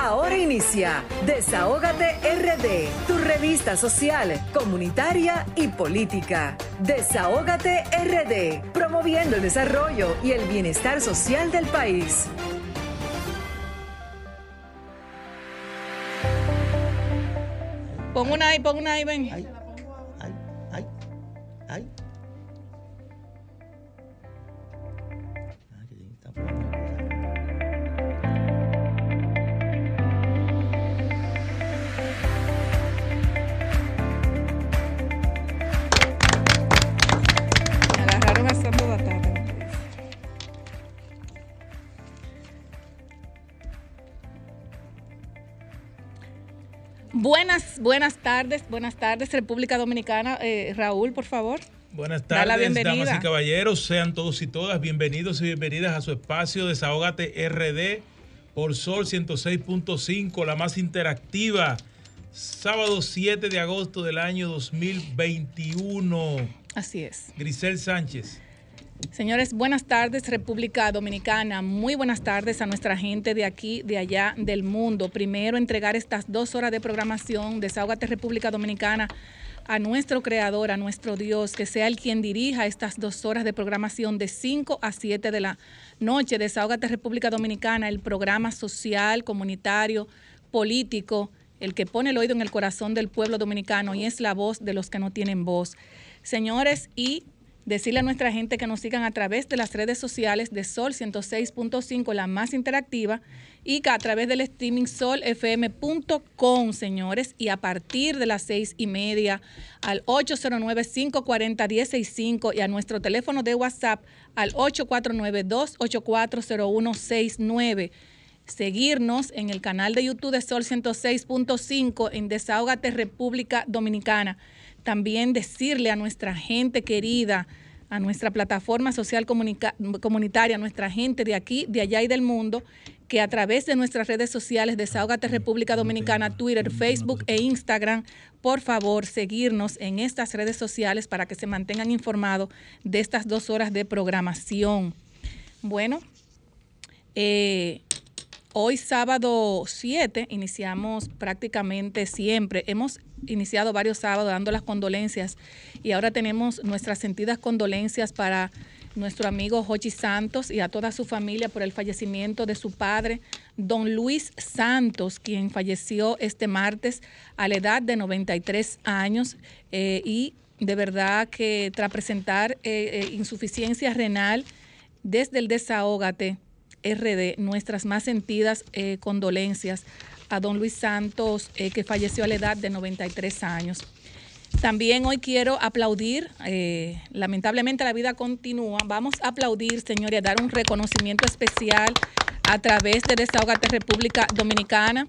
Ahora inicia Desahógate RD, tu revista social, comunitaria y política. Desahógate RD, promoviendo el desarrollo y el bienestar social del país. Pon una ahí, pon una ahí, ven. Buenas, buenas tardes, buenas tardes, República Dominicana. Eh, Raúl, por favor. Buenas tardes, damas y caballeros. Sean todos y todas bienvenidos y bienvenidas a su espacio Desahógate RD por Sol 106.5, la más interactiva. Sábado 7 de agosto del año 2021. Así es. Grisel Sánchez. Señores, buenas tardes, República Dominicana. Muy buenas tardes a nuestra gente de aquí, de allá, del mundo. Primero, entregar estas dos horas de programación, Desahógate República Dominicana, a nuestro creador, a nuestro Dios, que sea el quien dirija estas dos horas de programación de 5 a 7 de la noche. Desahógate República Dominicana, el programa social, comunitario, político, el que pone el oído en el corazón del pueblo dominicano y es la voz de los que no tienen voz. Señores, y decirle a nuestra gente que nos sigan a través de las redes sociales de Sol 106.5, la más interactiva, y que a través del streaming solfm.com, señores, y a partir de las seis y media al 809-540-165 y a nuestro teléfono de WhatsApp al 849-284-0169 seguirnos en el canal de YouTube de Sol 106.5 en Desahógate República Dominicana. También decirle a nuestra gente querida, a nuestra plataforma social comunitaria, a nuestra gente de aquí, de allá y del mundo, que a través de nuestras redes sociales, Desahógate República Dominicana, Twitter, Facebook e Instagram, por favor, seguirnos en estas redes sociales para que se mantengan informados de estas dos horas de programación. Bueno, eh, Hoy sábado 7 iniciamos prácticamente siempre. Hemos iniciado varios sábados dando las condolencias y ahora tenemos nuestras sentidas condolencias para nuestro amigo Jochi Santos y a toda su familia por el fallecimiento de su padre, don Luis Santos, quien falleció este martes a la edad de 93 años eh, y de verdad que tras presentar eh, eh, insuficiencia renal desde el desahógate, RD, nuestras más sentidas condolencias a don Luis Santos, eh, que falleció a la edad de 93 años. También hoy quiero aplaudir, eh, lamentablemente la vida continúa, vamos a aplaudir, señores, dar un reconocimiento especial a través de Desahogate República Dominicana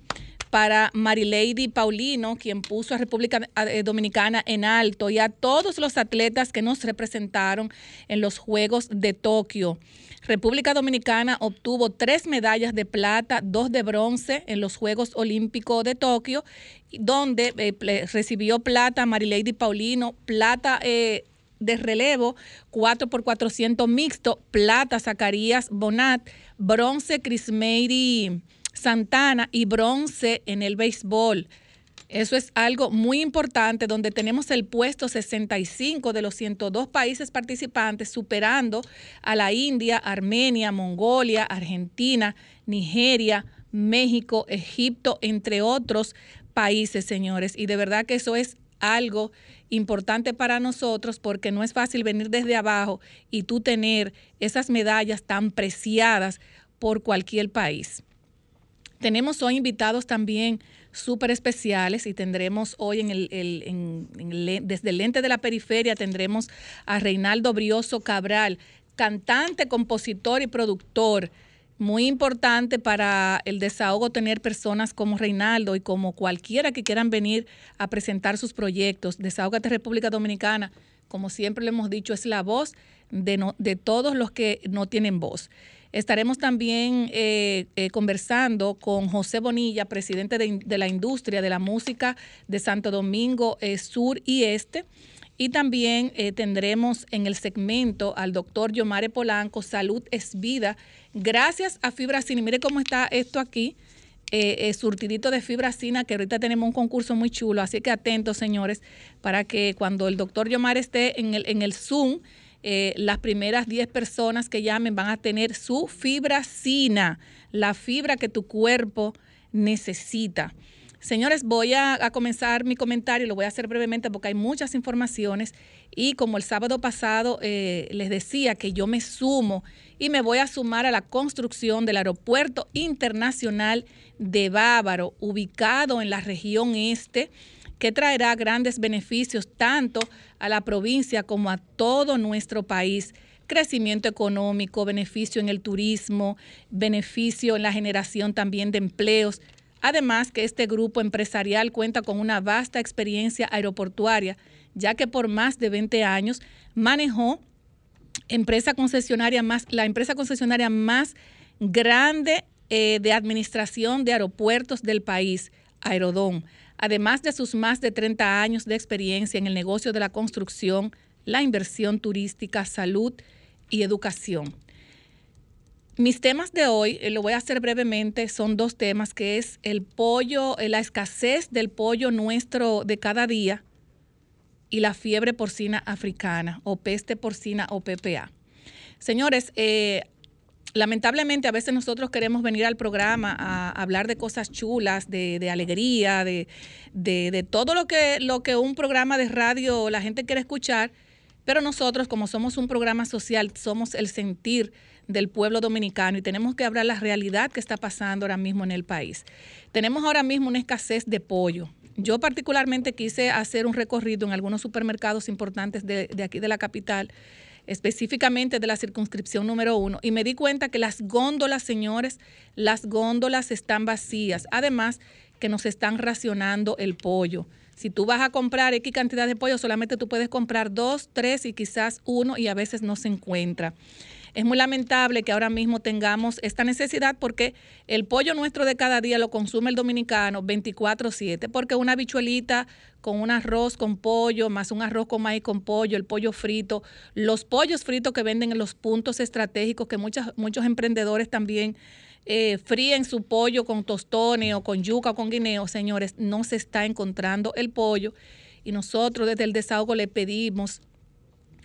para Marilady Paulino, quien puso a República eh, Dominicana en alto, y a todos los atletas que nos representaron en los Juegos de Tokio. República Dominicana obtuvo tres medallas de plata, dos de bronce en los Juegos Olímpicos de Tokio, donde eh, recibió plata Marilady Paulino, plata eh, de relevo 4 por 400 mixto, plata Zacarías Bonat, bronce Crismeiri Santana y bronce en el béisbol. Eso es algo muy importante donde tenemos el puesto 65 de los 102 países participantes, superando a la India, Armenia, Mongolia, Argentina, Nigeria, México, Egipto, entre otros países, señores. Y de verdad que eso es algo importante para nosotros porque no es fácil venir desde abajo y tú tener esas medallas tan preciadas por cualquier país. Tenemos hoy invitados también súper especiales y tendremos hoy en el, desde el lente de la periferia tendremos a Reinaldo Brioso Cabral, cantante, compositor y productor. Muy importante para el desahogo tener personas como Reinaldo y como cualquiera que quieran venir a presentar sus proyectos. Desahógate República Dominicana, como siempre le hemos dicho, es la voz de, no- de todos los que no tienen voz. Estaremos también eh, eh, conversando con José Bonilla, presidente de, la industria de la música de Santo Domingo eh, Sur y Este. Y también eh, tendremos en el segmento al doctor Yomare Polanco, Salud es Vida. Gracias a Fibra Cine. Mire cómo está esto aquí. surtidito de fibracina, que ahorita tenemos un concurso muy chulo, así que atentos, señores, para que cuando el doctor Yomar esté en el, en el Zoom, eh, las primeras 10 personas que llamen van a tener su fibracina, la fibra que tu cuerpo necesita. Señores, voy a, comenzar mi comentario, lo voy a hacer brevemente porque hay muchas informaciones y como el sábado pasado eh, les decía que yo me sumo y me voy a sumar a la construcción del Aeropuerto Internacional de Bávaro, ubicado en la región este, que traerá grandes beneficios tanto a la provincia como a todo nuestro país. Crecimiento económico, beneficio en el turismo, beneficio en la generación también de empleos, Además que este grupo empresarial cuenta con una vasta experiencia aeroportuaria, ya que por más de 20 años manejó empresa concesionaria más, la empresa concesionaria más grande eh, de administración de aeropuertos del país, Aerodón, además de sus más de 30 años de experiencia en el negocio de la construcción, la inversión turística, salud y educación. Mis temas de hoy, eh, lo voy a hacer brevemente, son dos temas, que es el pollo, eh, la escasez del pollo nuestro de cada día y la fiebre porcina africana o peste porcina o PPA. Señores, eh, lamentablemente a veces nosotros queremos venir al programa a hablar de cosas chulas, de, alegría, de, todo lo que, un programa de radio la gente quiere escuchar, pero nosotros como somos un programa social, somos el sentir del pueblo dominicano y tenemos que hablar la realidad que está pasando ahora mismo en el país. Tenemos ahora mismo una escasez de pollo. Yo particularmente quise hacer un recorrido en algunos supermercados importantes de aquí de la capital específicamente de la circunscripción número uno, y me di cuenta que las góndolas, señores, las góndolas están vacías. Además, que nos están racionando el pollo. Si tú vas a comprar X cantidad de pollo, solamente tú puedes comprar dos, tres y quizás uno y a veces no se encuentra. Es muy lamentable que ahora mismo tengamos esta necesidad porque el pollo nuestro de cada día lo consume el dominicano 24/7, porque una bichuelita con un arroz con pollo, más un arroz con maíz con pollo, el pollo frito, los pollos fritos que venden en los puntos estratégicos que muchos emprendedores también eh, fríen su pollo con tostones o con yuca o con guineo, señores, no se está encontrando el pollo. Y nosotros desde el desahogo le pedimos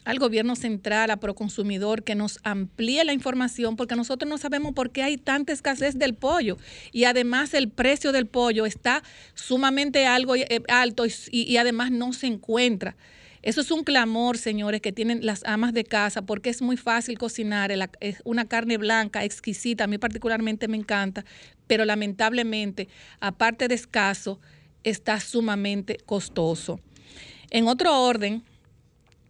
al gobierno central, a Proconsumidor, que nos amplíe la información, porque nosotros no sabemos por qué hay tanta escasez del pollo. Y además el precio del pollo está sumamente algo, eh, alto y, además no se encuentra. Eso es un clamor, señores, que tienen las amas de casa, porque es muy fácil cocinar, es una carne blanca, exquisita, a mí particularmente me encanta, pero lamentablemente, aparte de escaso, está sumamente costoso. En otro orden,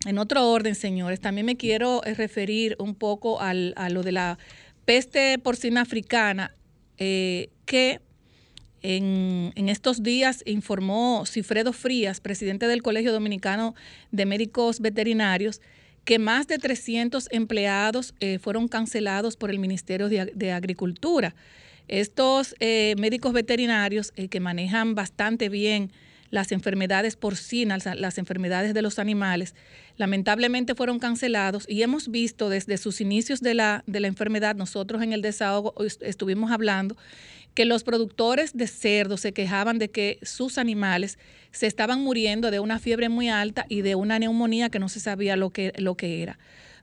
en otro orden, señores, también me quiero eh, referir un poco a lo de la peste porcina africana, eh, que en, estos días informó Cifredo Frías, presidente del Colegio Dominicano de Médicos Veterinarios, que más de 300 empleados eh, fueron cancelados por el Ministerio de, Agricultura. Estos médicos veterinarios que manejan bastante bien las enfermedades porcinas, las enfermedades de los animales, lamentablemente fueron cancelados y hemos visto desde sus inicios de la, de la enfermedad, nosotros en el desahogo estuvimos hablando, que los productores de cerdo se quejaban de que sus animales se estaban muriendo de una fiebre muy alta y de una neumonía que no se sabía lo que, lo que era.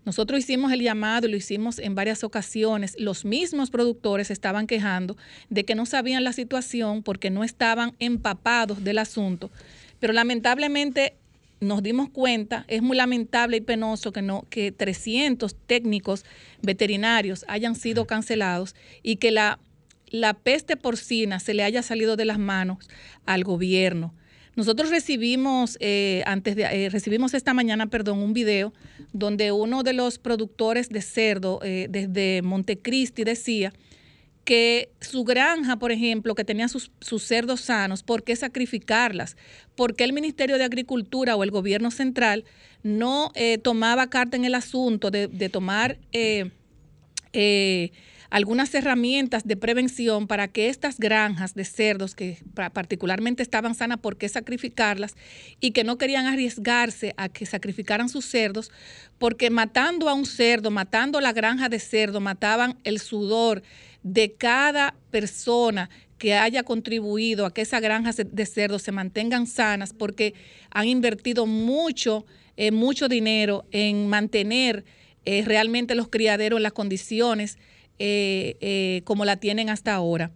Nosotros hicimos el llamado y lo hicimos en varias ocasiones. Los mismos productores estaban quejando de que no sabían la situación porque no estaban empapados del asunto. Pero lamentablemente nos dimos cuenta, es muy lamentable y penoso que no que 300 técnicos veterinarios hayan sido cancelados y que la la peste porcina se le haya salido de las manos al gobierno. Nosotros recibimos, eh, antes de, eh, recibimos esta mañana, perdón, un video donde uno de los productores de cerdo eh, desde Montecristi decía que su granja, por ejemplo, que tenía sus, cerdos sanos, ¿por qué sacrificarlas? ¿Por qué el Ministerio de Agricultura o el gobierno central no tomaba carta en el asunto de, de tomar algunas herramientas de prevención para que estas granjas de cerdos, que particularmente estaban sanas, ¿por qué sacrificarlas? Y que no querían arriesgarse a que sacrificaran sus cerdos, porque matando a un cerdo, matando la granja de cerdo, mataban el sudor de cada persona que haya contribuido a que esas granjas de cerdo se mantengan sanas porque han invertido mucho, eh, mucho dinero en mantener eh, realmente los criaderos en las condiciones eh, como la tienen hasta ahora.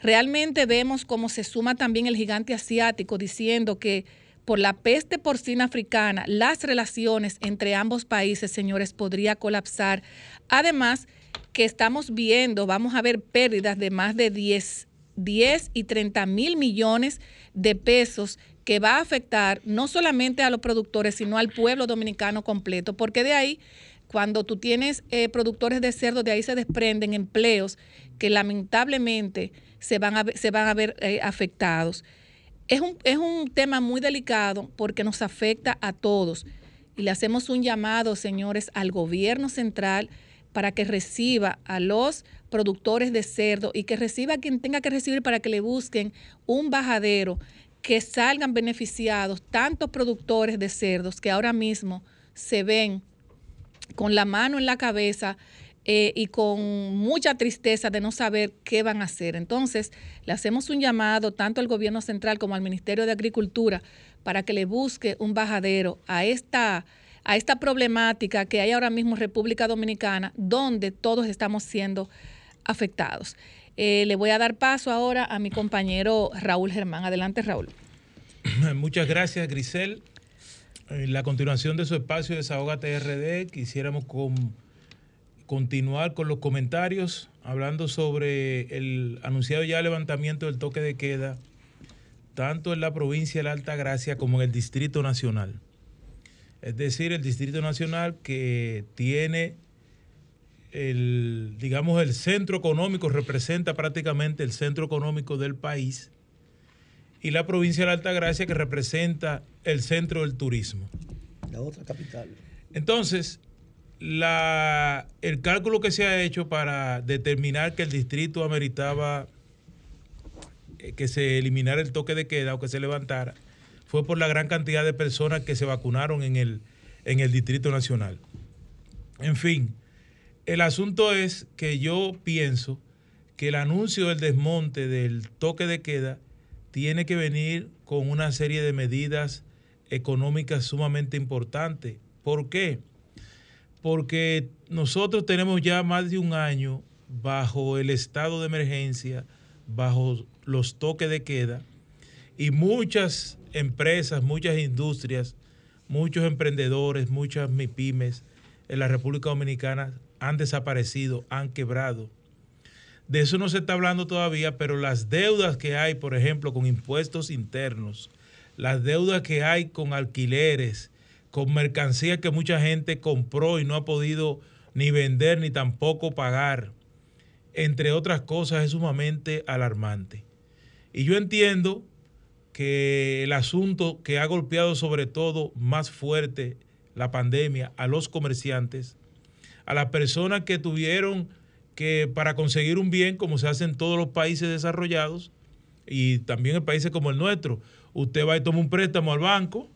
Realmente vemos cómo se suma también el gigante asiático diciendo que por la peste porcina africana, las relaciones entre ambos países, señores, podría colapsar. Además, que estamos viendo, vamos a ver pérdidas de más de 10 10 y 30 mil millones de pesos que va a afectar no solamente a los productores, sino al pueblo dominicano completo, porque de ahí, cuando tú tienes eh, productores de cerdo, de ahí se desprenden empleos que lamentablemente se van a, se van a ver eh, afectados. Es un, es un tema muy delicado porque nos afecta a todos. Y le hacemos un llamado, señores, al gobierno central para que reciba a los productores de cerdo y que reciba a quien tenga que recibir para que le busquen un bajadero, que salgan beneficiados tantos productores de cerdos que ahora mismo se ven con la mano en la cabeza eh, y con mucha tristeza de no saber qué van a hacer. Entonces, le hacemos un llamado tanto al gobierno central como al Ministerio de Agricultura para que le busque un bajadero a esta, a esta problemática que hay ahora mismo en República Dominicana, donde todos estamos siendo afectados. Eh, le voy a dar paso ahora a mi compañero Raúl Germán. Adelante, Raúl. Muchas gracias, Grisel. En la continuación de su espacio de Desahogate RD, quisiéramos continuar con los comentarios, hablando sobre el anunciado ya levantamiento del toque de queda, tanto en la provincia de la Alta Gracia como en el Distrito Nacional. Es decir, el Distrito Nacional que tiene el, digamos, el centro económico representa prácticamente el centro económico del país y la provincia de la Altagracia que representa el centro del turismo. La otra capital. Entonces, la, el cálculo que se ha hecho para determinar que el distrito ameritaba eh, que se eliminara el toque de queda o que se levantara fue por la gran cantidad de personas que se vacunaron en el, en el Distrito Nacional. En fin, el asunto es que yo pienso que el anuncio del desmonte del toque de queda tiene que venir con una serie de medidas económicas sumamente importantes. ¿Por qué? Porque nosotros tenemos ya más de un año bajo el estado de emergencia, bajo los toques de queda, y muchas empresas, muchas industrias, muchos emprendedores, muchas MIPIMES en la República Dominicana han desaparecido, han quebrado. De eso no se está hablando todavía, pero las deudas que hay, por ejemplo, con impuestos internos, las deudas que hay con alquileres, con mercancías que mucha gente compró y no ha podido ni vender ni tampoco pagar, entre otras cosas, es sumamente alarmante. Y yo entiendo que el asunto que ha golpeado sobre todo más fuerte la pandemia a los comerciantes a las personas que tuvieron que para conseguir un bien, como se hace en todos los países desarrollados, y también en países como el nuestro, usted va y toma un préstamo al banco,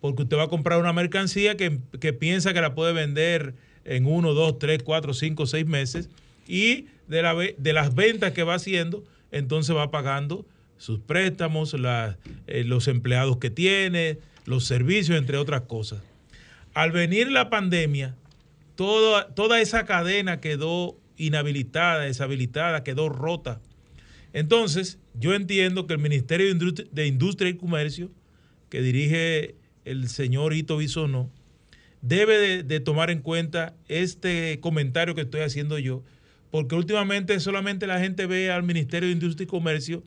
porque usted va a comprar una mercancía que, piensa que la puede vender en uno, dos, tres, cuatro, cinco, seis meses, y de, la, de las ventas que va haciendo, entonces va pagando sus préstamos, eh, los empleados que tiene, los servicios, entre otras cosas. Al venir la pandemia, toda, esa cadena quedó inhabilitada, deshabilitada, quedó rota. Entonces, yo entiendo que el Ministerio de Industria, y Comercio, que dirige el señor Ito Bisono, debe de, tomar en cuenta este comentario que estoy haciendo yo, porque últimamente solamente la gente ve al Ministerio de Industria y Comercio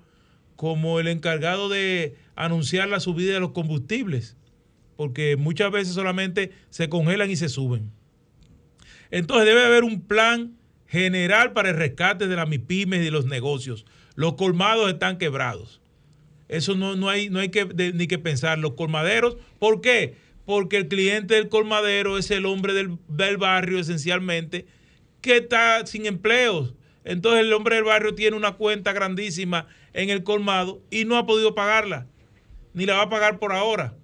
como el encargado de anunciar la subida de los combustibles, porque muchas veces solamente se congelan y se suben. Entonces debe haber un plan general para el rescate de las MIPIMES y de los negocios. Los colmados están quebrados. Eso no, hay, no hay que, ni que pensar. Los colmaderos, ¿por qué? Porque el cliente del colmadero es el hombre del, del barrio esencialmente que está sin empleos. Entonces el hombre del barrio tiene una cuenta grandísima en el colmado y no ha podido pagarla, ni la va a pagar por ahora.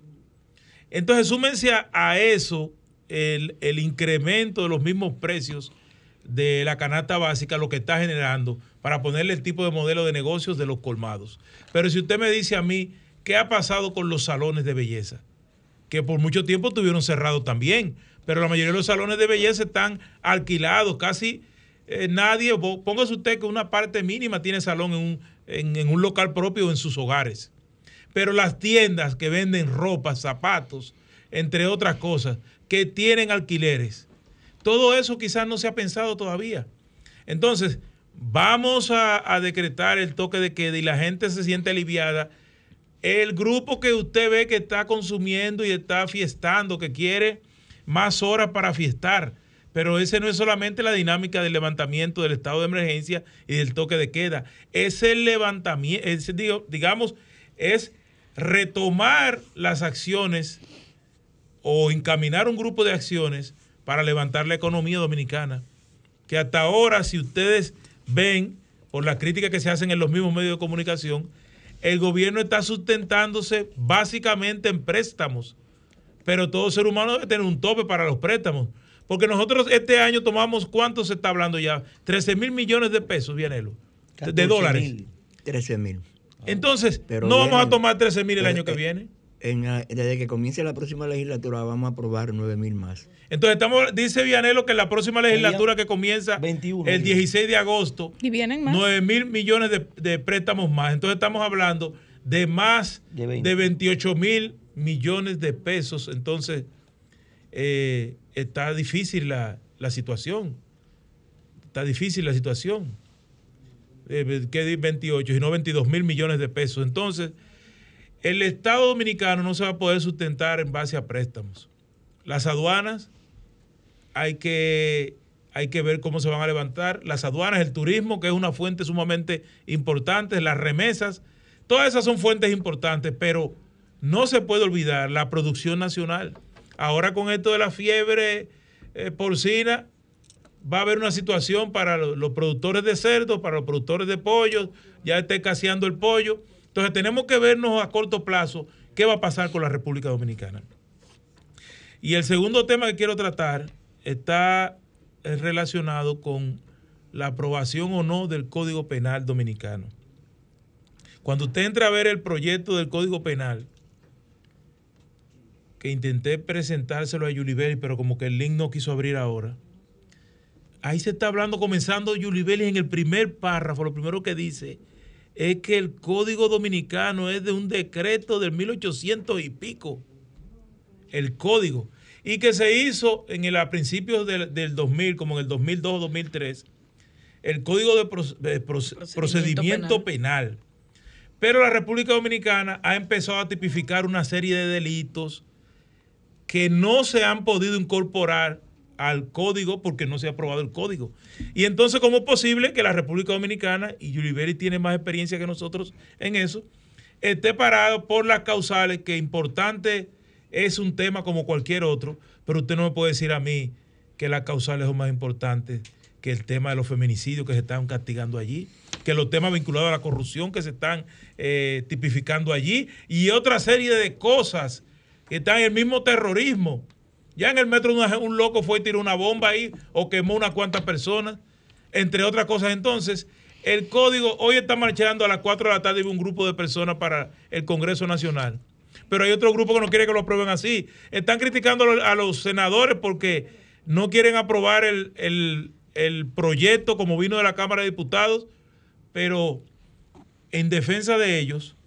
Entonces súmense a, a eso el, incremento de los mismos precios de la canasta básica lo que está generando para ponerle el tipo de modelo de negocios de los colmados. Pero si usted me dice a mí, ¿qué ha pasado con los salones de belleza? Que por mucho tiempo tuvieron cerrados también, pero la mayoría de los salones de belleza están alquilados, casi eh, nadie, póngase usted que una parte mínima tiene salón en un, en un local propio o en sus hogares. Pero las tiendas que venden ropa, zapatos, entre otras cosas, que tienen alquileres, todo eso quizás no se ha pensado todavía. Entonces, vamos a, decretar el toque de queda y la gente se siente aliviada. El grupo que usted ve que está consumiendo y está fiestando, que quiere más horas para fiestar, pero ese no es solamente la dinámica del levantamiento del estado de emergencia y del toque de queda. Es el levantamiento, digamos, es retomar las acciones o encaminar un grupo de acciones para levantar la economía dominicana. Que hasta ahora, si ustedes ven, por las críticas que se hacen en los mismos medios de comunicación, el gobierno está sustentándose básicamente en préstamos. Pero todo ser humano debe tener un tope para los préstamos. Porque nosotros este año tomamos, ¿cuánto se está hablando ya? 13 mil millones de pesos, Vianelo. De dólares. 13 mil. Entonces, no vamos a tomar 13 mil el año que viene desde que comience la próxima legislatura vamos a aprobar 9 mil más. Entonces, estamos, dice Vianelo que la próxima legislatura que comienza el 16 de agosto, ¿Y vienen más? 9 mil millones de, préstamos más. Entonces, estamos hablando de más de, 28 mil millones de pesos. Entonces, eh, está difícil la, situación. Está difícil la situación. Eh, ¿Qué 28? no 22 mil millones de pesos. Entonces, el Estado dominicano no se va a poder sustentar en base a préstamos. Las aduanas hay que, hay que ver cómo se van a levantar. Las aduanas, el turismo, que es una fuente sumamente importante, las remesas, todas esas son fuentes importantes, pero no se puede olvidar la producción nacional. Ahora con esto de la fiebre eh, porcina, va a haber una situación para los, productores de cerdos, para los productores de pollos, ya está escaseando el pollo entonces tenemos que vernos a corto plazo qué va a pasar con la República Dominicana. Y el segundo tema que quiero tratar está relacionado con la aprobación o no del Código Penal Dominicano. Cuando usted entra a ver el proyecto del Código Penal, que intenté presentárselo a Yulibeli, pero como que el link no quiso abrir ahora, ahí se está hablando, comenzando Yulibeli en el primer párrafo, lo primero que dice es que el código dominicano es de un decreto del 1800 y pico. El código. Y que se hizo en el, a principios del, 2000, como en el 2002 o 2003, el código de, procedimiento, penal. Pero la República Dominicana ha empezado a tipificar una serie de delitos que no se han podido incorporar al código porque no se ha aprobado el código. Y entonces, ¿cómo es posible que la República Dominicana, y Yuliberi tiene más experiencia que nosotros en eso, esté parado por las causales, que importante es un tema como cualquier otro, pero usted no me puede decir a mí que las causales son más importantes que el tema de los feminicidios que se están castigando allí, que los temas vinculados a la corrupción que se están eh, tipificando allí, y otra serie de cosas que están en el mismo terrorismo ya en el metro un loco fue y tiró una bomba ahí o quemó unas cuantas personas, entre otras cosas. Entonces, el código, hoy está marchando a las 4 de la tarde un grupo de personas para el Congreso Nacional. Pero hay otro grupo que no quiere que lo aprueben así. Están criticando a los senadores porque no quieren aprobar el, el proyecto como vino de la Cámara de Diputados, pero en defensa de ellos,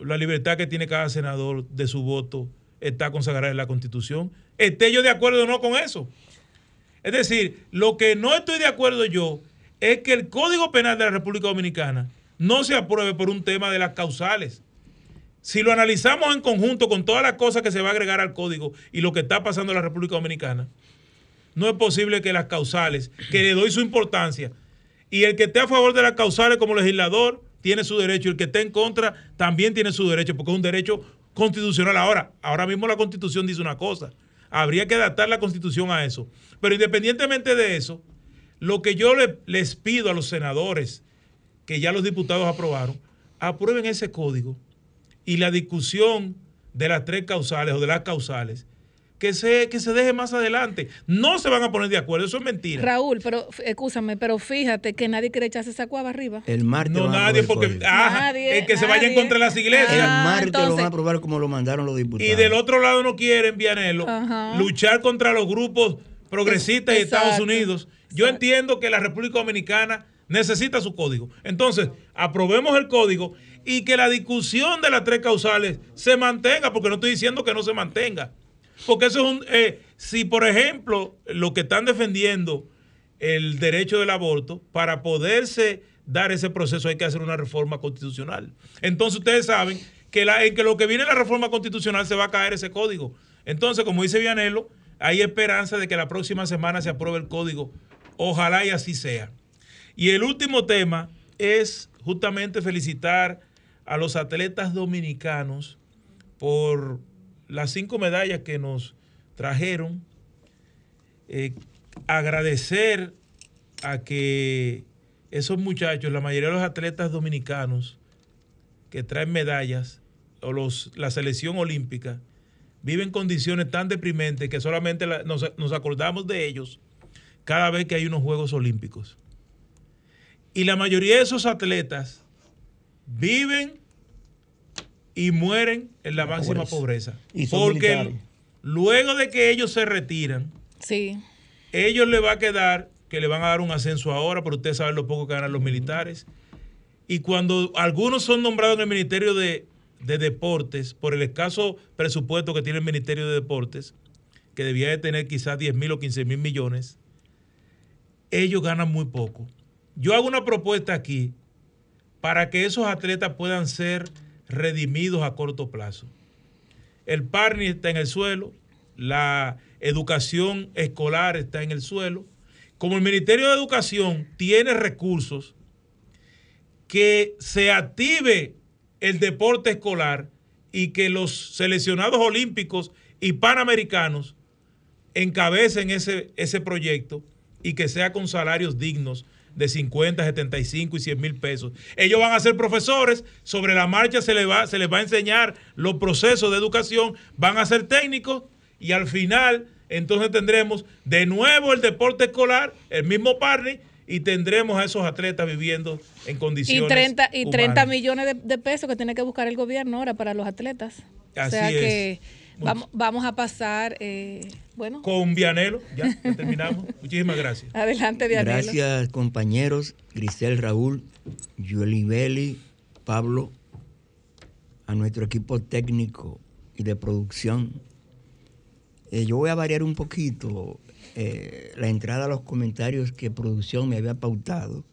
la libertad que tiene cada senador de su voto está consagrada en la Constitución esté yo de acuerdo o no con eso. Es decir, lo que no estoy de acuerdo yo es que el Código Penal de la República Dominicana no se apruebe por un tema de las causales. Si lo analizamos en conjunto con todas las cosas que se va a agregar al código y lo que está pasando en la República Dominicana, no es posible que las causales, que le doy su importancia, y el que esté a favor de las causales como legislador tiene su derecho, y el que esté en contra también tiene su derecho, porque es un derecho constitucional. Ahora, ahora mismo la constitución dice una cosa, Habría que adaptar la constitución a eso. Pero independientemente de eso, lo que yo les pido a los senadores, que ya los diputados aprobaron, aprueben ese código y la discusión de las tres causales o de las causales, que se, que se deje más adelante. No se van a poner de acuerdo, eso es mentira. Raúl, pero escúchame, pero fíjate que nadie quiere echarse esa cuava arriba. El martes. No, nadie, aprobar porque el código. ah, Nadie, el que se vaya en nadie. contra las iglesias. el martes lo van entonces- a aprobar como lo mandaron los diputados. Y del otro lado no quieren, Vianelo, Ajá. luchar contra los grupos progresistas de Estados Exacto. Unidos. Yo Exacto. entiendo que la República Dominicana necesita su código. Entonces, aprobemos el código y que la discusión de las tres causales se mantenga, porque no estoy diciendo que no se mantenga. Porque eso es un... eh, si, por ejemplo, lo que están defendiendo el derecho del aborto, para poderse dar ese proceso hay que hacer una reforma constitucional. Entonces ustedes saben que, la, que lo que viene la reforma constitucional se va a caer ese código. Entonces, como dice Vianelo, hay esperanza de que la próxima semana se apruebe el código. Ojalá y así sea. Y el último tema es justamente felicitar a los atletas dominicanos por las cinco medallas que nos trajeron. Eh, agradecer a que esos muchachos, la mayoría de los atletas dominicanos que traen medallas, o los, la selección olímpica, viven condiciones tan deprimentes que solamente la- nos, nos acordamos de ellos cada vez que hay unos Juegos Olímpicos. Y la mayoría de esos atletas viven y mueren en la máxima pobreza. Y Porque militares. luego de que ellos se retiran, Sí. ellos le va a quedar que le van a dar un ascenso ahora, pero ustedes saben lo poco que ganan los militares. Y cuando algunos son nombrados en el Ministerio de, de Deportes, por el escaso presupuesto que tiene el Ministerio de Deportes, que debía de tener quizás 10 mil o 15 mil millones, ellos ganan muy poco. Yo hago una propuesta aquí para que esos atletas puedan ser redimidos a corto plazo. El PARNI está en el suelo, la educación escolar está en el suelo. Como el Ministerio de Educación tiene recursos, que se active el deporte escolar y que los seleccionados olímpicos y panamericanos encabecen ese, ese proyecto y que sea con salarios dignos de 50, 75 y 100 mil pesos. Ellos van a ser profesores, sobre la marcha se les, va, se les va a enseñar los procesos de educación, van a ser técnicos y al final entonces tendremos de nuevo el deporte escolar, el mismo party y tendremos a esos atletas viviendo en Y condiciones 30, y 30 humanas. millones de, de pesos que tiene que buscar el gobierno ahora para los atletas. o Así sea es. que vamos, vamos a pasar, eh, bueno, Con Vianelo, ya, ya terminamos. Muchísimas gracias. adelante Dianelo. Gracias, compañeros. Grisel Raúl, Yolibeli, Pablo, a nuestro equipo técnico y de producción. Eh, yo voy a variar un poquito eh, la entrada a los comentarios que producción me había pautado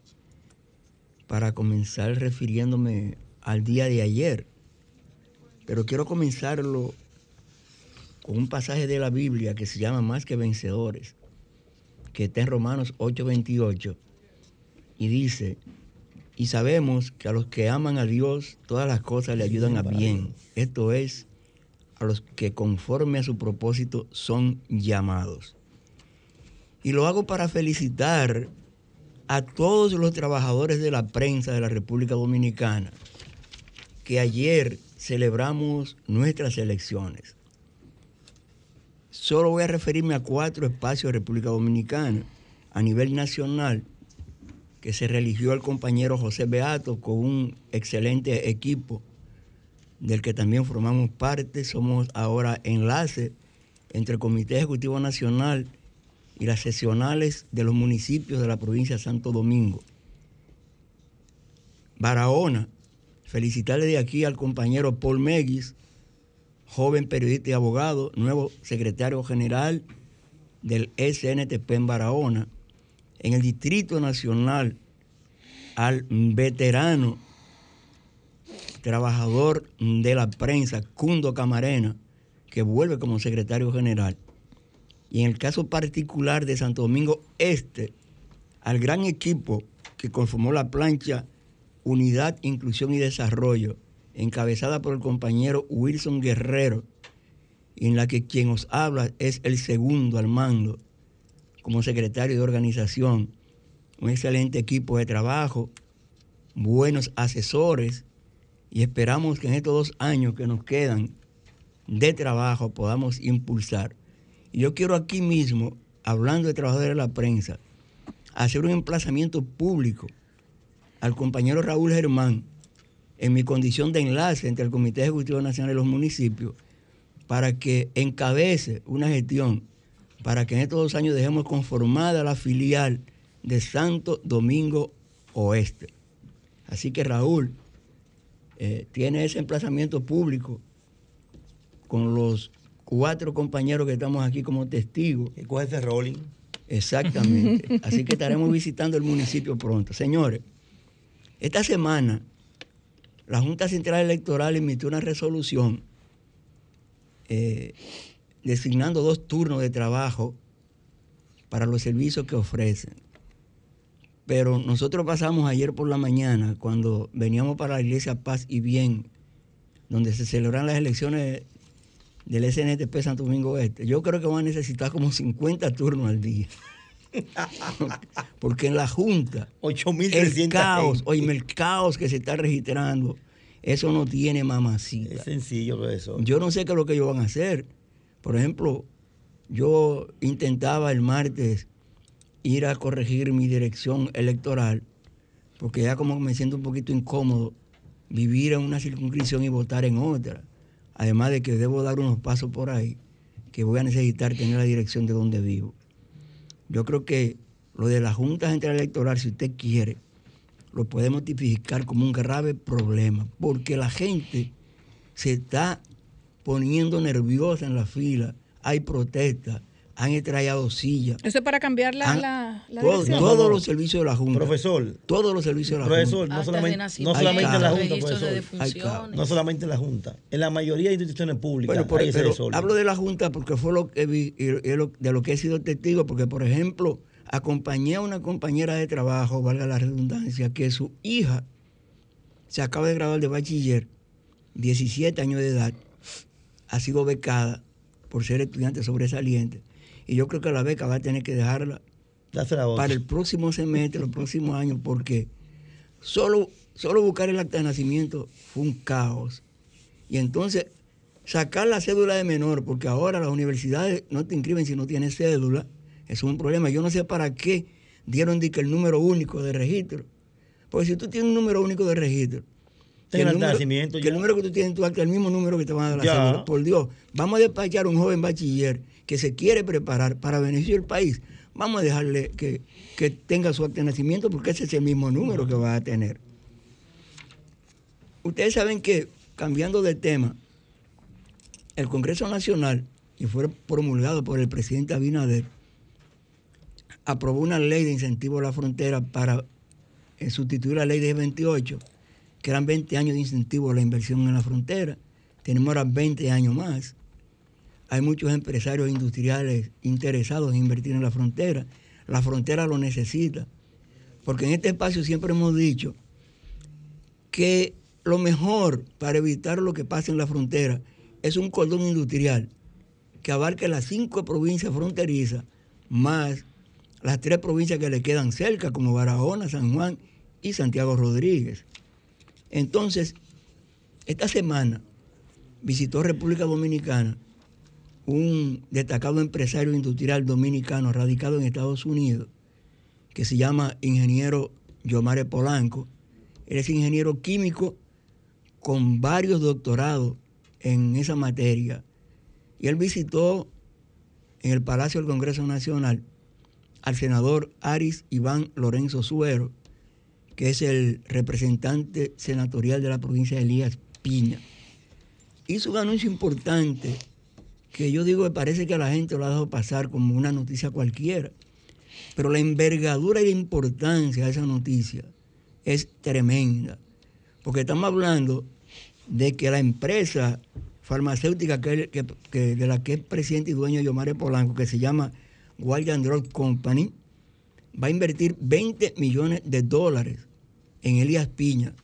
para comenzar refiriéndome al día de ayer. Pero quiero comenzarlo un pasaje de la Biblia que se llama Más que Vencedores que está en Romanos 8:28, y dice, y sabemos que a los que aman a Dios, todas las cosas le ayudan a bien. Esto es, a los que conforme a su propósito son llamados. Y lo hago para felicitar a todos los trabajadores de la prensa de la República Dominicana, que ayer celebramos nuestras elecciones. Solo voy a referirme a cuatro espacios de República Dominicana. A nivel nacional, que se religió el compañero José Beato con un excelente equipo del que también formamos parte. Somos ahora enlace entre el Comité Ejecutivo Nacional y las sesionales de los municipios de la provincia de Santo Domingo. Barahona, felicitarle de aquí al compañero Paul Meguis, joven periodista y abogado, nuevo secretario general del SNTP en Barahona, en el Distrito Nacional al veterano trabajador de la prensa, Cundo Camarena, que vuelve como secretario general. Y en el caso particular de Santo Domingo Este, al gran equipo que conformó la plancha Unidad, Inclusión y Desarrollo, encabezada por el compañero Wilson Guerrero, en la que quien os habla es el segundo al mando como secretario de organización. Un excelente equipo de trabajo, buenos asesores, y esperamos que en estos dos años que nos quedan de trabajo podamos impulsar Y yo quiero aquí mismo, hablando de trabajadores de la prensa, hacer un emplazamiento público al compañero Raúl Germán en mi condición de enlace entre el Comité Ejecutivo Nacional y los municipios para que encabece una gestión para que en estos dos años dejemos conformada la filial de Santo Domingo Oeste. Así que Raúl eh, tiene ese emplazamiento público con los cuatro compañeros que estamos aquí como testigos. ¿Y cuál es ese rolling? Exactamente. Así que estaremos visitando el municipio pronto. Señores, esta semana la Junta Central Electoral emitió una resolución eh, designando dos turnos de trabajo para los servicios que ofrecen. Pero nosotros pasamos ayer por la mañana, cuando veníamos para la iglesia Paz y Bien, donde se celebran las elecciones del SNTP Santo Domingo Este. Yo creo que van a necesitar como 50 turnos al día. Porque en la Junta, el 8.300 caos, oye, el caos que se está registrando, eso no tiene mamacita. Es sencillo eso. Yo no sé qué es lo que ellos van a hacer. Por ejemplo, yo intentaba el martes ir a corregir mi dirección electoral, porque ya como me siento un poquito incómodo vivir en una circunscripción y votar en otra. Además de que debo dar unos pasos por ahí, que voy a necesitar tener la dirección de donde vivo. Yo creo que lo de la Junta Central Electoral, si usted quiere, lo podemos tipificar como un grave problema, porque la gente se está poniendo nerviosa en la fila, hay protestas, han extraído sillas, Eso es para cambiar la, han- la, la todo- dirección. todos los servicios de la Junta. Profesor, Todos los servicios de la profesor, Junta. no solamente, no nacimiento, solamente en la Junta, profesor. No solamente en la Junta. En la mayoría de instituciones públicas Bueno, por- hay ese pero desorden. hablo de la Junta porque fue lo que vi de lo que he sido testigo, porque por ejemplo, acompañé a una compañera de trabajo, valga la redundancia, que su hija se acaba de graduar de bachiller, 17 años de edad, ha sido becada por ser estudiante sobresaliente. Y yo creo que la beca va a tener que dejarla para el próximo semestre, los próximos años, porque solo, solo buscar el acta de nacimiento fue un caos. Y entonces, sacar la cédula de menor, porque ahora las universidades no te inscriben si no tienes cédula, es un problema. Yo no sé para qué dieron de que el número único de registro. Porque si tú tienes un número único de registro, que el número, que ya. el número que tú tienes en tu acta es el mismo número que te van a dar la Ya. cédula. Por Dios, vamos a despachar a un joven bachiller que se quiere preparar para beneficio del país. Vamos a dejarle que, que tenga su acta de nacimiento porque ese es el mismo número que va a tener. Ustedes saben que, cambiando de tema, el Congreso Nacional, y fue promulgado por el presidente Abinader, aprobó una ley de incentivo a la frontera para eh, sustituir la ley de 28, que eran 20 años de incentivo a la inversión en la frontera. Tenemos ahora 20 años más. Hay muchos empresarios industriales interesados en invertir en la frontera. La frontera lo necesita. Porque en este espacio siempre hemos dicho que lo mejor para evitar lo que pasa en la frontera es un cordón industrial que abarque las cinco provincias fronterizas más las tres provincias que le quedan cerca, como Barahona, San Juan y Santiago Rodríguez. Entonces, esta semana visitó República Dominicana un destacado empresario industrial dominicano radicado en Estados Unidos, que se llama ingeniero Yomare Polanco. Él es ingeniero químico con varios doctorados en esa materia. Y él visitó en el Palacio del Congreso Nacional al senador Aris Iván Lorenzo Suero, que es el representante senatorial de la provincia de Elías Piña. Hizo un anuncio importante que yo digo que parece que a la gente lo ha dejado pasar como una noticia cualquiera, pero la envergadura y la importancia de esa noticia es tremenda, porque estamos hablando de que la empresa farmacéutica que, de la que es presidente y dueño Yomare Polanco, que se llama Guardian Drug Company, va a invertir 20 millones de dólares en Elías Piña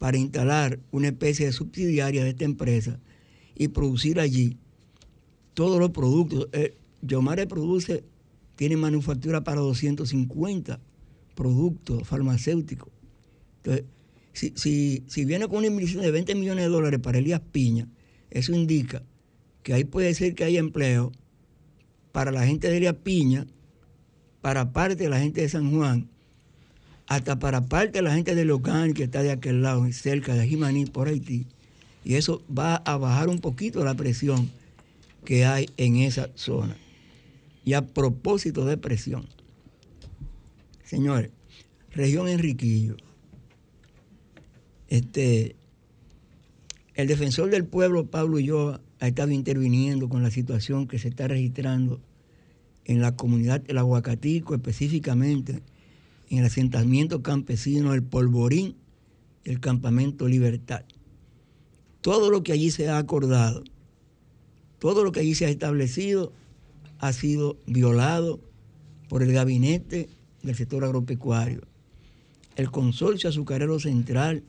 para instalar una especie de subsidiaria de esta empresa y producir allí todos los productos. Eh, Yomare produce, tiene manufactura para 250 productos farmacéuticos. Entonces, si, si, si viene con una inversión de 20 millones de dólares para Elías Piña, eso indica que ahí puede ser que haya empleo para la gente de Elia Piña, para parte de la gente de San Juan, hasta para parte de la gente de Locan, que está de aquel lado, cerca de Jimaní, por Haití. Y eso va a bajar un poquito la presión que hay en esa zona. Y a propósito de presión, señores, región Enriquillo, este, el defensor del pueblo, Pablo yo ha estado interviniendo con la situación que se está registrando en la comunidad del Aguacatico, específicamente en el asentamiento campesino El Polvorín el campamento Libertad. Todo lo que allí se ha acordado, todo lo que allí se ha establecido ha sido violado por el gabinete del sector agropecuario. El consorcio azucarero central,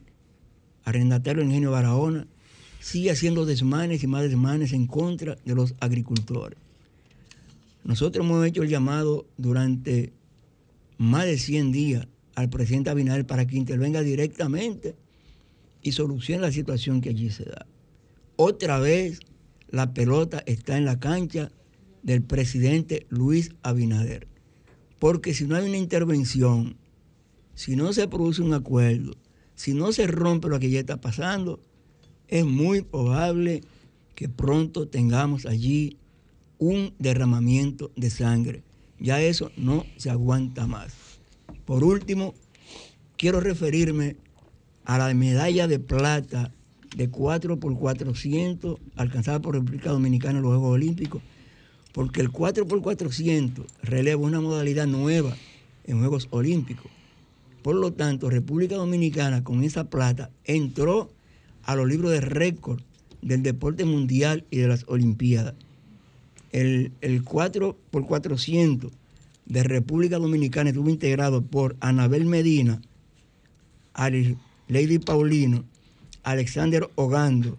arrendatario Ingenio Barahona, sigue haciendo desmanes y más desmanes en contra de los agricultores. Nosotros hemos hecho el llamado durante más de 100 días al presidente Abinader para que intervenga directamente y solucione la situación que allí se da. Otra vez la pelota está en la cancha del presidente Luis Abinader. Porque si no hay una intervención, si no se produce un acuerdo, si no se rompe lo que ya está pasando, es muy probable que pronto tengamos allí un derramamiento de sangre. Ya eso no se aguanta más. Por último, quiero referirme a la medalla de plata de 4 por 400 alcanzada por República Dominicana en los Juegos Olímpicos, porque el 4 por 400 releva una modalidad nueva en Juegos Olímpicos. Por lo tanto, República Dominicana con esa plata entró a los libros de récord del deporte mundial y de las Olimpiadas. El, 4 por 400 de República Dominicana estuvo integrado por Anabel Medina, Lady Paulino, Alexander Ogando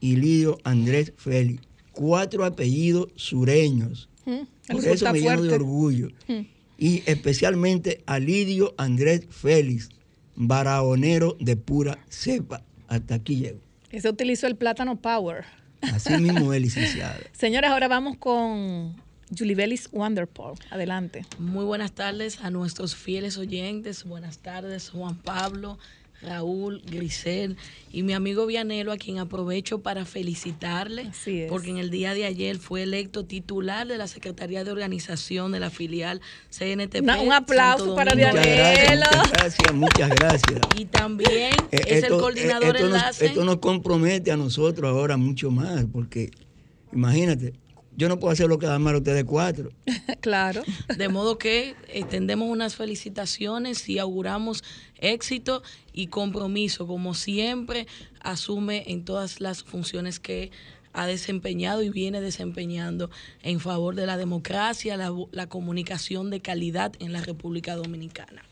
y Lidio Andrés Félix. Cuatro apellidos sureños. Mm, por eso me lleno de orgullo. Mm. Y especialmente a Lidio Andrés Félix, baraonero de pura cepa. Hasta aquí llego. Ese utilizó el plátano Power. Así mismo es, licenciada. Señores, ahora vamos con Julie Bellis Wonderpool. Adelante. Muy buenas tardes a nuestros fieles oyentes. Buenas tardes, Juan Pablo, Raúl, Grisel y mi amigo Vianelo, a quien aprovecho para felicitarle, Así es. porque en el día de ayer fue electo titular de la Secretaría de Organización de la filial CNTP. Un aplauso Santo para Domingo. Muchas gracias, Vianelo. muchas gracias, muchas gracias. Y también Eh, es esto- el coordinador eh, esto nos- enlace. esto nos compromete a nosotros ahora mucho más, porque imagínate, yo no puedo hacer lo que dan mal ustedes cuatro. claro. De modo que extendemos unas felicitaciones y auguramos éxito y compromiso, como siempre asume en todas las funciones que ha desempeñado y viene desempeñando en favor de la democracia, la, la comunicación de calidad en la República Dominicana.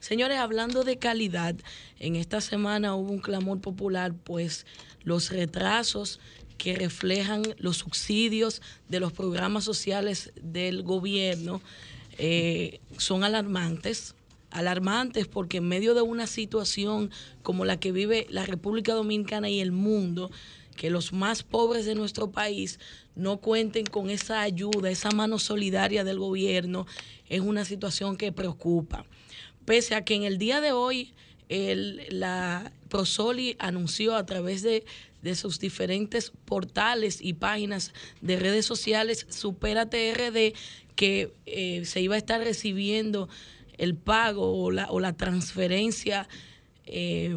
Señores, hablando de calidad, en esta semana hubo un clamor popular, pues los retrasos que reflejan los subsidios de los programas sociales del gobierno eh, son alarmantes. Alarmantes porque en medio de una situación como la que vive la República Dominicana y el mundo, que los más pobres de nuestro país no cuenten con esa ayuda, esa mano solidaria del gobierno, es una situación que preocupa. Pese a que en el día de hoy el- la Prosoli anunció a través de, de sus diferentes portales y páginas de redes sociales, Supera TRD, que eh, se iba a estar recibiendo el pago o la, o la transferencia eh,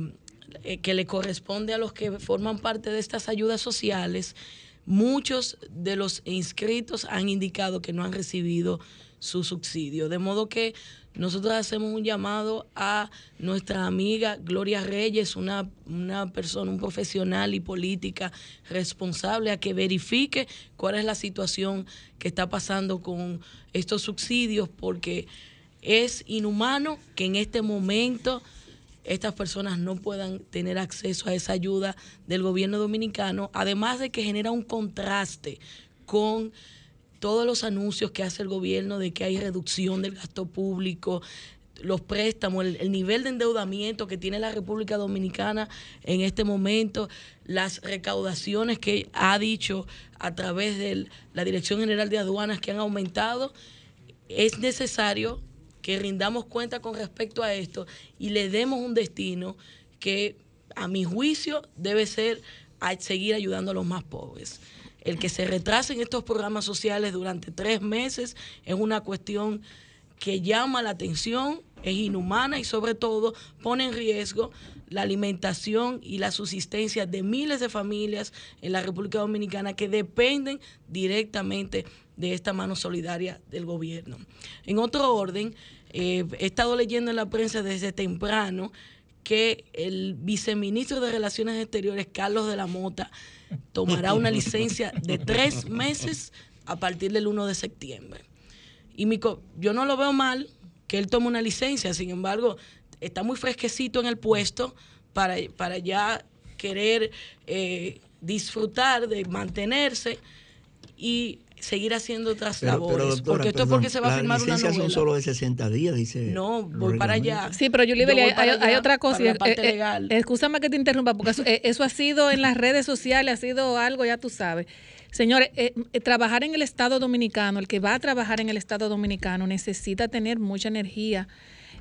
eh, que le corresponde a los que forman parte de estas ayudas sociales, muchos de los inscritos han indicado que no han recibido su subsidio. De modo que nosotros hacemos un llamado a nuestra amiga Gloria Reyes, una, una persona, un profesional y política responsable, a que verifique cuál es la situación que está pasando con estos subsidios, porque es inhumano que en este momento estas personas no puedan tener acceso a esa ayuda del gobierno dominicano, además de que genera un contraste con todos los anuncios que hace el gobierno de que hay reducción del gasto público, los préstamos, el, el, nivel de endeudamiento que tiene la República Dominicana en este momento, las recaudaciones que ha dicho a través de la Dirección General de Aduanas que han aumentado, es necesario que rindamos cuenta con respecto a esto y le demos un destino que a mi juicio debe ser a seguir ayudando a los más pobres. El que se retrasen estos programas sociales durante tres meses es una cuestión que llama la atención, es inhumana y sobre todo pone en riesgo la alimentación y la subsistencia de miles de familias en la República Dominicana que dependen directamente de esta mano solidaria del gobierno. En otro orden, eh, he estado leyendo en la prensa desde temprano que el viceministro de Relaciones Exteriores, Carlos de la Mota, tomará una licencia de tres meses a partir del 1 de septiembre. Y mi, yo no lo veo mal que él tome una licencia, sin embargo, está muy fresquecito en el puesto para, para ya querer eh, disfrutar de mantenerse y seguir haciendo otras Pero- pero, labores. doctora, porque esto es porque se va a firmar una novela. son solo de 60 días, dice. No, voy para allá. Sí, pero Julie Yo hay, para hay otra cosa. eh, parte eh. Excúsame que te interrumpa, porque eso, eh, eso ha sido en las redes sociales, ha sido algo, ya tú sabes. Señores, eh, eh, trabajar en el Estado Dominicano, el que va a trabajar en el Estado Dominicano necesita tener mucha energía,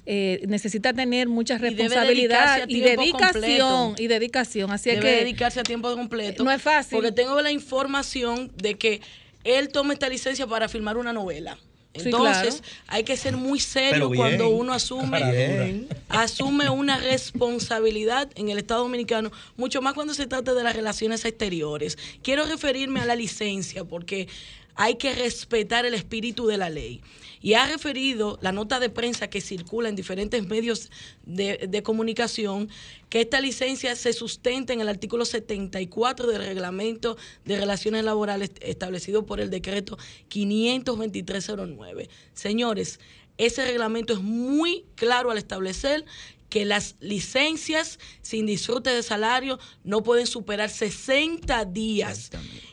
eh, necesita tener mucha responsabilidad y dedicación, completo. y dedicación. Así es Debe que dedicarse a tiempo completo. no es fácil. Porque tengo la información de que él toma esta licencia para filmar una novela. Sí, Entonces, claro. hay que ser muy serio bien. cuando uno asume, Bien. asume una responsabilidad en el Estado Dominicano, mucho más cuando se trata de las relaciones exteriores. Quiero referirme a la licencia porque hay que respetar el espíritu de la ley. Y ha referido la nota de prensa que circula en diferentes medios de, comunicación que esta licencia se sustenta en el artículo 74 del reglamento de relaciones laborales establecido por el decreto 52309. Señores, ese reglamento es muy claro al establecer que las licencias sin disfrute de salario no pueden superar 60 días.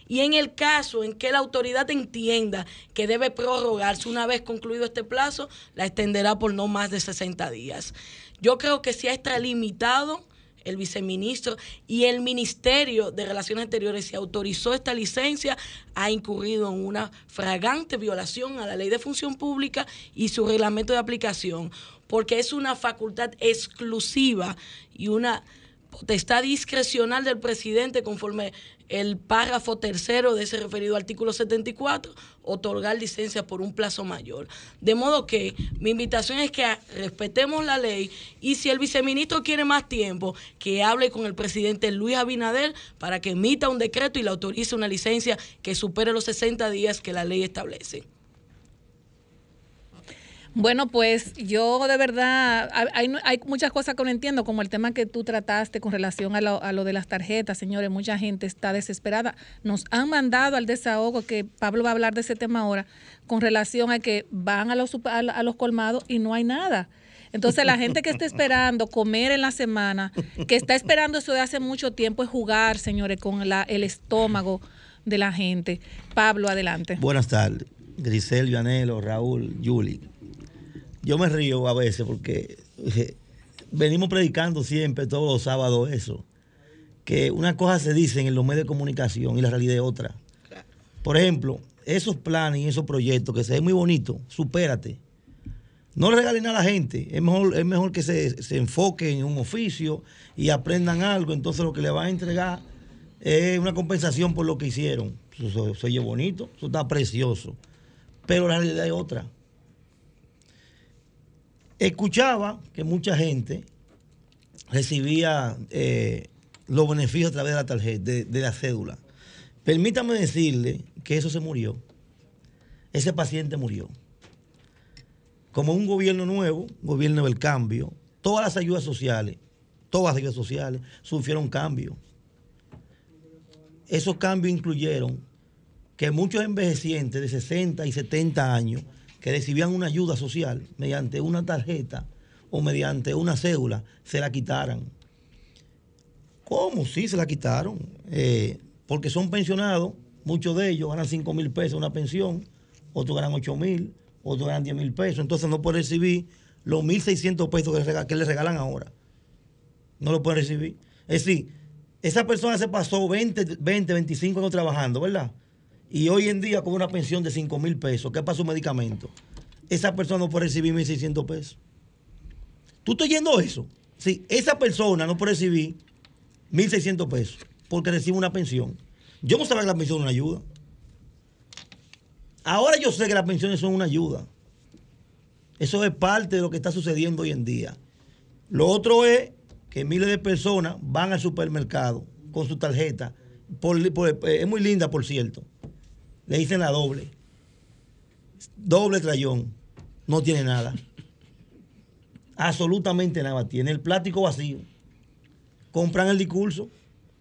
Y en el caso en que la autoridad entienda que debe prorrogarse una vez concluido este plazo, la extenderá por no más de 60 días. Yo creo que se ha extralimitado el viceministro y el Ministerio de Relaciones Exteriores se autorizó esta licencia, ha incurrido en una fragante violación a la ley de función pública y su reglamento de aplicación, porque es una facultad exclusiva y una potestad discrecional del presidente conforme el párrafo tercero de ese referido artículo 74, otorgar licencia por un plazo mayor. De modo que mi invitación es que respetemos la ley y si el viceministro quiere más tiempo, que hable con el presidente Luis Abinader para que emita un decreto y le autorice una licencia que supere los 60 días que la ley establece. Bueno, pues yo de verdad, hay, hay muchas cosas que no entiendo, como el tema que tú trataste con relación a lo, a lo de las tarjetas, señores, mucha gente está desesperada. Nos han mandado al desahogo, que Pablo va a hablar de ese tema ahora, con relación a que van a los, super- a, a los colmados y no hay nada. Entonces la gente que está esperando comer en la semana, que está esperando eso de hace mucho tiempo, es jugar, señores, con la, el estómago de la gente. Pablo, adelante. Buenas tardes, Grisel, Vianelo, Raúl, Yuli. Yo me río a veces porque eh, venimos predicando siempre, todos los sábados, eso. Que una cosa se dice en los medios de comunicación y la realidad es otra. Por ejemplo, esos planes y esos proyectos que se ven muy bonitos, supérate. No le regalen a la gente. Es mejor, es mejor que se, se enfoquen en un oficio y aprendan algo. Entonces lo que le van a entregar es una compensación por lo que hicieron. Eso- se oye bonito, eso está precioso. Pero la realidad es otra. Escuchaba que mucha gente recibía eh, los beneficios a través de la tarjeta, de, de la cédula. Permítame decirle que eso se murió. Ese paciente murió. Como un gobierno nuevo, gobierno del cambio, todas las ayudas sociales, todas las ayudas sociales sufrieron cambios. Esos cambios incluyeron que muchos envejecientes de 60 y 70 años que recibían una ayuda social mediante una tarjeta o mediante una cédula se la quitaran. ¿Cómo? Sí, se la quitaron. Eh, porque son pensionados, muchos de ellos ganan 5 mil pesos una pensión, otros ganan 8 mil, otros ganan 10 mil pesos, entonces no pueden recibir los 1.600 pesos que le, rega- que le regalan ahora. No lo pueden recibir. Es decir, esa persona se pasó 20, 20 25 años trabajando, ¿verdad? Y hoy en día con una pensión de 5 mil pesos, ¿qué pasa su medicamento? Esa persona no puede recibir 1.600 pesos. ¿Tú estás yendo eso? Sí, esa persona no puede recibir 1.600 pesos porque recibe una pensión. Yo no sabía que la pensión era una ayuda. Ahora yo sé que las pensiones son una ayuda. Eso es parte de lo que está sucediendo hoy en día. Lo otro es que miles de personas van al supermercado con su tarjeta. Por- es muy linda, por cierto. Le dicen la doble. Doble trayón. No tiene nada. Absolutamente nada. Tiene el plástico vacío. Compran el discurso.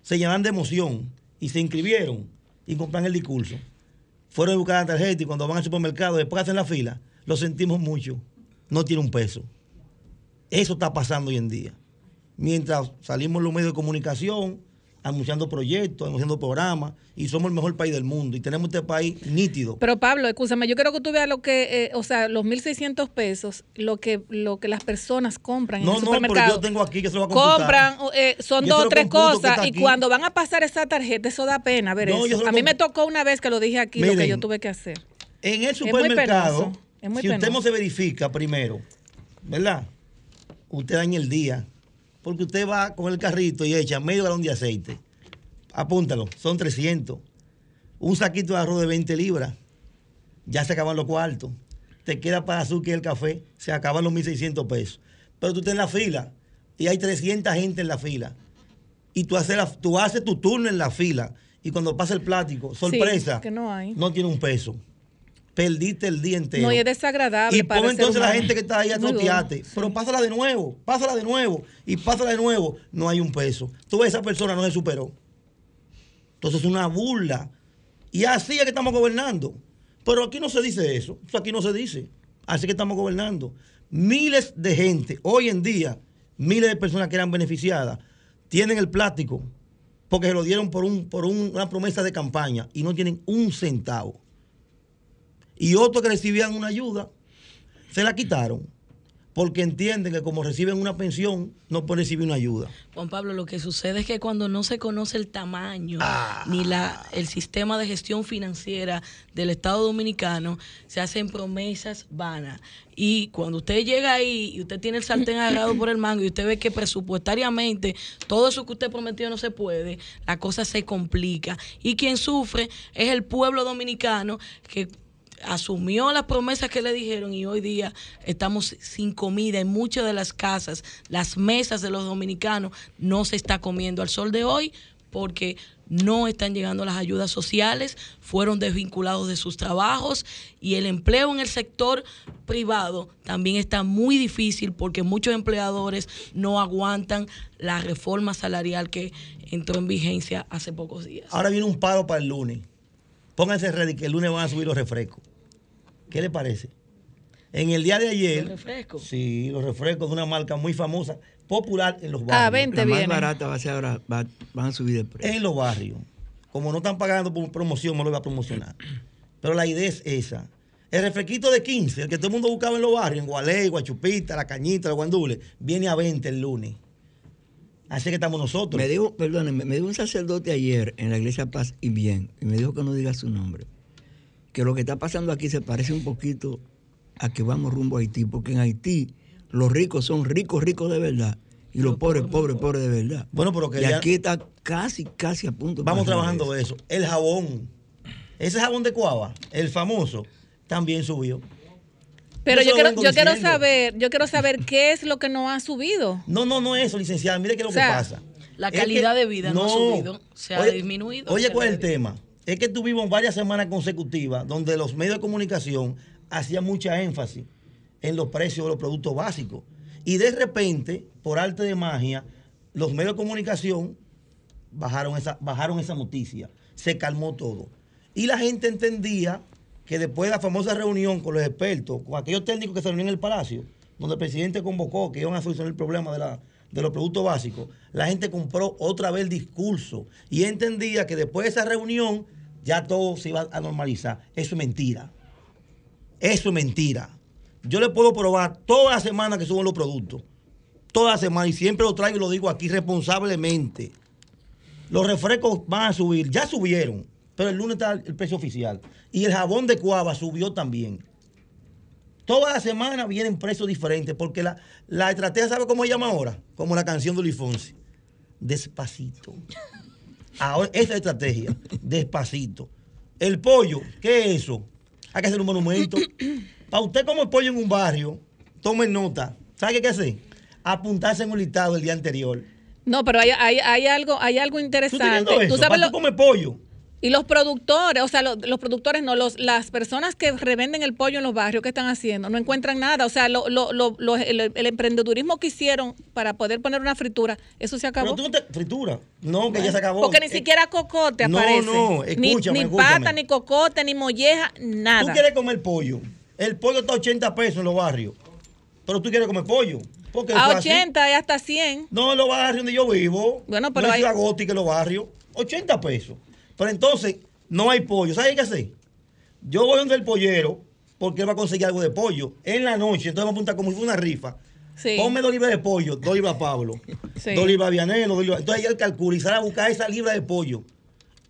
Se llenan de emoción. Y se inscribieron. Y compran el discurso. Fueron a buscar la tarjeta y cuando van al supermercado, después hacen la fila, lo sentimos mucho. No tiene un peso. Eso está pasando hoy en día. Mientras salimos los medios de comunicación, anunciando proyectos, anunciando programas, y somos el mejor país del mundo. Y tenemos este país nítido. Pero Pablo, escúchame, yo quiero que tú veas lo que, eh, o sea, los 1.600 pesos, lo que, lo que las personas compran en No, el no, pero supermercado. yo tengo aquí que se lo voy a computar. compran, eh, son Yo dos o tres cosas y cuando van a pasar esa tarjeta, eso da pena ver No, eso. A mí me tocó una vez que lo dije aquí, lo que yo tuve que hacer. En el Es muy supermercado, penoso, es muy si usted penoso. no se verifica primero, ¿verdad? Usted daña el día. Porque usted va con el carrito y echa medio galón de aceite. Apúntalo, son 300. Un saquito de arroz de 20 libras. Ya se acaban los cuartos. Te queda para azúcar y el café. Se acaban los 1.600 pesos. Pero tú estás en la fila y hay 300 gente en la fila. Y tú haces, la- tú haces tu turno en la fila. Y cuando pasa el plástico, sorpresa, que no hay. no tiene un peso. Perdiste el día entero. No, y es desagradable Y para pon entonces la gente que está ahí a trotearte. Pero pásala de nuevo, pásala de nuevo. Y pásala de nuevo. No hay un peso. Tú ves, esa persona no se superó. Entonces es una burla. Y así es que estamos gobernando. Pero aquí no se dice eso. Eso aquí no se dice. Así que estamos gobernando. Miles de gente, hoy en día, miles de personas que eran beneficiadas, tienen el plástico porque se lo dieron por, un, por un- una promesa de campaña y no tienen un centavo. Y otros que recibían una ayuda, se la quitaron porque entienden que como reciben una pensión, no pueden recibir una ayuda. Juan Pablo, lo que sucede es que cuando no se conoce el tamaño Ah. ni la, el sistema de gestión financiera del Estado Dominicano, se hacen promesas vanas. Y cuando usted llega ahí y usted tiene el sartén agarrado por el mango y usted ve que presupuestariamente todo eso que usted prometió no se puede, la cosa se complica. Y quien sufre es el pueblo dominicano que asumió las promesas que le dijeron y hoy día estamos sin comida en muchas de las casas, las mesas de los dominicanos no se está comiendo al sol de hoy porque no están llegando las ayudas sociales, fueron desvinculados de sus trabajos y el empleo en el sector privado también está muy difícil porque muchos empleadores no aguantan la reforma salarial que entró en vigencia hace pocos días. Ahora viene un paro para el lunes. Pónganse ready que el lunes van a subir los refrescos. ¿Qué le parece? En el día de ayer. ¿Los refrescos? Sí, los refrescos de una marca muy famosa, popular en los barrios. Ah, 20 La más viene. barata va a ser ahora, va- van a subir de precio. En los barrios. Como no están pagando por promoción, no lo voy a promocionar. Pero la idea es esa. El refresquito de 15, el que todo el mundo buscaba en los barrios, en Gualey, Guachupita, La Cañita, La Guandule, viene a 20 el lunes. Así que estamos nosotros. Me dijo, perdónenme, me dijo un sacerdote ayer en la iglesia Paz y Bien, y me dijo que no diga su nombre, que lo que está pasando aquí se parece un poquito a que vamos rumbo a Haití, porque en Haití los ricos son ricos, ricos de verdad, y los pobres, pobres, pobres de verdad. Bueno, pero que y ya- aquí está casi, casi a punto. de Vamos trabajando eso. eso. El jabón. Ese jabón de Cuava, el famoso, también subió. Pero Yo quiero, yo quiero saber, yo quiero saber qué es lo que no ha subido. No, no, no eso, licenciada. Mire qué es lo O sea, que pasa. la Es calidad de vida no ha subido, se ha disminuido. Oye, ¿cuál es el tema? Es que tuvimos varias semanas consecutivas donde los medios de comunicación hacían mucha énfasis en los precios de los productos básicos. Y de repente, por arte de magia, los medios de comunicación bajaron esa, bajaron esa noticia. Se calmó todo. Y la gente entendía que después de la famosa reunión con los expertos, con aquellos técnicos que se reunían en el Palacio, donde el presidente convocó que iban a solucionar el problema de, la, de los productos básicos, la gente compró otra vez el discurso y entendía que después de esa reunión ya todo se iba a normalizar. Eso es mentira. Eso es mentira. Yo le puedo probar toda la semana que suben los productos. Toda la semana. Y siempre lo traigo y lo digo aquí responsablemente. Los refrescos van a subir. Ya subieron. Pero el lunes está el precio oficial. Y el jabón de cuava subió también. Toda la semana vienen precios diferentes. Porque la, la estrategia, ¿sabe cómo se llama ahora? Como la canción de Luis Fonsi. Despacito. Ahora, esa es estrategia. Despacito. El pollo, ¿qué es eso? Hay que hacer un monumento. Para usted como el pollo en un barrio, tome nota. ¿Sabe qué hay que hacer? Apuntarse en un listado el día anterior. No, pero hay, hay, hay algo, hay algo ¿Tú interesante. eso? Tú sabes ¿Para lo- tú comer pollo? Y los productores, o sea, lo- los, productores no, los, las personas que revenden el pollo en los barrios, ¿qué están haciendo? No encuentran nada. O sea, lo, lo, lo- lo- el, el emprendedurismo que hicieron para poder poner una fritura, eso se acabó. Pero tú no te. Fritura. No, que ya se acabó. Porque ni Eh, siquiera cocote no, aparece. no, ni, escúchame, ni escúchame. pata, ni cocote, ni molleja, nada. Tú quieres comer pollo. El pollo está a 80 pesos en los barrios. Pero tú quieres comer pollo. Porque A es así. 80 y hasta 100. No, en los barrios donde yo vivo. Bueno, pero no hay- Ciudad Gótica, en los barrios. 80 pesos. Pero entonces, no hay pollo. ¿Sabes qué hacer? Yo voy donde el pollero, porque él va a conseguir algo de pollo. En la noche, entonces vamos a apuntar como si fuera una rifa. Sí. Ponme dos libras de pollo, dos libras a Pablo. Sí. Dos libras a Vianelo, dos libras. Entonces ahí él calcula y sale a buscar esa libra de pollo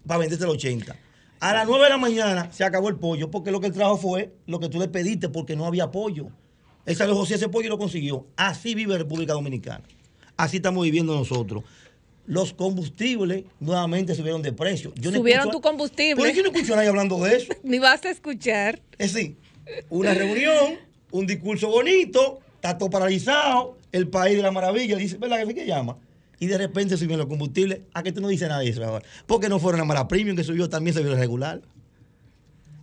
para venderte el 80. A las 9 de la mañana se acabó el pollo, porque lo que él trajo fue lo que tú le pediste, porque no había pollo. Él salió José ese pollo y lo consiguió. Así vive República Dominicana. Así estamos viviendo nosotros. Los combustibles nuevamente subieron de precio. Yo no Subieron escucho- tu combustible. Pero yo no escucho a nadie hablando de eso. Ni vas a escuchar. Es decir, una reunión, un discurso bonito, está todo paralizado, el país de la maravilla, dice, ¿verdad que qué llama? Y de repente subieron los combustibles. ¿A qué tú no dices nada de eso ahora? Porque no fueron a Mara Premium que subió, también subió el regular.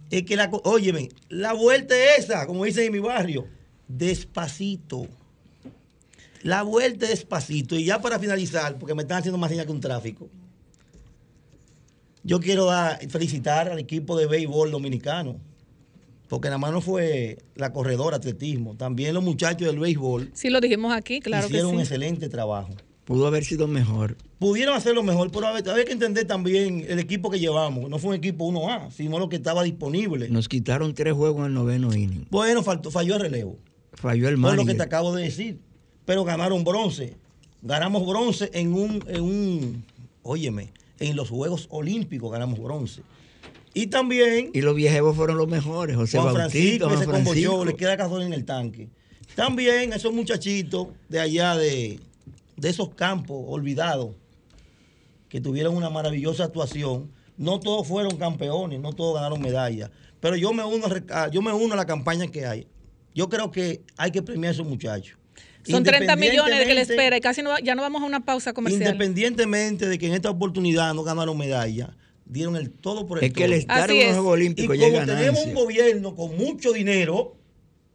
Es que la, óyeme, la vuelta es esa, como dicen en mi barrio, despacito. La vuelta es despacito. Y ya para finalizar, porque me están haciendo más señas que un tráfico. Yo quiero dar- felicitar al equipo de béisbol dominicano, porque nada más no fue la corredora, atletismo, también los muchachos del béisbol Sí, lo dijimos aquí, claro que hicieron un sí. excelente trabajo. Pudo haber sido mejor. Pudieron hacerlo mejor, pero había, que entender también el equipo que llevamos. No fue un equipo 1A, sino lo que estaba disponible. Nos quitaron tres juegos en el noveno inning. Bueno, faltó, falló el relevo. Falló el Por lo que manager. te acabo de decir. Pero ganaron bronce. Ganamos bronce en un, en un, óyeme, en los Juegos Olímpicos ganamos bronce. Y también Y los viejos fueron los mejores. José Juan Bautista, Francisco, que Juan se convochó, Francisco. le queda gasolina en el tanque. También esos muchachitos de allá de, de esos campos olvidados, que tuvieron una maravillosa actuación. No todos fueron campeones, no todos ganaron medallas. Pero yo me uno, a reca- yo me uno a la campaña que hay. Yo creo que hay que premiar a esos muchachos. Son 30 millones que le espera y casi no, ya no vamos a una pausa comercial. Independientemente de que en esta oportunidad no ganaron medalla, dieron el todo por el Es que el todo. estar Así en los es. Juegos Y Olímpicos como ya es tenemos un gobierno con mucho dinero,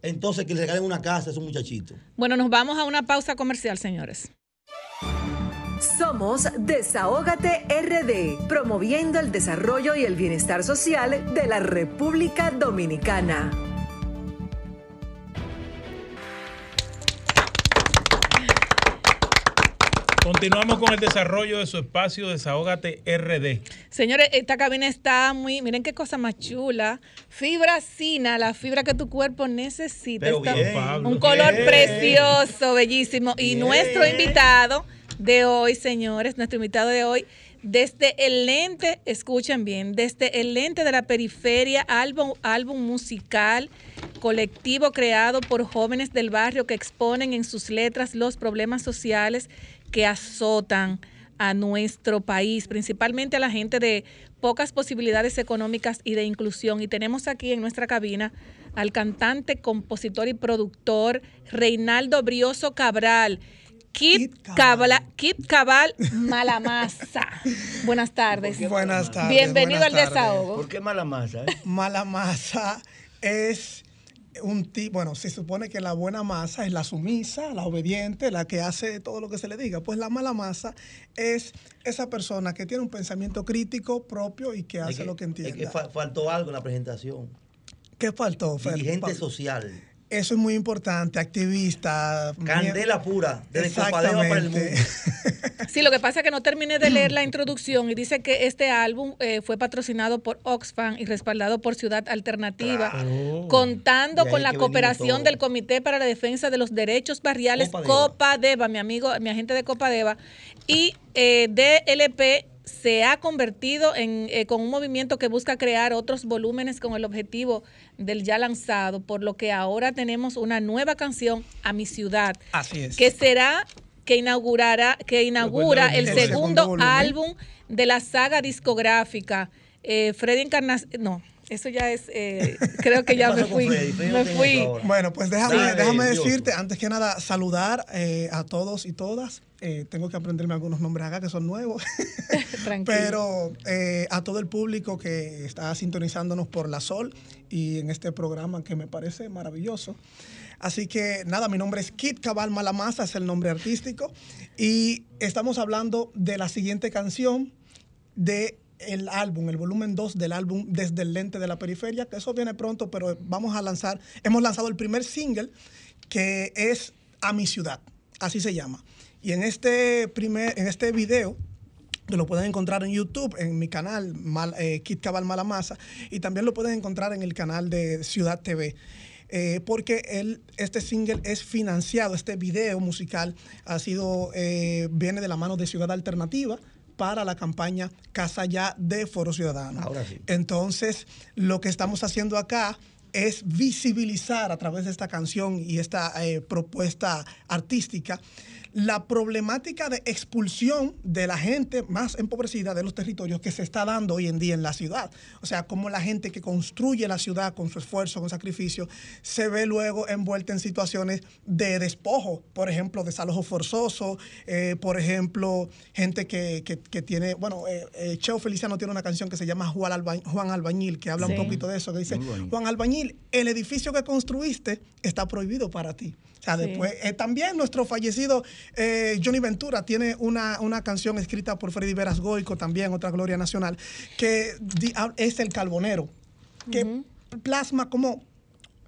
entonces que le regalen una casa a esos muchachitos. Bueno, nos vamos a una pausa comercial, señores. Somos Desahógate RD, promoviendo el desarrollo y el bienestar social de la República Dominicana. Continuamos con el desarrollo de su espacio Desahógate RD. Señores, esta cabina está muy, miren qué cosa más chula. Fibra Sina, la fibra que tu cuerpo necesita. Pero Está bien, Pablo. un color bien. precioso, bellísimo. Y Bien. nuestro invitado de hoy, señores, nuestro invitado de hoy, desde el lente, escuchen bien, desde el lente de la periferia, álbum, álbum musical colectivo creado por jóvenes del barrio que exponen en sus letras los problemas sociales que azotan a nuestro país, principalmente a la gente de pocas posibilidades económicas y de inclusión. Y tenemos aquí en nuestra cabina al cantante, compositor y productor Reinaldo Brioso Cabral. Kit, Kit Cabal. Kit Cabal Malamasa. Buenas tardes. Buenas tardes. Bienvenido buenas al tardes. desahogo. ¿Por qué mala masa? eh? Mala masa es un tipo, bueno, se supone que la buena masa es la sumisa, la obediente, la que hace todo lo que se le diga. Pues la mala masa es esa persona que tiene un pensamiento crítico propio y que hace Es lo que es entiende. que fa- faltó algo en la presentación. ¿Qué faltó, Fer? Dirigente social. Eso es muy importante, activista. Candela pura, desde Copadeva para el mundo. Sí, lo que pasa es que no terminé de leer la introducción y dice que este álbum eh, fue patrocinado por Oxfam y respaldado por Ciudad Alternativa, contando con la cooperación del Comité para la Defensa de los Derechos Barriales, Copadeva. Copadeva, mi amigo, mi agente de Copadeva, y eh, DLP se ha convertido en, eh, con un movimiento que busca crear otros volúmenes con el objetivo del ya lanzado, por lo que ahora tenemos una nueva canción, A mi ciudad, Así es. que será que inaugurará que inaugura el, El segundo, álbum de la saga discográfica eh, Freddy Encarnación no eso ya es eh, creo que ya ¿Qué me fui me fui. Bueno, pues déjame, déjame decirte, antes que nada, saludar eh, a todos y todas. Eh, tengo que aprenderme algunos nombres acá que son nuevos. tranquilo Pero eh, a todo el público que está sintonizándonos por La Sol y en este programa que me parece maravilloso. Así que nada, mi nombre es Kit Cabal Malamasa, es el nombre artístico. Y estamos hablando de la siguiente canción de el álbum, el volumen 2 del álbum Desde el lente de la periferia, que eso viene pronto, pero vamos a lanzar, hemos lanzado el primer single que es A mi ciudad, así se llama. Y en este primer en este video que lo pueden encontrar en YouTube, en mi canal, Mal- eh, Kit Cabal Malamasa, y también lo pueden encontrar en el canal de Ciudad TV. Eh, porque el, este single es financiado, este video musical ha sido, eh, viene de la mano de Ciudad Alternativa para la campaña Casa Ya de Foro Ciudadano. Ahora sí. Entonces, lo que estamos haciendo acá es visibilizar a través de esta canción y esta propuesta artística la problemática de expulsión de la gente más empobrecida de los territorios que se está dando hoy en día en la ciudad. O sea, cómo la gente que construye la ciudad con su esfuerzo, con sacrificio, se ve luego envuelta en situaciones de despojo, por ejemplo, desalojo forzoso, eh, por ejemplo, gente que, que- que tiene, bueno, eh, eh, Cheo Feliciano tiene una canción que se llama Juan, Alba- Juan Albañil, que habla Sí. un poquito de eso, que dice. Juan Albañil, el edificio que construiste está prohibido para ti. O sea, Sí. después, eh, también nuestro fallecido eh, Johnny Ventura tiene una, una canción escrita por Freddy Veras Goico, también otra gloria nacional, que ah, es El Carbonero, que plasma como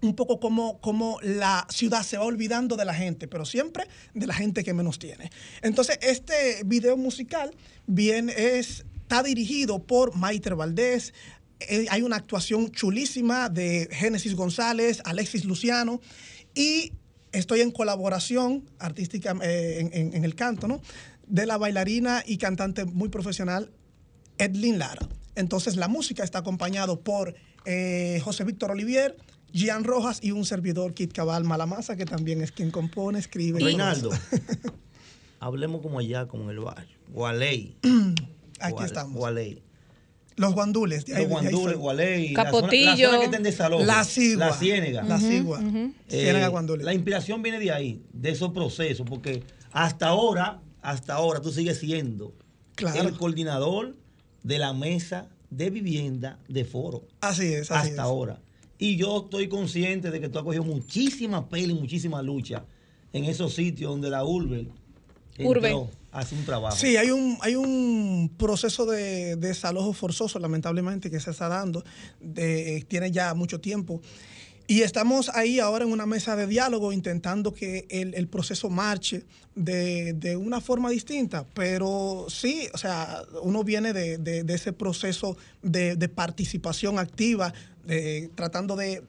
un poco como, como la ciudad se va olvidando de la gente, pero siempre de la gente que menos tiene. Entonces, este video musical bien es, está dirigido por Maiter Valdés. Eh, hay una actuación chulísima de Génesis González, Alexis Luciano y estoy en colaboración artística eh, en, en- en el canto, ¿no? De la bailarina y cantante muy profesional Edlin Lara. Entonces la música está acompañado por eh, José Víctor Olivier, Gian Rojas y un servidor Kit Cabal Malamasa, que también es quien compone, escribe. y Reinaldo, hablemos como allá, como el barrio. Gualey. Aquí Gual- estamos. Gualey. Los guandules. de ahí- Los guandules. Gualey. Capotillo. La zona, la zona que está en desalojo. La Sigua. La Ciénega. La Sigua. Eh, Ciénaga Guandules. la inspiración viene de ahí, de esos procesos, porque hasta ahora, hasta ahora tú sigues siendo Claro. el coordinador de la mesa de vivienda de foro. Así es, así hasta es. ahora. Y yo estoy consciente de que tú has cogido muchísima peli, muchísima lucha en esos sitios donde la urbe, Urbe. hace un trabajo. Sí, hay un, hay un proceso de, de desalojo forzoso, lamentablemente, que se está dando. de- tiene ya mucho tiempo. Y estamos ahí ahora en una mesa de diálogo intentando que el, el proceso marche de, de una forma distinta. Pero sí, o sea, uno viene de, de- de ese proceso de, de participación activa, de- tratando de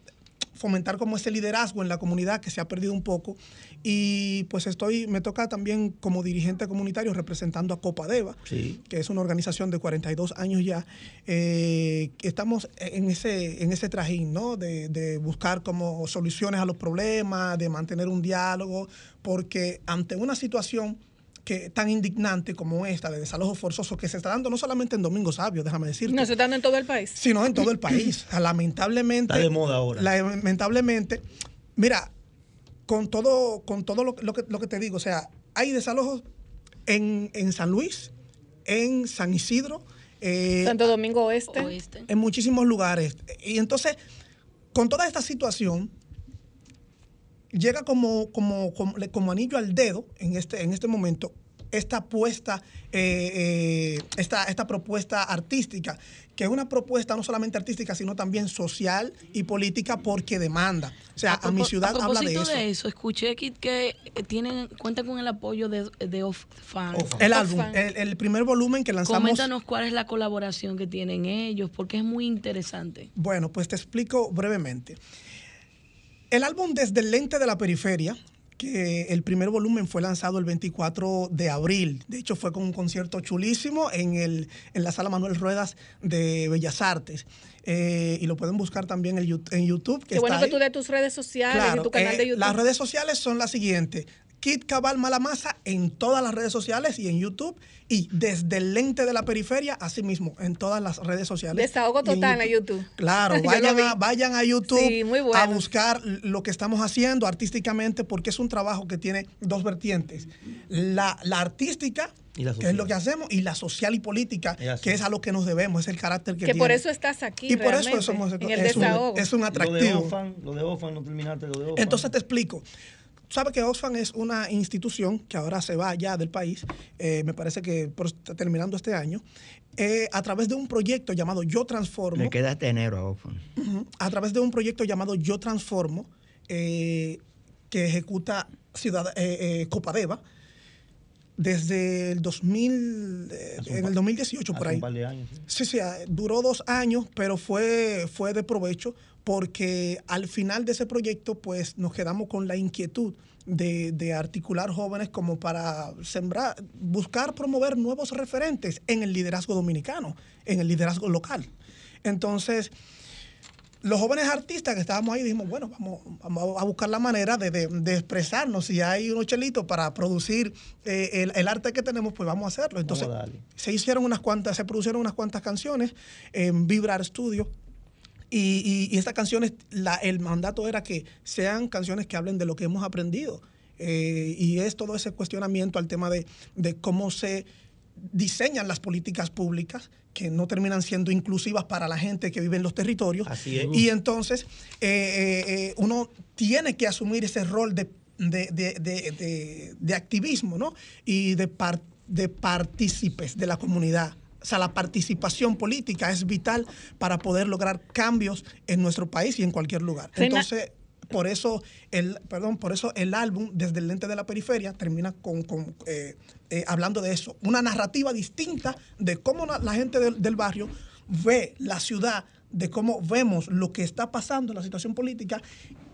fomentar como ese liderazgo en la comunidad que se ha perdido un poco. Y pues estoy, me toca también como dirigente comunitario representando a Copadeva, Sí. que es una organización de 42 años ya. Eh, estamos en ese, en ese trajín, ¿no? De, de buscar como soluciones a los problemas, de mantener un diálogo, porque ante una situación que tan indignante como esta de desalojo forzoso que se está dando no solamente en Domingo Sabio, déjame decirte, no se está dando en todo el país sino en todo el país. Lamentablemente. Está de moda ahora. Lamentablemente, mira, con todo, con todo lo, lo que, lo que te digo, o sea, hay desalojos en, en San Luis, en San Isidro, eh, Santo Domingo Oeste Oeste. en muchísimos lugares. Y entonces, con toda esta situación, llega como, como, como, como anillo al dedo en este, en este momento esta apuesta eh, eh, esta, esta propuesta artística, que es una propuesta no solamente artística, sino también social y política porque demanda. O sea, a, mi ciudad habla de eso. de eso, escuché que, que tienen, cuenta con el apoyo de, de Off-Fan. el álbum, el, primer volumen que lanzamos. Coméntanos cuál es la colaboración que tienen ellos, porque es muy interesante. Bueno, pues te explico brevemente. El álbum Desde el lente de la periferia que el primer volumen fue lanzado el 24 de abril. De hecho, fue con un concierto chulísimo en, el, en la sala Manuel Ruedas de Bellas Artes. Eh, y lo pueden buscar también en YouTube. Que Qué bueno que tú de tus redes sociales y tu canal de eh, YouTube. Las redes sociales son las siguientes. Kit Cabal Malamasa en todas las redes sociales y en YouTube y desde el lente de la periferia, así mismo, en todas las redes sociales. Desahogo total en YouTube. Claro, vayan a, vayan a YouTube a buscar lo que estamos haciendo artísticamente porque es un trabajo que tiene dos vertientes. La, artística, que es lo que hacemos, y la social y política, que es a lo que nos debemos, es el carácter que, que por eso estás aquí. Y por eso somos, en el es, desahogo. Un, es un atractivo. Lo de Ofan, no terminaste lo de Ofan. Entonces te explico sabe que Oxfam es una institución que ahora se va ya del país, eh, me parece que está terminando este año, eh, a través de un proyecto llamado Yo Transformo. Le queda este enero a Oxfam. a través de un proyecto llamado Yo Transformo, eh, que ejecuta Ciudad, Copadeva desde el 2000, en el 2018 por ahí. Un par de años, sí, sí, duró dos años, pero fue, fue de provecho porque al final de ese proyecto pues nos quedamos con la inquietud de, articular jóvenes como para sembrar, buscar promover nuevos referentes en el liderazgo dominicano, en el liderazgo local. Entonces, los jóvenes artistas que estábamos ahí dijimos, bueno, vamos, vamos a buscar la manera de, expresarnos. Si hay unos chelitos para producir eh, el, arte que tenemos, pues vamos a hacerlo. Entonces, se hicieron unas cuantas, se produjeron unas cuantas canciones en Vibrar Studio y, y, estas canciones, el mandato era que sean canciones que hablen de lo que hemos aprendido. Eh, y es todo ese cuestionamiento al tema de, cómo se diseñan las políticas públicas que no terminan siendo inclusivas para la gente que vive en los territorios. Así es. Y entonces eh, eh, uno tiene que asumir ese rol de, de, activismo ¿no? y de, de partícipes de la comunidad. O sea, la participación política es vital para poder lograr cambios en nuestro país y en cualquier lugar. Entonces, por eso el, perdón, por eso el álbum, desde el lente de la periferia, termina con, eh, eh, hablando de eso. Una narrativa distinta de cómo la, gente del, barrio ve la ciudad, de cómo vemos lo que está pasando en la situación política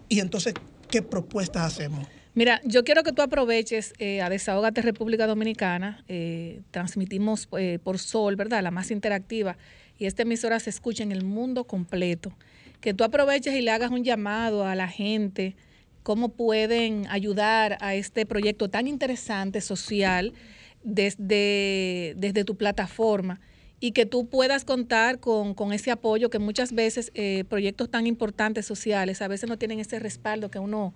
y entonces qué propuestas hacemos. Mira, yo quiero que tú aproveches eh, a Desahogate República Dominicana. Eh, transmitimos eh, por Sol, ¿verdad? La más interactiva. Y esta emisora se escucha en el mundo completo. Que tú aproveches y le hagas un llamado a la gente, cómo pueden ayudar a este proyecto tan interesante social desde, desde tu plataforma y que tú puedas contar con, con ese apoyo que muchas veces proyectos tan importantes sociales a veces no tienen ese respaldo que uno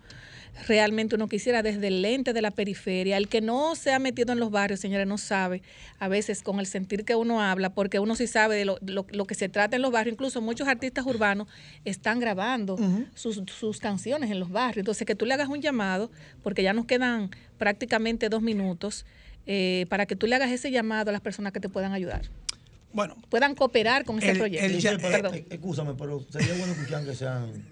realmente uno quisiera desde el lente de la periferia. El que no se ha metido en los barrios, señores, no sabe a veces con el sentir que uno habla, porque uno sí sabe de lo, lo, que se trata en los barrios. Incluso muchos artistas urbanos están grabando sus, sus canciones en los barrios. Entonces, que tú le hagas un llamado, porque ya nos quedan prácticamente dos minutos, eh, para que tú le hagas ese llamado a las personas que te puedan ayudar. Bueno, puedan cooperar con ese proyecto. El, Escúchame, pero sería bueno escuchar que sean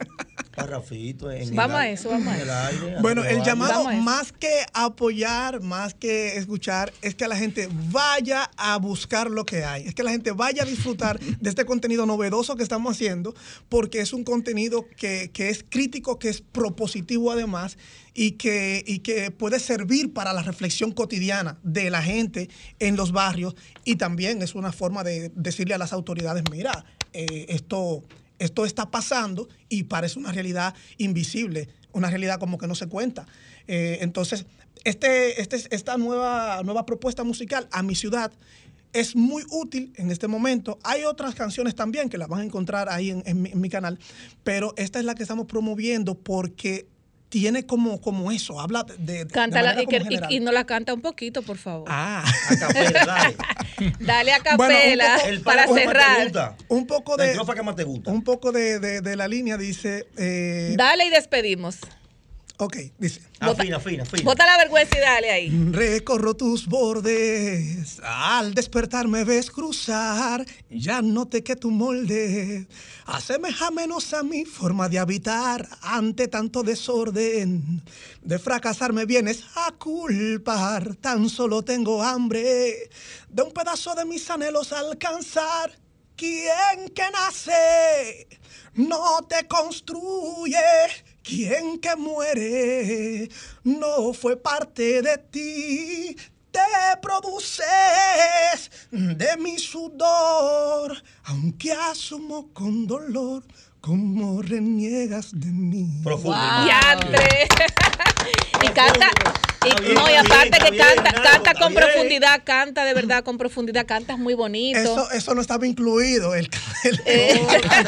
vamos a eso, vamos a eso. bueno, el llamado más que apoyar, más que escuchar, es que la gente vaya a buscar lo que hay. Es que la gente vaya a disfrutar de este contenido novedoso que estamos haciendo, porque es un contenido que, es crítico, que es propositivo además, y que, y que puede servir para la reflexión cotidiana de la gente en los barrios. Y también es una forma de decirle a las autoridades, mira, eh, esto esto está pasando y parece una realidad invisible, una realidad como que no se cuenta. Eh, entonces, este, este, esta nueva, nueva propuesta musical a mi ciudad es muy útil en este momento. Hay otras canciones también que las van a encontrar ahí en, mi, canal, pero esta es la que estamos promoviendo porque tiene como, como eso, habla de... Cántala y, y, no la canta un poquito, por favor. Ah, a capela, dale. dale a capela para cerrar. Un poco de... que más te gusta. Un poco de, de, la línea dice... Eh, dale y despedimos. Ok, dice. Afina, afina, afina. Bota la vergüenza y dale ahí. Recorro tus bordes, al despertar me ves cruzar, ya noté que tu molde asemeja menos a mi forma de habitar ante tanto desorden. De fracasar me vienes a culpar, tan solo tengo hambre de un pedazo de mis anhelos alcanzar. ¿Quién que nace no te construye? ¿Quién que muere no fue parte de ti? Te produces de mi sudor, aunque asumo con dolor cómo reniegas de mí. Profundo. ¡Diantre! y canta, y, no, y aparte que canta, canta con profundidad, canta de verdad con profundidad, cantas muy bonito. Eso, eso no estaba incluido. El, el- Eh.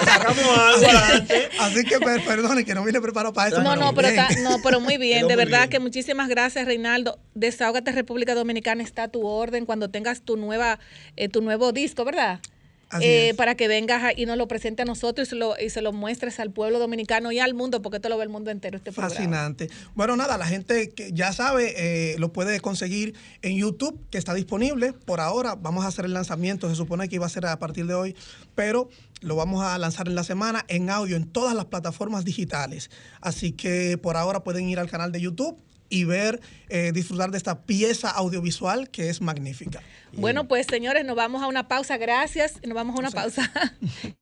Sacamos algo adelante. Así que per- perdone que no vine preparado para eso. No, no, pero, ta- no, pero muy bien, de verdad bien. que muchísimas gracias, Reinaldo. Desahógate República Dominicana está a tu orden cuando tengas tu nueva, eh, tu nuevo disco, ¿verdad? Eh, para que vengas y nos lo presente a nosotros y se lo, y se lo muestres al pueblo dominicano y al mundo, porque esto lo ve el mundo entero, este programa. Fascinante. Bueno, nada, la gente que ya sabe eh, lo puede conseguir en YouTube, que está disponible. Por ahora vamos a hacer el lanzamiento, se supone que iba a ser a partir de hoy, pero lo vamos a lanzar en la semana en audio en todas las plataformas digitales. Así que por ahora pueden ir al canal de YouTube y ver, eh, disfrutar de esta pieza audiovisual que es magnífica. Bueno, pues señores, nos vamos a una pausa, gracias, nos vamos a una pausa.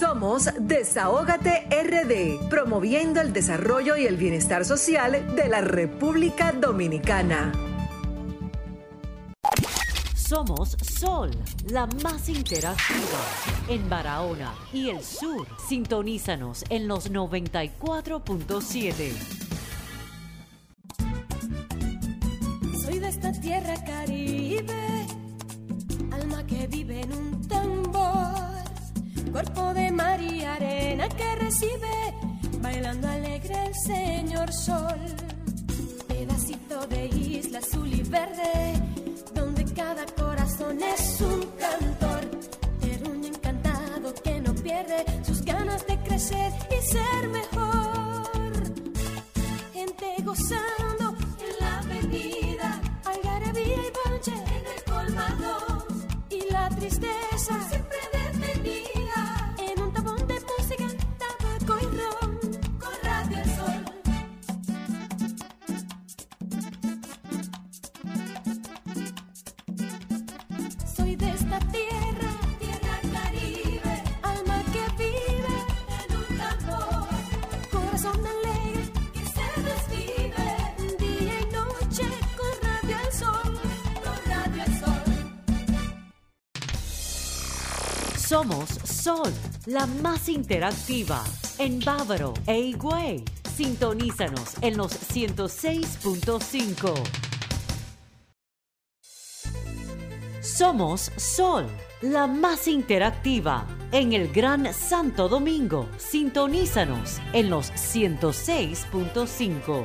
Somos Desahógate RD, promoviendo el desarrollo y el bienestar social de la República Dominicana. Somos Sol, la más interactiva en Barahona y el sur. Sintonízanos en los 94.7. Soy de esta tierra caribe, alma que vive en un tambor, cuerpo de mar y arena que recibe, bailando alegre el señor sol. Pedacito de isla azul y verde, donde cada corazón es un cantor, terruño encantado que no pierde sus ganas de crecer y ser mejor Somos Sol, la más interactiva en Bávaro e Higüey. Sintonízanos en los 106.5. Somos Sol, la más interactiva en el Gran Santo Domingo. Sintonízanos en los 106.5.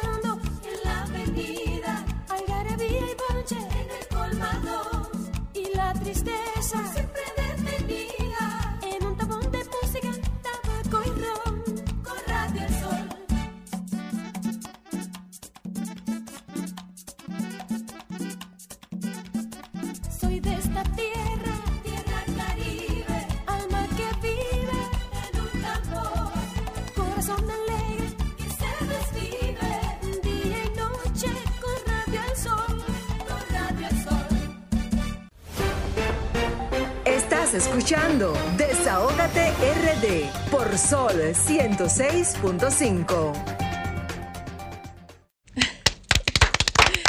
Sol 106.5.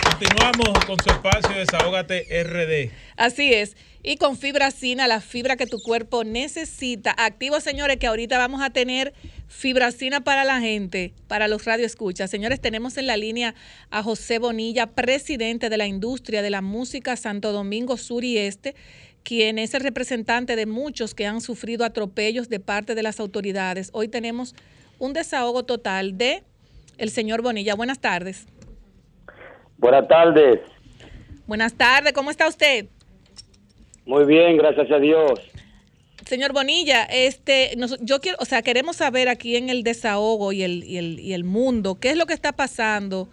Continuamos con su espacio Desahógate RD. Así es. Y con fibracina, la fibra que tu cuerpo necesita. Activo, señores, que ahorita vamos a tener fibracina para la gente, para los radioescuchas. Señores, tenemos en la línea a José Bonilla, presidente de la industria de la música Santo Domingo Sur y Este, quien es el representante de muchos que han sufrido atropellos de parte de las autoridades. Hoy tenemos un desahogo total de el señor Bonilla. Buenas tardes. Buenas tardes. Buenas tardes, ¿cómo está usted? Muy bien, gracias a Dios. Señor Bonilla, este, nos- yo quiero, o sea, queremos saber aquí en el desahogo y el, y el, y el mundo, qué es lo que está pasando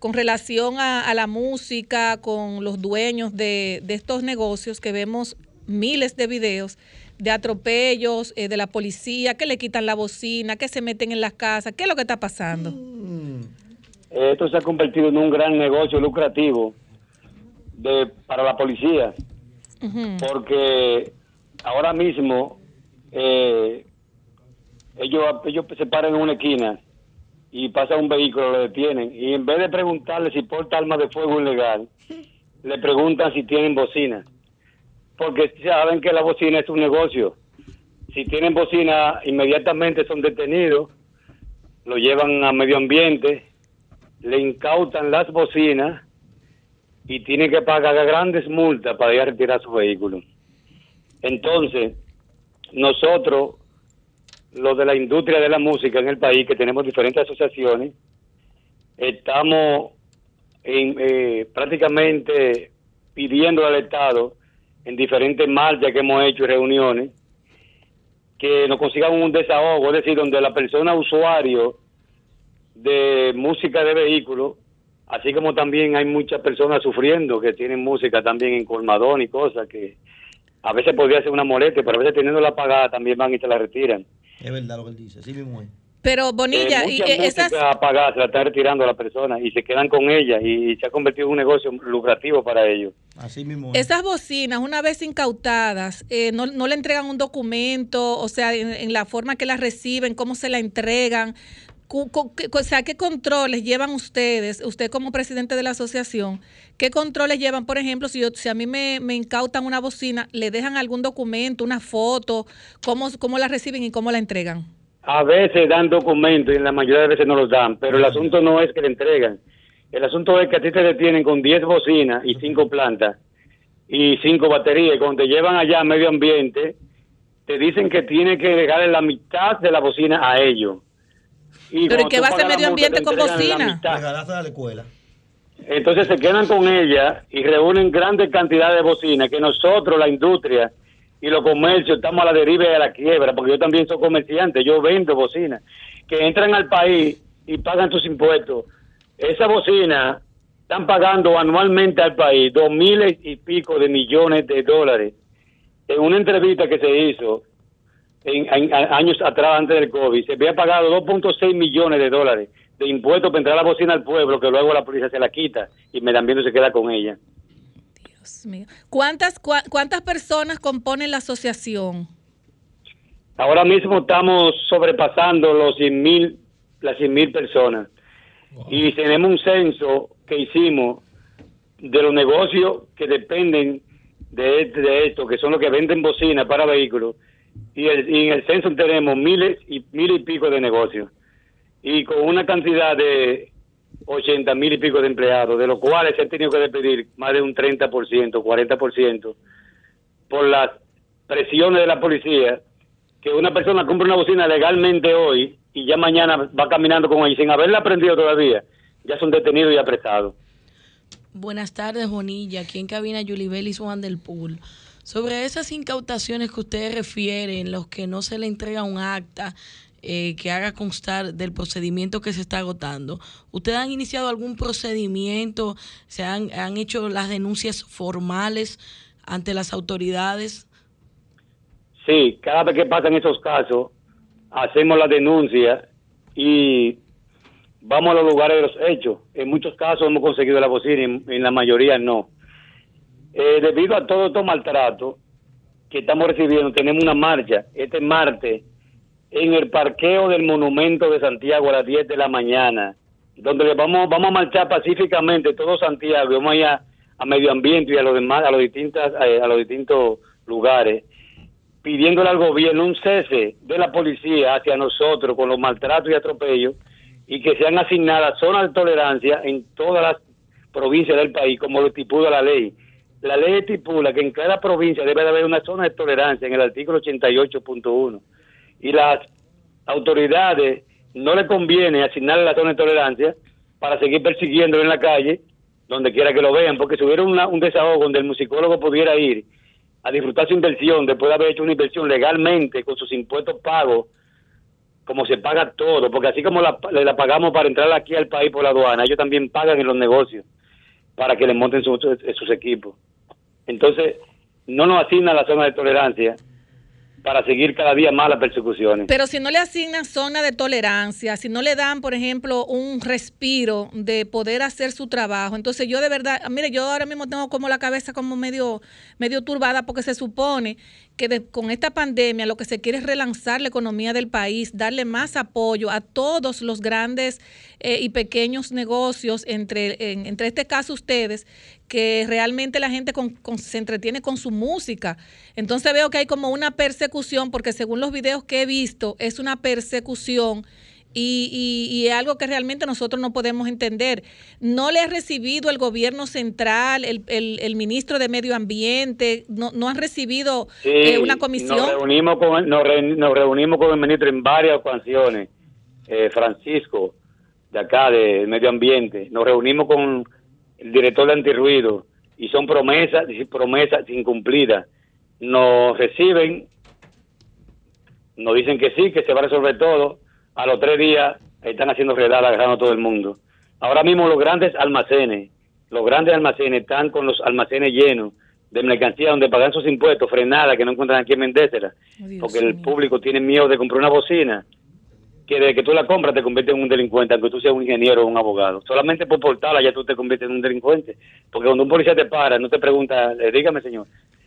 con relación a, a la música, con los dueños de, de estos negocios que vemos miles de videos de atropellos, eh, de la policía, que le quitan la bocina, que se meten en las casas, ¿qué es lo que está pasando? Esto se ha convertido en un gran negocio lucrativo de, para la policía, porque ahora mismo eh, ellos, ellos se paran en una esquina y pasa un vehículo, lo detienen, y en vez de preguntarle si porta arma de fuego ilegal, le preguntan si tienen bocina, porque saben que la bocina es un negocio. Si tienen bocina, inmediatamente son detenidos, lo llevan a medio ambiente, le incautan las bocinas y tienen que pagar grandes multas para ir a retirar su vehículo. Entonces, nosotros, los de la industria de la música en el país, que tenemos diferentes asociaciones, estamos en, eh, prácticamente pidiendo al Estado en diferentes marchas que hemos hecho y reuniones que nos consigan un desahogo, es decir, donde la persona usuario de música de vehículos, así como también hay muchas personas sufriendo que tienen música también en colmadón y cosas que a veces podría ser una molestia, pero a veces teniéndola pagada también van y te la retiran. Es verdad lo que él dice, así mismo es. Pero Bonilla, Eh, y esas, música apagada se la está retirando a la persona y se quedan con ella y, se ha convertido en un negocio lucrativo para ellos. Así mismo Esas bocinas, una vez incautadas, eh, no, no le entregan un documento, o sea, en, en la forma que las reciben, cómo se la entregan. O sea, ¿qué controles llevan ustedes, usted como presidente de la asociación, qué controles llevan, por ejemplo, si, yo, si a mí me, me incautan una bocina, le dejan algún documento, una foto, cómo, cómo la reciben y cómo la entregan? A veces dan documentos y en la mayoría de veces no los dan, pero el asunto no es que le entregan. El asunto es que a ti te detienen con 10 bocinas y 5 plantas y 5 baterías. Y cuando te llevan allá a medio ambiente, te dicen que tiene que dejarle la mitad de la bocina a ellos. Y Pero ¿y cuando qué va a hacer medio ambiente te con bocina? a la escuela. Entonces se quedan con ella y reúnen grandes cantidades de bocinas que nosotros, la industria y los comercios, estamos a la deriva y a la quiebra, porque yo también soy comerciante, yo vendo bocinas, que entran al país y pagan sus impuestos. Esa bocina están pagando anualmente al país dos miles y pico de millones de dólares. En una entrevista que se hizo en, años atrás, antes del COVID, se había pagado 2.6 millones de dólares de impuestos para entrar la bocina al pueblo, que luego la policía se la quita y medio ambiente se queda con ella. Dios mío. ¿Cuántas, cua- ¿Cuántas personas componen la asociación? Ahora mismo estamos sobrepasando los 100 mil, las 100 mil personas. Y tenemos un censo que hicimos de los negocios que dependen de, este- de esto, que son los que venden bocinas para vehículos. Y, el- y en el censo tenemos miles y mil y pico de negocios. Y con una cantidad de 80 mil y pico de empleados, de los cuales se han tenido que despedir más de un 30%, 40%, por las presiones de la policía que una persona compra una bocina legalmente hoy y ya mañana va caminando con ella sin haberla aprendido todavía, ya son detenidos y apresados. Buenas tardes, Bonilla. Aquí en cabina Yulibel y Juan del Pool. Sobre esas incautaciones que usted refiere, en los que no se le entrega un acta eh, que haga constar del procedimiento que se está agotando, ¿ustedes han iniciado algún procedimiento? ¿Se han, han hecho las denuncias formales ante las autoridades? Sí, cada vez que pasan esos casos, hacemos la denuncia y vamos a los lugares de los hechos. En muchos casos hemos conseguido la bocina, en, en la mayoría no. Eh, debido a todo estos maltratos que estamos recibiendo, tenemos una marcha este martes en el parqueo del Monumento de Santiago a las 10 de la mañana donde le vamos vamos a marchar pacíficamente todo Santiago, vamos a ir a, medio ambiente y a los demás, a los distintas eh, a los distintos lugares pidiéndole al gobierno un cese de la policía hacia nosotros con los maltratos y atropellos y que sean asignadas zonas de tolerancia en todas las provincias del país, como lo estipula la ley. La ley estipula que en cada provincia debe de haber una zona de tolerancia en el artículo 88.1 y las autoridades no le conviene asignarle la zona de tolerancia para seguir persiguiéndolo en la calle, donde quiera que lo vean, porque si hubiera una- un desahogo donde el musicólogo pudiera ir a disfrutar su inversión después de haber hecho una inversión legalmente con sus impuestos pagos, como se paga todo, porque así como la, le la pagamos para entrar aquí al país por la aduana, ellos también pagan en los negocios para que les monten sus, equipos. Entonces, no nos asignan la zona de tolerancia para seguir cada día más las persecuciones. Pero si no le asignan zona de tolerancia, si no le dan, por ejemplo, un respiro de poder hacer su trabajo, entonces yo de verdad, mire, yo ahora mismo tengo como la cabeza como medio, medio turbada porque se supone que de- con esta pandemia lo que se quiere es relanzar la economía del país, darle más apoyo a todos los grandes eh, y pequeños negocios, entre, en- entre este caso ustedes, que realmente la gente con- con- se entretiene con su música. Entonces veo que hay como una persecución, porque según los videos que he visto, es una persecución y, y- y es algo que realmente nosotros no podemos entender. No le ha recibido el gobierno central, el, el- el ministro de Medio Ambiente, no, no han recibido Sí, eh, una comisión. Nos reunimos con, nos, re- nos reunimos con el ministro en varias ocasiones, eh, Francisco, de acá, de Medio Ambiente. Nos reunimos con el director de antirruido y son promesas, promesas incumplidas. Nos reciben, nos dicen que sí, que se va a resolver todo. A los tres días están haciendo redadas, agarrando a todo el mundo. Ahora mismo los grandes almacenes, los grandes almacenes están con los almacenes llenos de mercancía donde pagan sus impuestos, frenada, que no encuentran a quién vendérsela, porque el público tiene miedo de comprar una bocina, que desde que tú la compras te conviertes en un delincuente, aunque tú seas un ingeniero o un abogado. Solamente por portarla ya tú te conviertes en un delincuente, porque cuando un policía te para, no te pregunta, dígame señor,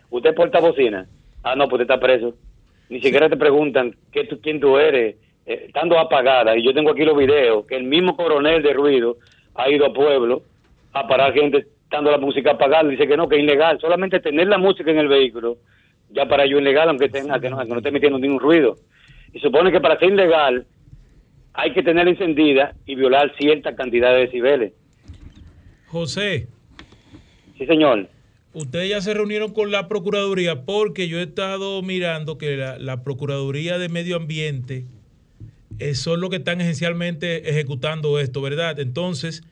¿usted porta bocina? Ah, no, pues usted está preso. Ni siquiera te preguntan ¿qué tú, quién tú eres, eh, estando apagada. Y yo tengo aquí los videos, que el mismo coronel de ruido ha ido a pueblo a parar gente estando la música apagada. Dice que no, que es ilegal. Solamente tener la música en el vehículo, ya para es ilegal, aunque, tenga, que, no, que no esté metiendo ningún ruido. Y supone que para ser ilegal hay que tenerla encendida y violar cierta cantidad de decibeles. José. Sí, señor. Ustedes ya se reunieron con la Procuraduría porque yo he estado mirando que la, la Procuraduría de Medio Ambiente eh, son los que están esencialmente ejecutando esto, ¿verdad? Entonces,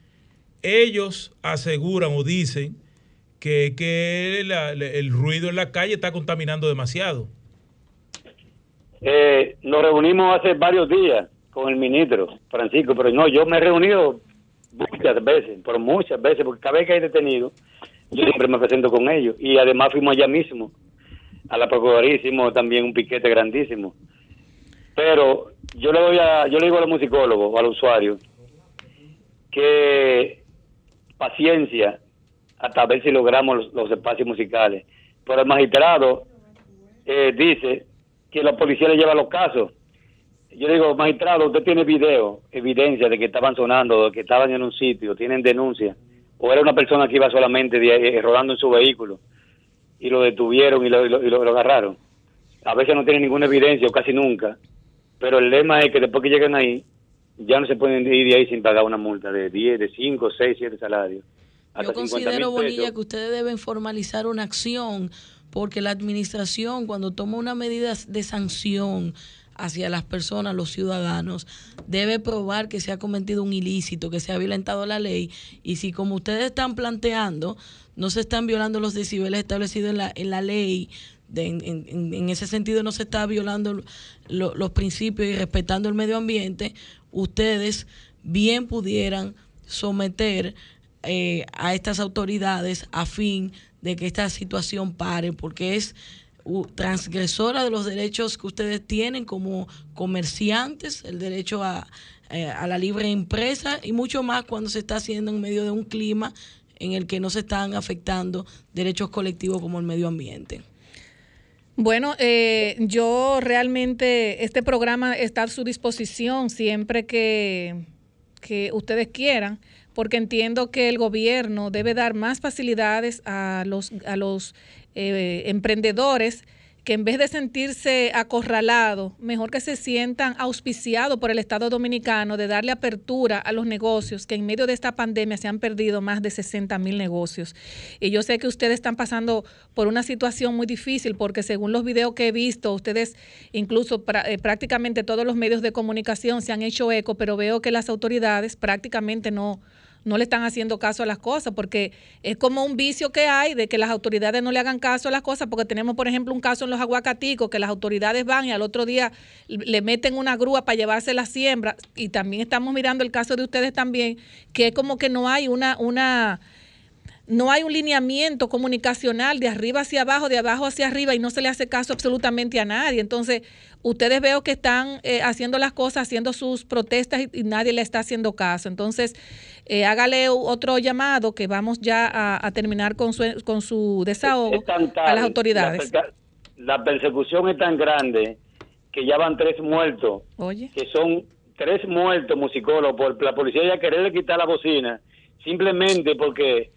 ellos aseguran o dicen que, que la- el ruido en la calle está contaminando demasiado. Eh, nos reunimos hace varios días con el ministro Francisco, pero no, yo me he reunido muchas veces, por muchas veces, porque cada vez que hay detenido, yo siempre me presento con ellos. Y además fuimos allá mismo, a la Procuraduría, hicimos también un piquete grandísimo. Pero yo le doy a, yo le digo a los musicólogos, al usuario, que paciencia hasta ver si logramos los, los espacios musicales. Pero el magistrado eh, dice que la policía le lleva los casos. Yo digo, magistrado, usted tiene video, evidencia de que estaban sonando, de que estaban en un sitio, tienen denuncia. O era una persona que iba solamente de- eh, rodando en su vehículo y lo detuvieron y lo, y lo- y lo- lo agarraron. A veces no tienen ninguna evidencia o casi nunca. Pero el lema es que después que llegan ahí, ya no se pueden ir de ahí sin pagar una multa de 10, de 5, 6, 7 salarios. Yo 50 considero. Bonilla, que ustedes deben formalizar una acción porque la administración cuando toma una medida de sanción hacia las personas, los ciudadanos, debe probar que se ha cometido un ilícito, que se ha violentado la ley. Y si como ustedes están planteando, no se están violando los decibeles establecidos en la, en la ley, en, ese sentido no se está violando lo- los principios y respetando el medio ambiente, ustedes bien pudieran someter eh, a estas autoridades a fin de que esta situación pare, porque es transgresora de los derechos que ustedes tienen como comerciantes, el derecho a, eh, a la libre empresa y mucho más cuando se está haciendo en medio de un clima en el que no se están afectando derechos colectivos como el medio ambiente. Bueno, eh, yo realmente, este programa está a su disposición siempre que, que ustedes quieran, porque entiendo que el gobierno debe dar más facilidades a los, a los eh, emprendedores que en vez de sentirse acorralados, mejor que se sientan auspiciados por el Estado Dominicano de darle apertura a los negocios, que en medio de esta pandemia se han perdido más de 60 mil negocios. Y yo sé que ustedes están pasando por una situación muy difícil, porque según los videos que he visto, ustedes, incluso eh, prácticamente todos los medios de comunicación se han hecho eco, pero veo que las autoridades prácticamente no no le están haciendo caso a las cosas, porque es como un vicio que hay de que las autoridades no le hagan caso a las cosas, porque tenemos, por ejemplo, un caso en los aguacaticos, que las autoridades van y al otro día le meten una grúa para llevarse la siembra, y también estamos mirando el caso de ustedes también, que es como que no hay una, una, no hay un lineamiento comunicacional de arriba hacia abajo, de abajo hacia arriba y no se le hace caso absolutamente a nadie. Entonces, ustedes veo que están eh, haciendo las cosas, haciendo sus protestas y, y nadie le está haciendo caso. Entonces, eh, hágale otro llamado que vamos ya a, a terminar con su, con su desahogo tal, a las autoridades. La persecución es tan grande que ya van tres muertos, Oye. que son tres muertos musicólogos por la policía ya quererle quitar la bocina, simplemente porque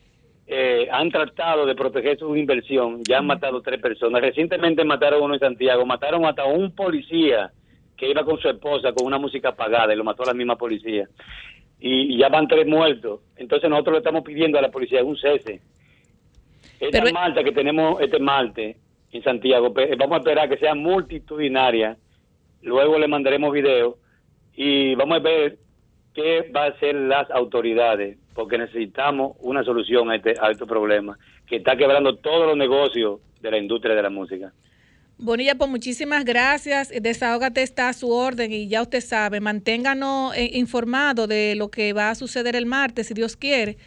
eh, han tratado de proteger su inversión. Ya han matado tres personas. Recientemente mataron uno en Santiago, mataron hasta un policía que iba con su esposa con una música apagada y lo mató la misma policía. Y, y ya van tres muertos. Entonces nosotros le estamos pidiendo a la policía un cese. Esta Pero- marcha que tenemos este martes en Santiago, pe- vamos a esperar que sea multitudinaria. Luego le mandaremos video y vamos a ver qué va a hacer las autoridades, porque necesitamos una solución a este, a este problema que está quebrando todos los negocios de la industria de la música. Bonilla, pues muchísimas gracias. Desahógate está a su orden y ya usted sabe, manténganos eh, informados de lo que va a suceder el martes, si Dios quiere.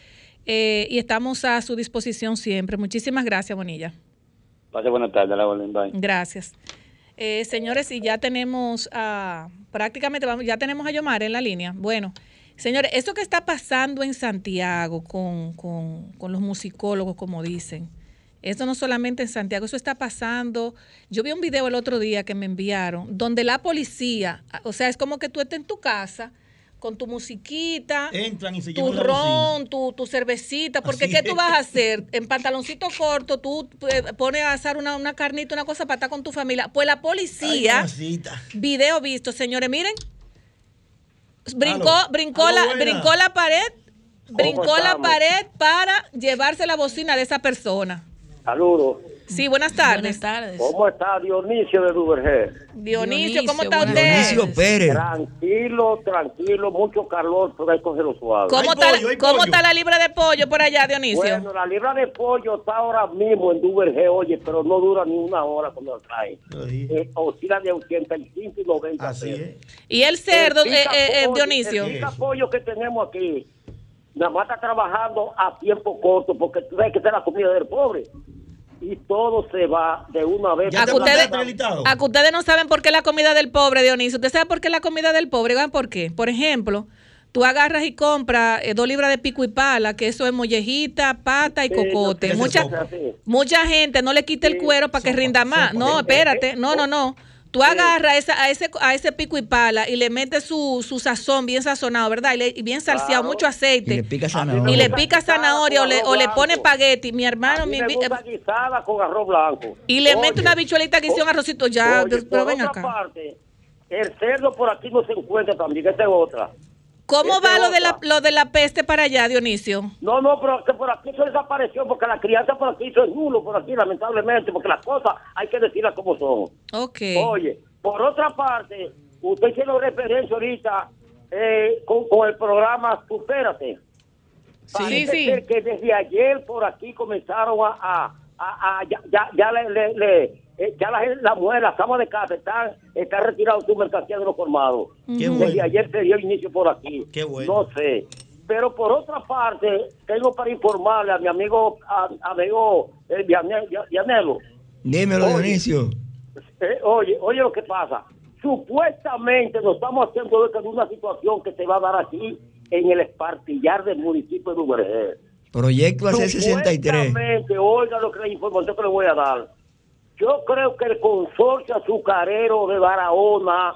Eh, y estamos a su disposición siempre. Muchísimas gracias, Bonilla. Pase buena tarde, la orden, bye. Gracias. Eh, señores, y ya tenemos a, prácticamente, vamos, ya tenemos a Yomar en la línea. Bueno, señores, eso que está pasando en Santiago con, con, con los musicólogos, como dicen, eso no solamente en Santiago, eso está pasando. Yo vi un video el otro día que me enviaron, donde la policía, o sea, es como que tú estés en tu casa con tu musiquita, Entran y se tu ron, tu, tu cervecita, porque Así ¿qué tú vas a hacer? En pantaloncito corto, tú eh, pones a asar una, una carnita, una cosa para estar con tu familia. Pues la policía, video visto, señores, miren, brincó, Aló. brincó, la, buena. brincó la pared, brincó la pared para llevarse la bocina de esa persona. Saludos. Sí, buenas tardes. Buenas tardes. ¿Cómo está Dionisio de Duvergé? Dionisio, ¿cómo está usted? Dionisio Pérez. Tranquilo, tranquilo, mucho calor, pero hay que cogerlo suave. ¿Cómo, está, pollo, ¿Cómo está la libra de pollo por allá, Dionisio? Bueno, la libra de pollo está ahora mismo en Duvergé, oye, pero no dura ni una hora cuando la traen. Ahí. Eh, oscila de 85 y 90 Así pesos. es. y el cerdo, El eh, eh, eh, pollo- Dionisio. El pica pollo que tenemos aquí, nada más está trabajando a tiempo corto, porque tú sabes que esa es la comida del pobre. Y todo se va de una vez. ¿Ya A que ustedes-? A que ustedes no saben por qué la comida del pobre, Dionisio. ¿Usted sabe por qué la comida del pobre? ¿Van por qué? Por ejemplo, tú agarras y compras eh, dos libras de pico y pala, que eso es mollejita, pata y Sí, cocote. no, mucha, mucha gente no le quita el cuero para que rinda más. No, espérate. No, no, no. Tú agarras esa, a, ese, a ese pico y pala y le metes su, su sazón bien sazonado, ¿verdad? Y, le- y bien salseado, Claro. mucho Y aceite. le pica zanahoria. Y le pica zanahoria o le, o le pone espagueti. Mi hermano, mi, me vi- gusta guisada con arroz blanco. y le Oye, mete una bichuelita que hizo un arrocito. Ya, oye, pero por ven otra acá. parte, el cerdo por aquí no se encuentra también, esa es otra. ¿Cómo Esa va lo de, la, lo de la peste para allá, Dionisio? No, no, pero que por aquí eso desapareció, porque la crianza por aquí eso es nulo, por aquí, lamentablemente, porque las cosas hay que decirlas como son. Ok. Oye, por otra parte, usted hizo referencia ahorita eh, con, con el programa Supérate. Sí, Parece sí. ser que desde ayer por aquí comenzaron a... a, a- a- ya ya, ya le, le- le- eh, ya la, la mujer, las camas de casa están, están retirando su mercancía de los formados. Qué Desde bueno. ayer se dio inicio por aquí. Qué bueno. No sé. Pero por otra parte, tengo para informarle a mi amigo, a, amigo eh, Viane- Vianelo. Dímelo, Oye. Dionisio. Eh, oye, oye lo que pasa. Supuestamente nos estamos haciendo de una situación que se va a dar aquí en el espartillar del municipio de Duvergé. Proyecto AC63. Supuestamente, oiga lo que la información que le voy a dar. Yo creo que el consorcio azucarero de Barahona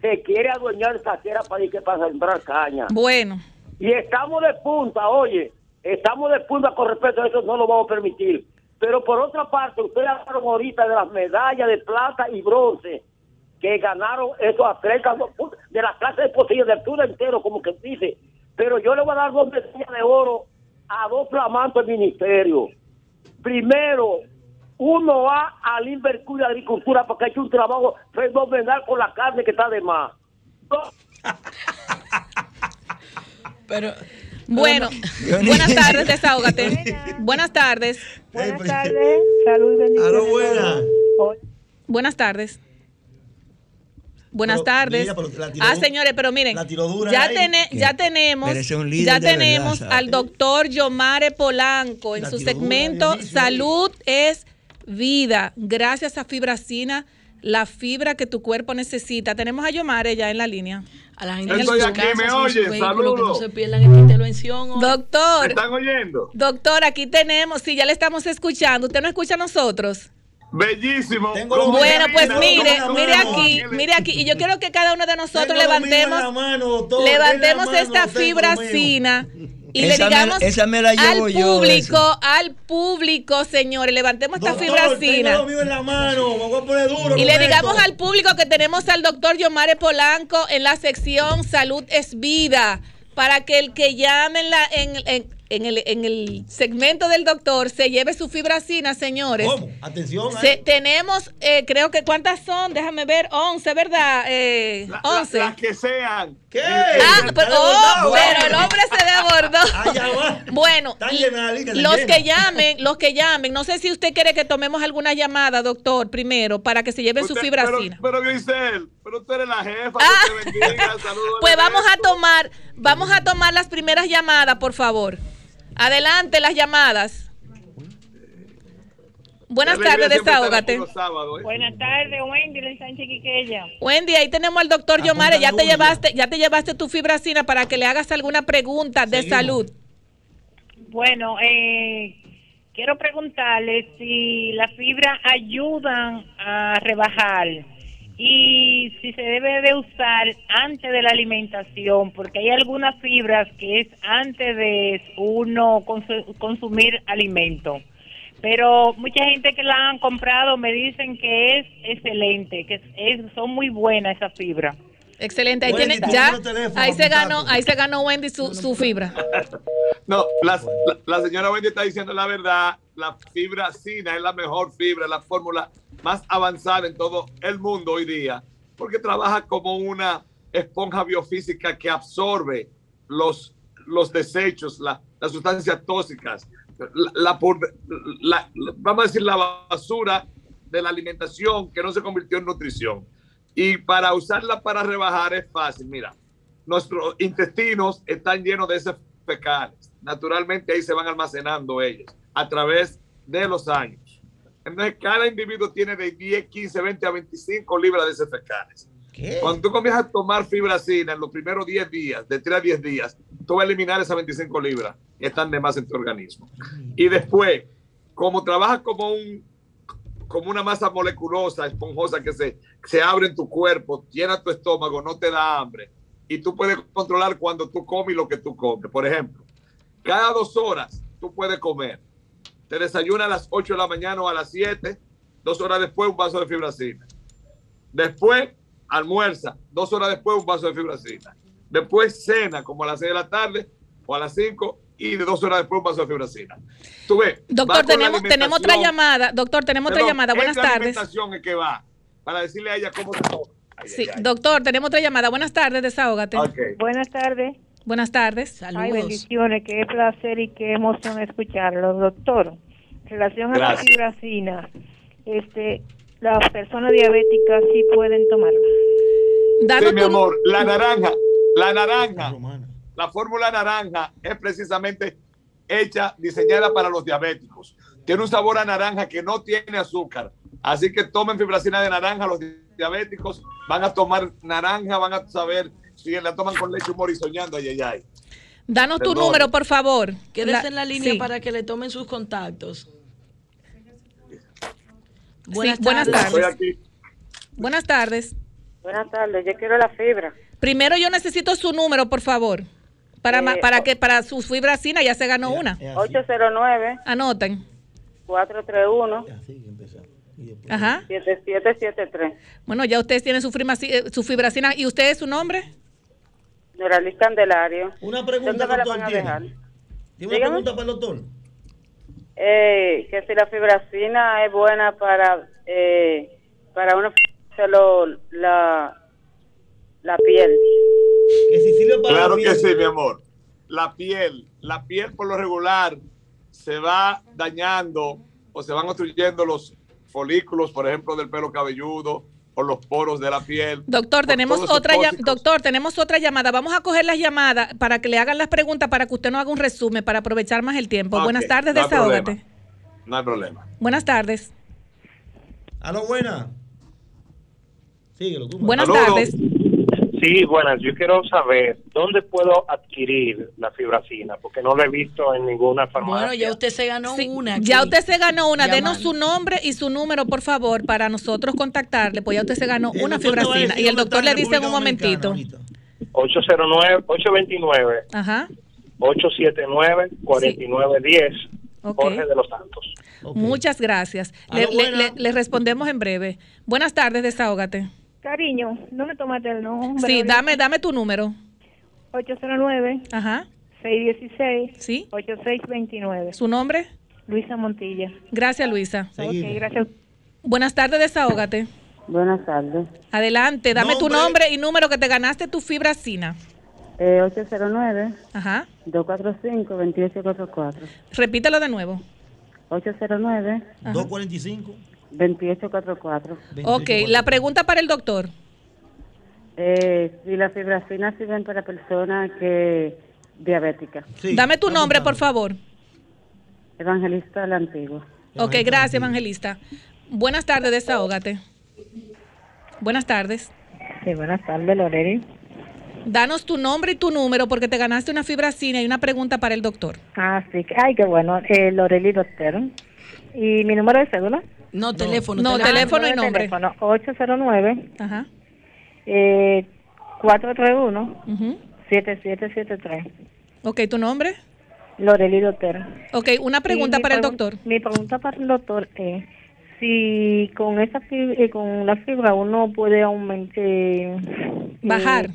se quiere adueñar esa tierra para ir que para sembrar caña. Bueno. Y estamos de punta, oye, estamos de punta con respecto a eso, no lo vamos a permitir. Pero por otra parte, ustedes hablaron ahorita de las medallas de plata y bronce que ganaron esos atletas de la clase de posibles del tour entero, como que dice. Pero yo le voy a dar dos medallas de oro a dos flamantes del ministerio. Primero, uno va al Invercur de Agricultura porque ha hecho un trabajo fenomenal con la carne que está de más. Pero. Bueno, buenas tardes, desahógate. Buenas tardes. Buenas tardes, salud, bendiciones. Buenas tardes. Buenas Pero, tardes. mira, ah, señores, pero miren, ya, ya tenemos, ya verdad, tenemos al doctor Yomare Polanco en La su segmento Salud es vida, gracias a Fibracina, la fibra que tu cuerpo necesita. Tenemos a Yomare ya en la línea. A la gente Estoy aquí, me vehículos, que no saludos. se pierdan esta intervención. hoy. Doctor. ¿Me están oyendo? Doctor, aquí tenemos, sí, ya le estamos escuchando. ¿Usted no escucha a nosotros? Bellísimo. Bueno, pues mire, ¿Cómo mire aquí, mire aquí. Y yo quiero que cada uno de nosotros Tengo levantemos, la mano, doctor, levantemos mano esta tengo y Esa le me- digamos esa me la llevo al yo, público, al público, señores, levantemos esta fibra Doctor, tengo fina. lo mío en la mano, me voy a poner duro. Y le digamos esto. al público que tenemos al doctor Yomare Polanco en la sección Salud es Vida, para que el que llame en, la, en, en- en el, en el segmento del doctor se lleve su fibracina, señores. ¿Cómo? Atención. Se- tenemos, eh, creo que cuántas son, déjame ver, 11, ¿verdad? Eh, 11. Las que sean. ¿Qué? Ah, Está pero, desbordado, oh, pero ¿eh? el hombre se desbordó. Bueno, Está llena la liga, se los llena. que llamen, los que llamen, no sé si usted quiere que tomemos alguna llamada, doctor, primero, para que se lleven su Usted- fibracina. Pero, pero Grisel, pero tú eres la jefa. Ah. que te bendiga, saludos. Pues vamos a tomar, vamos a tomar las primeras llamadas, por favor. Adelante las llamadas. Buenas tardes, desahógate. sábados, ¿eh? Buenas tardes, Wendy de Sánchez Quiqueya. Wendy, ahí tenemos al doctor Yomare. Ya te llevaste, ya te llevaste tu fibracina para que le hagas alguna pregunta de salud. Bueno, eh, quiero preguntarle si las fibras ayudan a rebajar y si se debe de usar antes de la alimentación, porque hay algunas fibras que es antes de uno consu- consumir alimento. Pero mucha gente que la han comprado me dicen que es excelente, que es- son muy buenas esas fibras. Excelente, ahí Wendy, tiene, ya, teléfono, ahí se ganó, ahí se ganó Wendy su, su fibra. No, la, la- la señora Wendy está diciendo la verdad. La fibra Sina es la mejor fibra, la fórmula más avanzada en todo el mundo hoy día, porque trabaja como una esponja biofísica que absorbe los, los desechos, la- las sustancias tóxicas, la, vamos a decir, la basura de la alimentación que no se convirtió en nutrición. Y para usarla para rebajar es fácil. Mira, nuestros intestinos están llenos de heces fecales. Naturalmente ahí se van almacenando ellos a través de los años. Entonces cada individuo tiene de 10, 15, 20 a 25 libras de heces fecales. Cuando tú comienzas a tomar fibracina en los primeros 10 días, de 3 a 10 días, tú vas a eliminar esas 25 libras que están de más en tu organismo. Y después, como trabajas como un como una masa moleculosa, esponjosa que se, se abre en tu cuerpo, llena tu estómago, no te da hambre. Y tú puedes controlar cuando tú comes y lo que tú comes. Por ejemplo, cada dos horas tú puedes comer. Te desayunas a las 8 de la mañana o a las 7, dos horas después un vaso de fibracina. Después almuerza, dos horas después un vaso de fibracina. Después cena como a las 6 de la tarde o a las 5 y de dos horas después un vaso de fibracina. Tú ves, Doctor, tenemos, tenemos otra llamada. Doctor, tenemos otra llamada. Buenas es la tardes. alimentación es que va para decirle a ella cómo se toma. Ay, Sí, ay, ay. doctor, tenemos otra llamada. Buenas tardes, desahógate. Buenas tardes. Buenas tardes. Ay, bendiciones, qué placer y qué emoción escucarlo, doctor. En relación a la fibracina, este, las personas diabéticas sí pueden tomarla. Sí, mi amor, la naranja, la naranja, la fórmula naranja es precisamente hecha, diseñada para los diabéticos. Tiene un sabor a naranja que no tiene azúcar. Así que tomen fibracina de naranja, los diabéticos van a tomar naranja, van a saber si la toman con leche humor y soñando, ay, ay, ay. Danos tu número, por favor. Quédese en la línea sí. para que le tomen sus contactos. Sí, buenas tardes. Estoy aquí. Buenas tardes. Buenas tardes, yo quiero la fibra. Primero yo necesito su número, por favor. Para, Eh, para que para su fibracina ya se ganó una. 809 Anoten. 431 Ajá. 7773. Bueno, ya ustedes tienen su, eh, su fibracina. ¿Y usted es su nombre? Noralis Candelario. Una pregunta, ¿Dónde me la doctor, van a ¿tiene? dejar? ¿Tiene una Dígame. pregunta para el doctor? Eh, que si la fibracina es buena para eh, para uno solo la la piel. Que si sirve para Claro la que sí, mi amor. La piel, la piel por lo regular se va dañando o se van obstruyendo los folículos, por ejemplo, del pelo cabelludo o los poros de la piel. Doctor, tenemos otra llam- tóxicos. doctor, tenemos otra llamada. Vamos a coger las llamadas para que le hagan las preguntas para que usted nos haga un resumen para aprovechar más el tiempo. Buenas tardes, no desahógate. No hay problema. Buenas tardes. Aló, buena. Síguelo, tú. Buenas Saludos. tardes. Sí, buenas. Yo quiero saber dónde puedo adquirir la fibracina, porque no la he visto en ninguna farmacia. Bueno, ya usted se ganó una. aquí. Ya usted se ganó una. Llamando. Denos su nombre y su número, por favor, para nosotros contactarle. Pues ya usted se ganó El una fibracina. Y el doctor le dice en un momentito. 809, 829, Ajá. 879, 4910, Ok. Jorge de los Santos. Muchas gracias. Le, Aló, le- buena. le- le respondemos en breve. Buenas tardes, desahógate. Cariño, no me tomaste el nombre. Sí, ahorita. dame, dame tu número. 809 Ajá. 616 Sí. 8629. ¿Su nombre? Luisa Montilla. Gracias, Luisa. Ok, gracias. Buenas tardes, desahógate. Buenas tardes. Adelante, dame tu nombre y número que te ganaste tu fibracina. Eh, 809 Ajá. 245 2844. Repítelo de nuevo. 809 Ajá. 245. 2844. Ok, la pregunta para el doctor. Eh, si la fibracina sirven para personas que diabéticas. Dame tu nombre, por favor. Evangelista la Antigua. Ok, gracias, evangelista. Buenas tardes, desahógate. Buenas tardes. Sí, buenas tardes, Loreli. Danos tu nombre y tu número porque te ganaste una fibracina y una pregunta para el doctor. Ah, sí. Ay, qué bueno. Eh, Loreli Doctor. ¿Y mi número de cédula? No, teléfono. No, teléfono y nombre. Teléfono 809 Ajá. eh, 431 Ujú. 7773. Ok, ¿tu nombre? Loreli Doctor. Ok, una pregunta para el doctor. Mi pregunta para el doctor es si con esa fibra, con la fibra uno puede aumentar Bajar.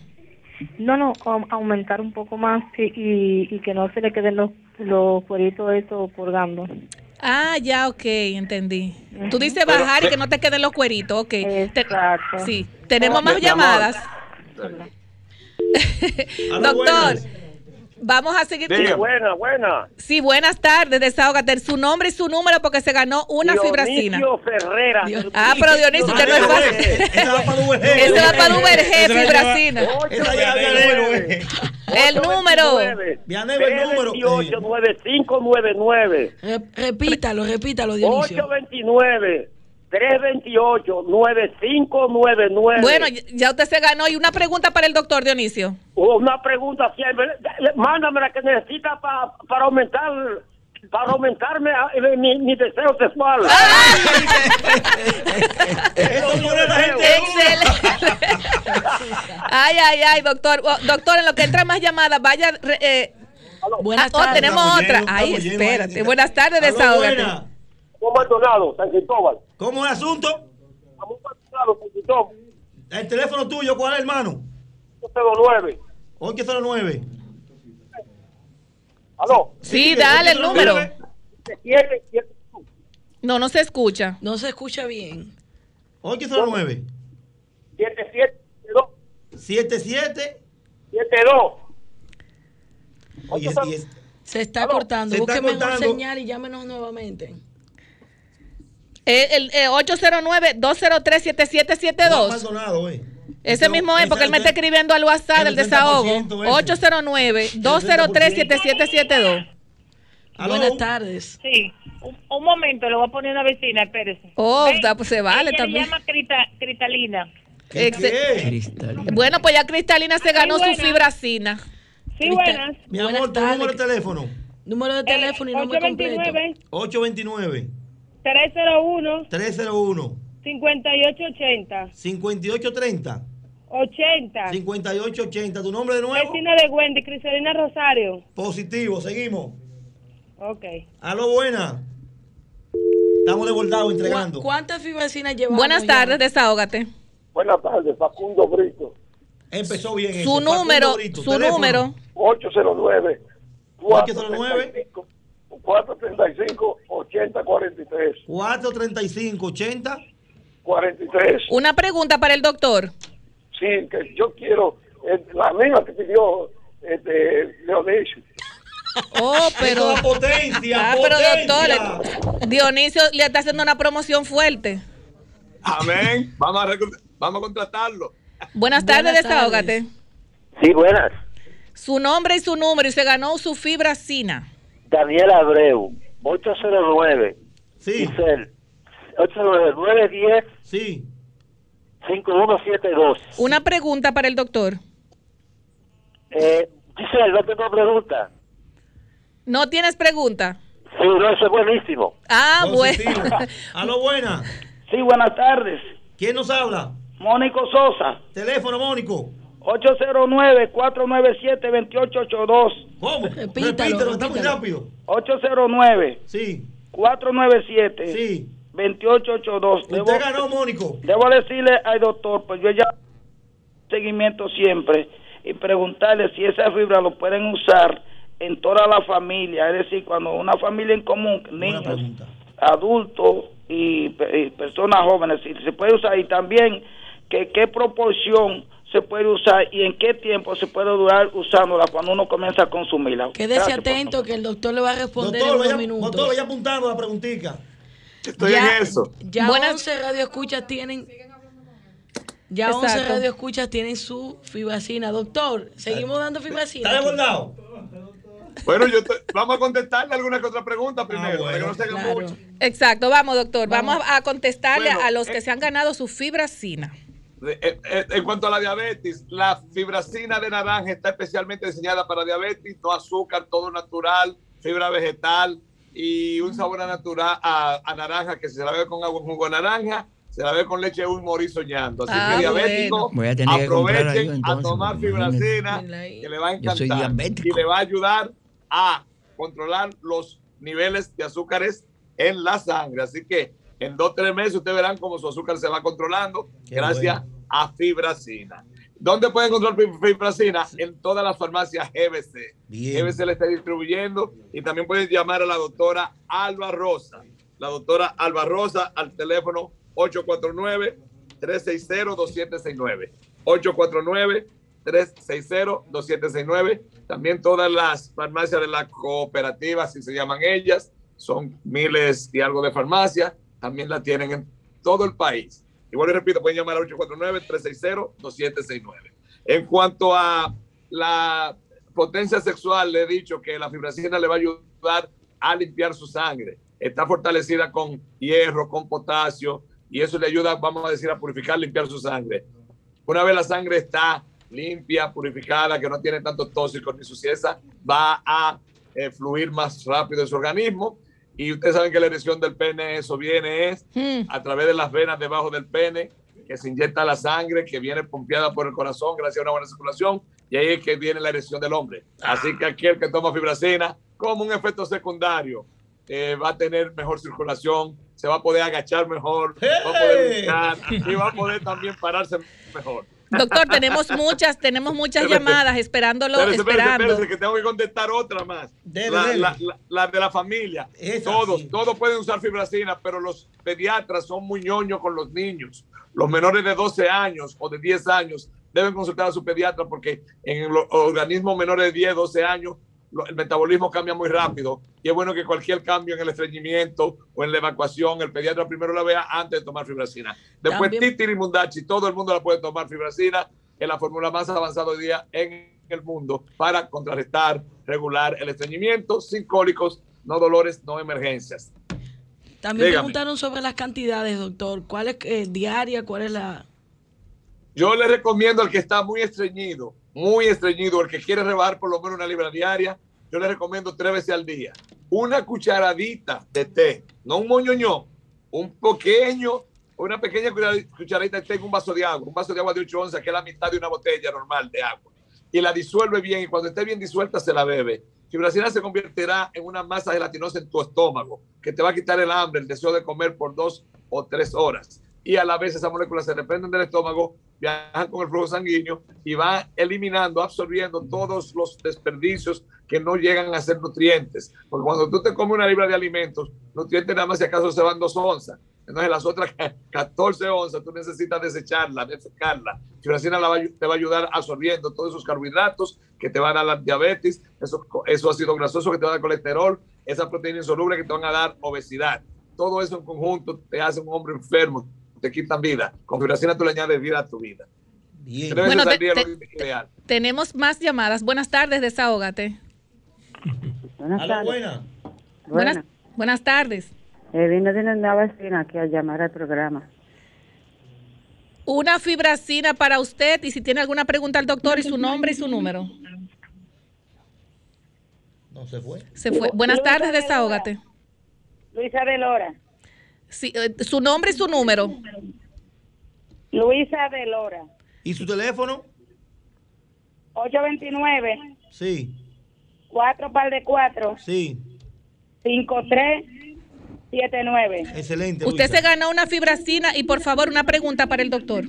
no, no, au- aumentar un poco más y, y, y que no se le queden los los cueritos esos colgando. Ah, ya, ok, entendí. Tú dices bajar y que no te queden los cueritos, ok. Te- sí, tenemos más llamadas. Doctor, buenas. Vamos a seguir. Diga. Buena, buena. Sí, buenas tardes, desahógate. Su nombre y su número porque se ganó una fibracina. Dionisio Ferrera. Ah, pero Dionisio, usted no es fácil. Esa va para UVG. Ese va para fibracina. Ya Vianelo, eh. El número. Vianelo, el número. 989599 Re- repítalo, repítalo, Dionisio. 829 328 9599 Bueno, ya- usted se ganó. Y una pregunta para el doctor Dionisio. una pregunta siempre mándame la que necesita pa- para aumentar para aumentarme ah, mi, mi deseo sexual Excelente. Ay, ay, ay, doctor. Oh, doctor, en lo que entra más llamadas, vaya. eh, Buenas ah, oh, tenemos Estamos otra. Ay, espérate. Buenas tardes, desahógate. ¿Cómo Maldonado, San Cristóbal ¿Cómo es el asunto? Maldonado, San Cristóbal El teléfono tuyo, ¿cuál es, hermano? 809 809. aló Sí, dale el número. 7 No, no se escucha. No se escucha bien. 809. 77 77. 72 Oye, y es- Se está cortando. Se está Busque mejor cortando. señal y llámenos nuevamente. Eh, el eh, 809-203-7772. Maldonado, eh. Ese mismo es, porque él me está escribiendo al WhatsApp del desahogo. 809-203-7772. Buenas tardes. Sí, un, un momento, le voy a poner una vecina, espérese. Oh, Ven, pues se vale ella también. se llama Crita- Cristalina. Exe- Bueno, pues ya Cristalina se ganó su fibracina. Sí, buenas. Mi amor, tu número de teléfono. Número de teléfono y Eh, nombre completo. 829 829 301 301 5880. 5830. 80. 5880. ¿Tu nombre de nuevo? Vecina de Wendy, Criselina Rosario. Positivo, seguimos. Ok. Aló, buena. Estamos desbordados entregando. ¿Cuántas fibrocinas llevamos? Buenas ya? tardes, desahógate. Buenas tardes, Facundo Brito. Empezó bien. Su número, Brito, su teléfono. número. 809 809 435 8043 435 80 43. Una pregunta para el doctor. Sí, que yo quiero eh, la misma que pidió este, Leonisio. Oh, pero. potencia, Ah, pero potencia. doctor, Dionisio le está haciendo una promoción fuerte. Amén. Vamos a, vamos a contratarlo. Buenas tardes, Buenas desahógate. Sí, buenas. Su nombre y su número y se ganó su fibra Sina. Daniel Abreu, 809. Sí. Giselle, 809-910. Sí. 5172. Una pregunta para el doctor. Eh, Giselle, no tengo pregunta. ¿No tienes pregunta? Sí, no, eso es buenísimo. Ah, bueno. Positivo. Aló, buena. Sí, buenas tardes. ¿Quién nos habla? Mónico Sosa. Teléfono, Mónico. 809-497-2882. ¿Cómo? Repítalo, Repítelo, está muy repítalo. rápido. 809 Sí. 497 Sí. 2882. Debo, Usted ganó, Mónico. debo decirle al doctor, pues yo ya seguimiento siempre y preguntarle si esa fibra lo pueden usar en toda la familia, es decir, cuando una familia en común, niños, adultos y, y personas jóvenes, si se puede usar y también que qué proporción se puede usar y en qué tiempo se puede durar usándola cuando uno comienza a consumirla. Quédese Gracias, atento que el doctor le va a responder Doctor, en unos vaya, minutos. doctor, vaya apuntando la preguntita. Estoy Ya- en eso. Ya Buenas- 11 radioescuchas tienen. Ya Exacto. 11 radioescuchas tienen su fibracina. Doctor, seguimos dando fibracina. ¿Está desbordado? Bueno, yo te- vamos a contestarle alguna que otra pregunta primero, bueno. para que no se haga Claro. mucho. Exacto, vamos, doctor. Vamos, Vamos. a contestarle Bueno, a los que eh. se han ganado su fibra Sina. Eh, En cuanto a la diabetes, la fibracina de naranja está especialmente diseñada para diabetes, no azúcar, todo natural, fibra vegetal y un sabor a natural a, a naranja que se la ve con agua en jugo de naranja, se la ve con leche un morir soñando. Así Ah, que diabético, Voy a tener que comprarla aprovechen a tomar fibracina que le va a encantar diabético. y le va a ayudar a controlar los niveles de azúcares en la sangre. Así que en dos o tres meses ustedes verán cómo su azúcar se va controlando Qué gracias bueno. A fibracina. ¿Dónde pueden encontrar fi- fibracina? En todas las farmacias GBC. Bien. GBC le está distribuyendo y también pueden llamar a la doctora Alba Rosa. La doctora Alba Rosa al teléfono 849-360-2769. 849-360-2769. También todas las farmacias de la cooperativa, así se llaman ellas, son miles y algo de farmacias, también la tienen en todo el país. Igual y repito, pueden llamar al 849-360-2769. En cuanto a la potencia sexual, le he dicho que la fibracina le va a ayudar a limpiar su sangre. Está fortalecida con hierro, con potasio, y eso le ayuda, vamos a decir, a purificar, limpiar su sangre. Una vez la sangre está limpia, purificada, que no tiene tantos tóxicos ni suciedad, va a eh, fluir más rápido en su organismo. Y ustedes saben que la erección del pene, eso viene es Hmm. a través de las venas debajo del pene, que se inyecta la sangre, que viene pompeada por el corazón gracias a una buena circulación, y ahí es que viene la erección del hombre. Así que aquel que toma fibracina, como un efecto secundario, eh, va a tener mejor circulación, se va a poder agachar mejor, va a poder brincar y va a poder también pararse mejor. Doctor, tenemos muchas, tenemos muchas Espérate. llamadas esperándolo, Espérese, espérese, esperando. espérese, que tengo que contestar otra más. Dele, la, dele. la- la- la de la familia. Esa todos, sí. todos pueden usar fibracina, pero los pediatras son muy ñoños con los niños. Los menores de 12 años o de 10 años deben consultar a su pediatra porque en los organismos menores de 10, 12 años el metabolismo cambia muy rápido y es bueno que cualquier cambio en el estreñimiento o en la evacuación, el pediatra primero la vea antes de tomar fibracina. Después También- titirimundachi, todo el mundo la puede tomar fibracina, es la fórmula más avanzada hoy día en el mundo para contrarrestar, regular el estreñimiento sin cólicos, no dolores, no emergencias. También Dígame. preguntaron sobre las cantidades, doctor. ¿Cuál es eh, diaria? ¿Cuál es la...? Yo le recomiendo al que está muy estreñido, muy estreñido, el que quiere rebajar por lo menos una libra diaria, yo le recomiendo tres veces al día. Una cucharadita de té, no un moñoño, un pequeño una pequeña cuchara- cucharadita de té en un vaso de agua, un vaso de agua de 8 onzas, que es la mitad de una botella normal de agua, y la disuelve bien, y cuando esté bien disuelta se la bebe. Fibracina se convertirá en una masa gelatinosa en tu estómago, que te va a quitar el hambre, el deseo de comer por dos o tres horas. Y a la vez esas moléculas se desprenden del estómago, viajan con el flujo sanguíneo y va eliminando, absorbiendo todos los desperdicios que no llegan a ser nutrientes. Porque cuando tú te comes una libra de alimentos, nutrientes nada más si acaso se van dos onzas. Entonces las otras 14 onzas tú necesitas desecharla, desecarla. Fibracina la te va a ayudar absorbiendo todos esos carbohidratos que te van a dar diabetes, esos, esos ácidos grasosos que te van a dar colesterol, esas proteínas insolubles que te van a dar obesidad. Todo eso en conjunto te hace un hombre enfermo, te quitan vida. Con fibracina tú le añades vida a tu vida. Bueno, te- te- ideal. Tenemos más llamadas. Buenas tardes, desahógate. Buenas tardes. buena. Buenas, Buenas. buenas tardes. Eh, vino de una vecina aquí a llamar al programa. Una fibracina para usted y si tiene alguna pregunta al doctor y su nombre y su número. No se fue. Se fue. Buenas Luisa tardes, de desahógate. Luisa de Lora. Sí, eh, su nombre y su número. Luisa de Lora. ¿Y su teléfono? 829 Sí, 4 par de 4 sí. 5379. Excelente. Usted Luisa. se ganó una fibracina y por favor una pregunta para el doctor.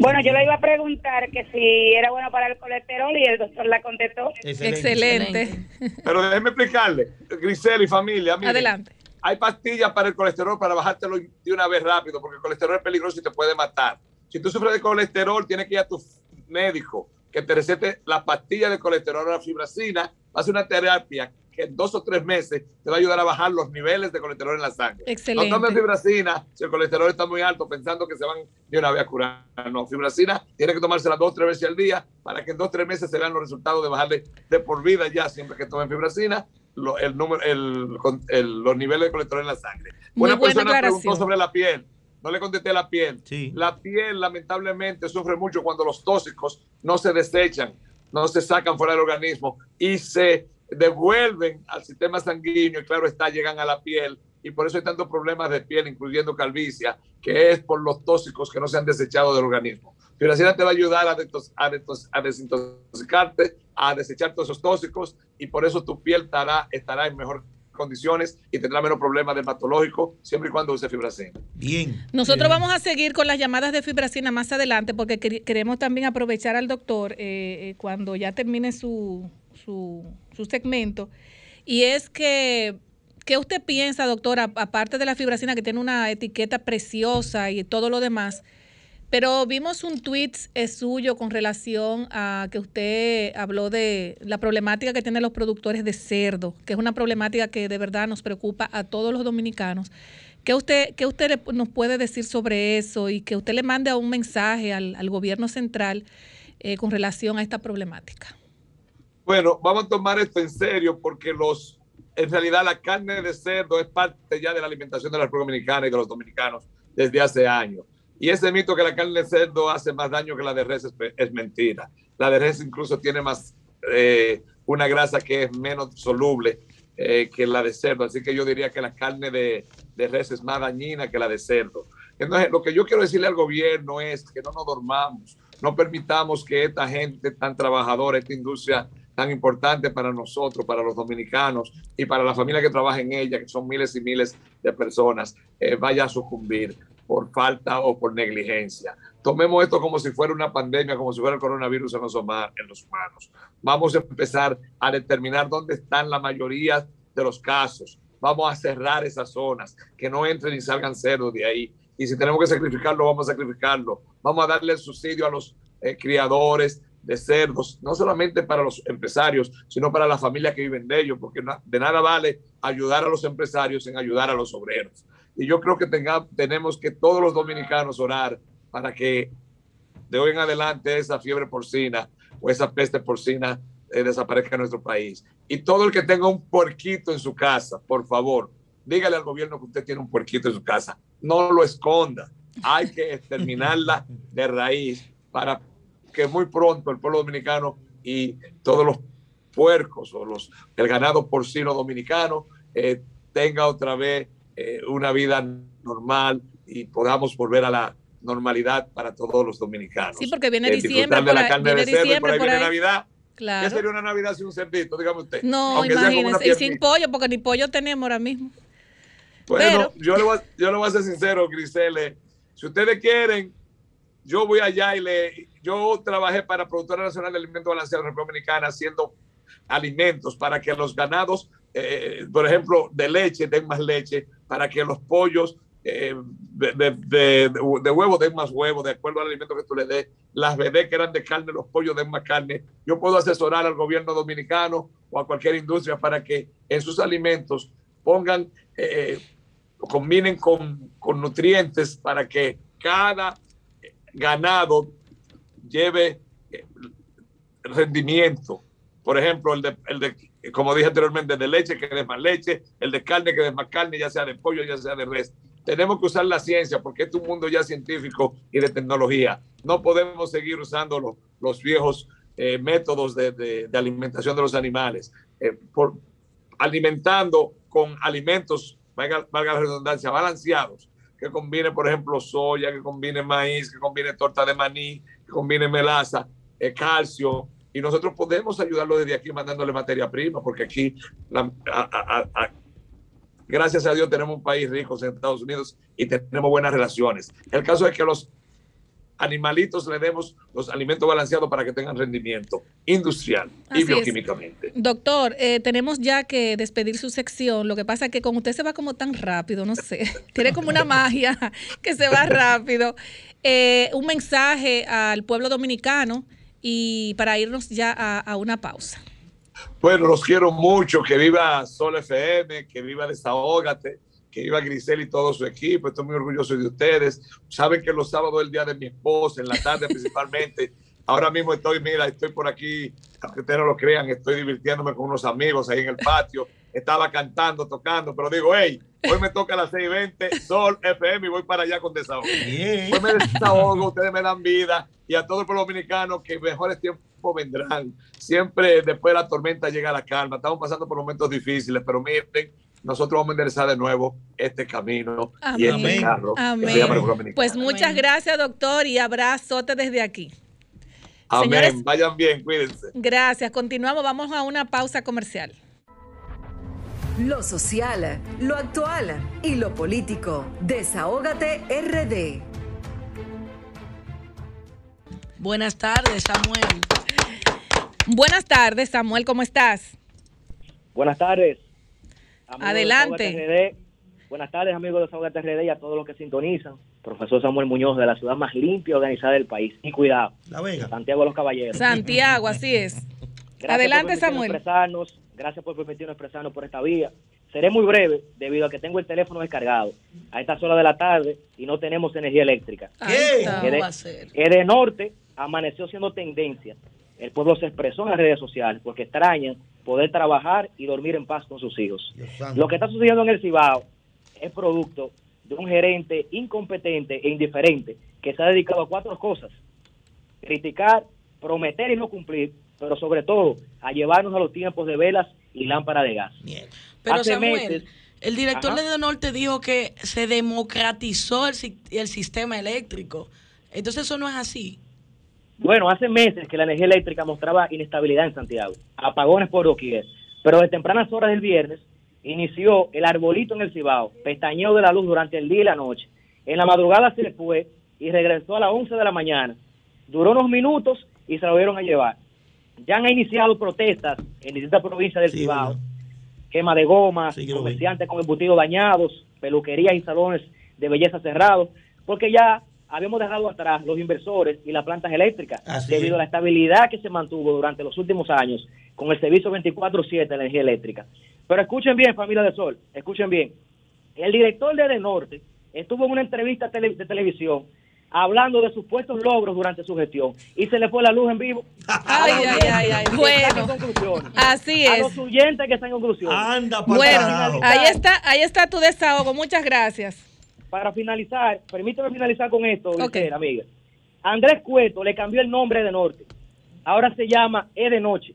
Bueno, yo le iba a preguntar que si era bueno para el colesterol y el doctor la contestó. Excelente. Pero déjeme explicarle, Grisel y familia. miren, Adelante. Hay pastillas para el colesterol para bajártelo de una vez rápido, porque el colesterol es peligroso y te puede matar. Si tú sufres de colesterol, tienes que ir a tu médico que te recete las pastillas de colesterol o la fibracina. Hace una terapia que en dos o tres meses te va a ayudar a bajar los niveles de colesterol en la sangre. Excelente. No tomen fibracina si el colesterol está muy alto pensando que se van de una vez a curar. No, fibracina tiene que tomársela dos o tres veces al día para que en dos o tres meses se vean los resultados de bajarle de por vida ya siempre que tomen fibracina lo- el número, el, con- el- los niveles de colesterol en la sangre. Muy Una buena persona aclaración. preguntó sobre la piel. No le contesté la piel. La piel lamentablemente sufre mucho cuando los tóxicos no se desechan, no se sacan fuera del organismo y se devuelven al sistema sanguíneo y claro está, llegan a la piel y por eso hay tantos problemas de piel, incluyendo calvicia, que es por los tóxicos que no se han desechado del organismo. Fibracina te va a ayudar a, detos- a detos- a desintoxicarte, a desechar todos esos tóxicos y por eso tu piel estará, estará en mejor condiciones y tendrá menos problemas dermatológicos siempre y cuando use fibracina. Bien. Nosotros vamos a seguir con las llamadas de fibracina más adelante porque quer- queremos también aprovechar al doctor eh, eh, cuando ya termine su, su, su segmento. Y es que, ¿qué usted piensa, doctora, aparte de la fibracina que tiene una etiqueta preciosa y todo lo demás? Pero vimos un tweet eh, suyo con relación a que usted habló de la problemática que tienen los productores de cerdo, que es una problemática que de verdad nos preocupa a todos los dominicanos. ¿Qué usted, qué usted nos puede decir sobre eso y que usted le mande un mensaje al, al gobierno central eh, con relación a esta problemática? Bueno, vamos a tomar esto en serio porque los, en realidad la carne de cerdo es parte ya de la alimentación de la República Dominicana y de los dominicanos desde hace años. Y ese mito que la carne de cerdo hace más daño que la de res es, es mentira. La de res incluso tiene más, eh, una grasa que es menos soluble eh, que la de cerdo. Así que yo diría que la carne de, de res es más dañina que la de cerdo. Entonces, lo que yo quiero decirle al gobierno es que no nos dormamos, no permitamos que esta gente tan trabajadora, esta industria tan importante para nosotros, para los dominicanos y para la familia que trabaja en ella, que son miles y miles de personas, eh, vaya a sucumbir por falta o por negligencia. Tomemos esto como si fuera una pandemia, como si fuera el coronavirus en los, humanos. Vamos a empezar a determinar dónde están la mayoría de los casos. Vamos a cerrar esas zonas, que no entren y salgan cerdos de ahí. Y si tenemos que sacrificarlo, vamos a sacrificarlo. Vamos a darle el subsidio a los eh, criadores de cerdos, no solamente para los empresarios, sino para las familias que viven de ellos, porque de nada vale ayudar a los empresarios sin ayudar a los obreros. Y yo creo que tenga, tenemos que todos los dominicanos orar para que de hoy en adelante esa fiebre porcina o esa peste porcina eh, desaparezca en nuestro país. Y todo el que tenga un puerquito en su casa, por favor, dígale al gobierno que usted tiene un puerquito en su casa. No lo esconda. Hay que exterminarla de raíz para que muy pronto el pueblo dominicano y todos los puercos o los, el ganado porcino dominicano eh, tenga otra vez eh, una vida normal y podamos volver a la normalidad para todos los dominicanos. Sí, porque viene Eh, diciembre por la ahí- carne de viene cerdo por ahí por viene ahí. Navidad. Claro. ¿Qué sería una Navidad sin un cerdito? Dígame usted. No, imagínense. Y sin pollo, porque ni pollo tenemos ahora mismo. Bueno, yo, le voy, a- yo le voy a ser sincero, Grisele. Si ustedes quieren, yo voy allá y le. Yo trabajé para Productora Nacional de Alimentos Balanceados de la República Dominicana haciendo alimentos para que los ganados, eh, por ejemplo, de leche den más leche, para que los pollos eh, de, de, de- de huevo den más huevo, de acuerdo al alimento que tú le des. Las bebés que eran de carne, los pollos den más carne. Yo puedo asesorar al gobierno dominicano o a cualquier industria para que en sus alimentos pongan eh, combinen con, con nutrientes para que cada ganado lleve eh, rendimiento. Por ejemplo, el de, el de, como dije anteriormente, de leche que dé más leche, el de carne que dé más carne, ya sea de pollo, ya sea de res. Tenemos que usar la ciencia porque este es un mundo ya científico y de tecnología. No podemos seguir usando lo- los viejos eh, métodos de, de- de alimentación de los animales. Eh, por, alimentando con alimentos, valga, valga la redundancia, balanceados, que combine, por ejemplo, soya, que combine maíz, que combine torta de maní, que combine melaza, eh, calcio, y nosotros podemos ayudarlo desde aquí mandándole materia prima, porque aquí, la- a- a- a- a- gracias a Dios, tenemos un país rico en Estados Unidos y tenemos buenas relaciones. El caso es que los animalitos le demos los alimentos balanceados para que tengan rendimiento industrial Así y es. bioquímicamente. Doctor, eh, tenemos ya que despedir su sección. Lo que pasa es que con usted se va como tan rápido, no sé. Tiene como una magia que se va rápido. Eh, un mensaje al pueblo dominicano y para irnos ya a, a una pausa. Bueno, los quiero mucho. Que viva Sol FM, que viva Desahógate, que viva Grisel y todo su equipo. Estoy muy orgulloso de ustedes. Saben que los sábados es el día de mi esposa, en la tarde principalmente. Ahora mismo estoy, mira, estoy por aquí, aunque ustedes no lo crean, estoy divirtiéndome con unos amigos ahí en el patio. Estaba cantando, tocando, pero digo, hey, hoy me toca a las 6:20, Sol FM y voy para allá con desahogo. Hoy me desahogo, ustedes me dan vida y a todo el pueblo dominicano que mejores tiempos vendrán. Siempre después de la tormenta llega la calma. Estamos pasando por momentos difíciles, pero miren, nosotros vamos a enderezar de nuevo este camino y este Amén. carro Amén. Pues muchas gracias, doctor, y abrazote desde aquí. Amén. señores- Vayan bien, cuídense. Gracias. Continuamos. Vamos a una pausa comercial. Lo social, lo actual y lo político. Desahógate RD. Buenas tardes, Samuel. Buenas tardes, Samuel. ¿Cómo estás? Buenas tardes. Adelante. Buenas tardes, amigos de Desahogate RD y a todos los que sintonizan. Profesor Samuel Muñoz, de la ciudad más limpia y organizada del país. Y cuidado, La Vega. Santiago de los Caballeros. Santiago, así es. Gracias Adelante, por Samuel. Expresarnos, gracias por permitirnos expresarnos por esta vía. Seré muy breve debido a que tengo el teléfono descargado a estas horas de la tarde y no tenemos energía eléctrica. ¿Qué? De- ¿Cómo va a ser? que de norte amaneció siendo tendencia. El pueblo se expresó en las redes sociales porque extrañan poder trabajar y dormir en paz con sus hijos. Lo que está sucediendo en el Cibao es producto de un gerente incompetente e indiferente que se ha dedicado a cuatro cosas. Criticar, prometer y no cumplir, pero sobre todo a llevarnos a los tiempos de velas y lámpara de gas. Pero Hace Samuel, meses- el director Ajá. de Denorte dijo que se democratizó el, si- el sistema eléctrico. Entonces eso no es así. Bueno, hace meses que la energía eléctrica mostraba inestabilidad en Santiago, apagones por doquier, pero de tempranas horas del viernes inició el arbolito en el Cibao, pestañeo de la luz durante el día y la noche. En la madrugada se fue y regresó a las 11 de la mañana. Duró unos minutos y se lo vieron a llevar. Ya han iniciado protestas en distintas provincias del Cibao, quema de gomas, Sí, comerciantes con embutidos dañados, peluquerías y salones de belleza cerrados, porque ya habíamos dejado atrás los inversores y las plantas eléctricas Así debido es. a la estabilidad que se mantuvo durante los últimos años con el servicio 24/7 de energía eléctrica. Pero escuchen bien, familia de Sol, escuchen bien. El director de Norte estuvo en una entrevista de televisión hablando de supuestos logros durante su gestión y se le fue la luz en vivo. Ay, ay, ay, ay. Bueno, así A es. los oyentes que están en conclusión. Anda, Bueno, ahí está, ahí está tu desahogo. Muchas gracias. Para finalizar, permíteme finalizar con esto, Giselle, amiga. Andrés Cueto le cambió el nombre de Norte. Ahora se llama E de Noche.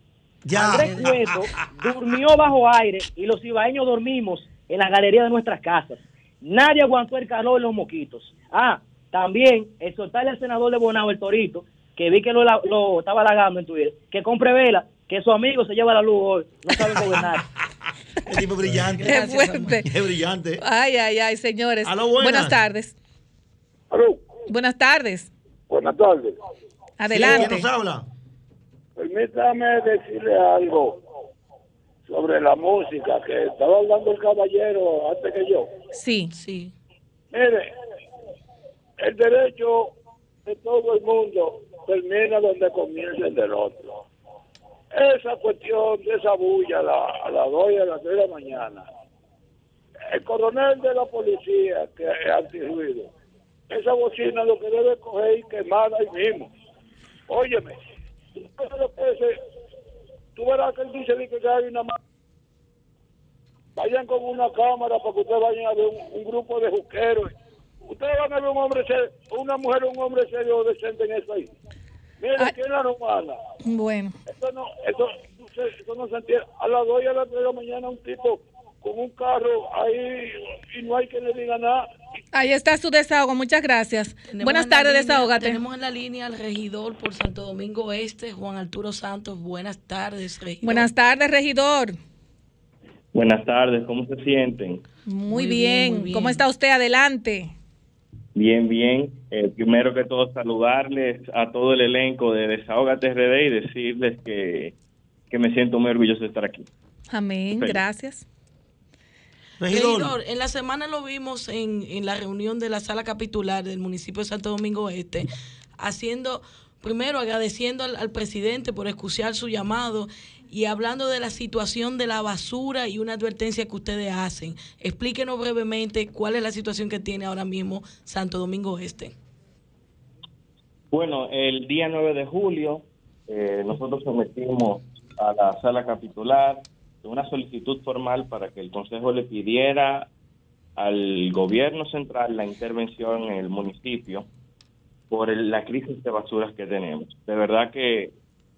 Andrés Cueto durmió bajo aire y los ibaeños dormimos en la galería de nuestras casas. Nadie aguantó el calor en los moquitos. Ah, también exhortarle al senador de Bonao, el Torito, que vi que lo, lo estaba halagando en Twitter, que compre vela, que su amigo se lleva la luz hoy, no saben gobernar. El tipo brillante. Qué fuerte. Qué brillante. Ay, ay, ay, señores. Aló, buenas. buenas tardes. Aló. Buenas tardes. Buenas tardes. Adelante. ¿Quién nos habla? Permítame decirle algo sobre la música que estaba hablando el caballero antes que yo. Sí. Sí. Mire, el derecho de todo el mundo termina donde comienza el del otro. Esa cuestión de esa bulla a, la- a las 2 y a las 3 de la mañana. El coronel de la policía, que es antirruido, esa bocina lo que debe coger y quemarla ahí mismo. Óyeme, ¿tú verás que él dice que hay una Vayan con una cámara para que ustedes vayan a ver un, un grupo de juqueros. Ustedes van a ver un hombre serio, una mujer o un hombre serio decente en eso ahí. Miren, aquí en la romana, Bueno. eso no, eso, eso no se entiende. A las 2 y a las 3 de la mañana un tipo con un carro ahí y no hay que le diga nada. Ahí está su desahogo. Muchas gracias. Tenemos Buenas tardes, línea- desahógate. Tenemos en la línea al regidor por Santo Domingo Este, Juan Arturo Santos. Buenas tardes, regidor. Buenas tardes, regidor. Buenas tardes, ¿cómo se sienten? Muy, bien. ¿Cómo está usted? Adelante. Bien, bien. Eh, primero que todo, saludarles a todo el elenco de Desahógate RD y decirles que, que me siento muy orgulloso de estar aquí. Amén. Gracias. Regidor, en la semana lo vimos en, en la reunión de la sala capitular del municipio de Santo Domingo Este, haciendo, primero agradeciendo al, al presidente por escuchar su llamado y hablando de la situación de la basura y una advertencia que ustedes hacen. Explíquenos brevemente cuál es la situación que tiene ahora mismo Santo Domingo Este. Bueno, el día 9 de julio eh, nosotros sometimos a la sala capitular una solicitud formal para que el Consejo le pidiera al gobierno central la intervención en el municipio por la crisis de basuras que tenemos. De verdad que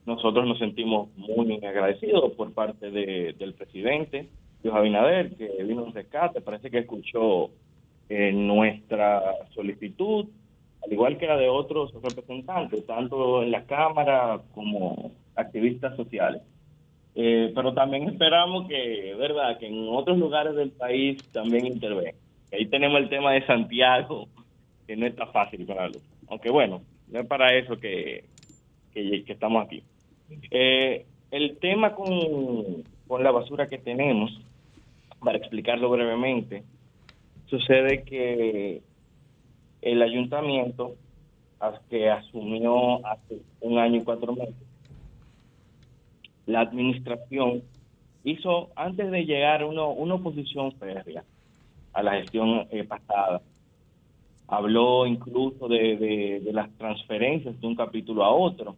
nosotros nos sentimos muy agradecidos por parte de- del presidente, Luis Abinader, que vino un rescate, parece que escuchó eh, nuestra solicitud, al igual que la de otros representantes, tanto en la Cámara como activistas sociales. Eh, pero también esperamos que, verdad, que en otros lugares del país también intervengan. Ahí tenemos el tema de Santiago, que no está fácil para luz. Aunque bueno, no es para eso que estamos aquí. Eh, el tema con, con la basura que tenemos, para explicarlo brevemente, sucede que el ayuntamiento, que asumió hace un año y cuatro meses, la administración hizo, antes de llegar uno, una oposición férrea a la gestión eh, pasada, habló incluso de- de las transferencias de un capítulo a otro.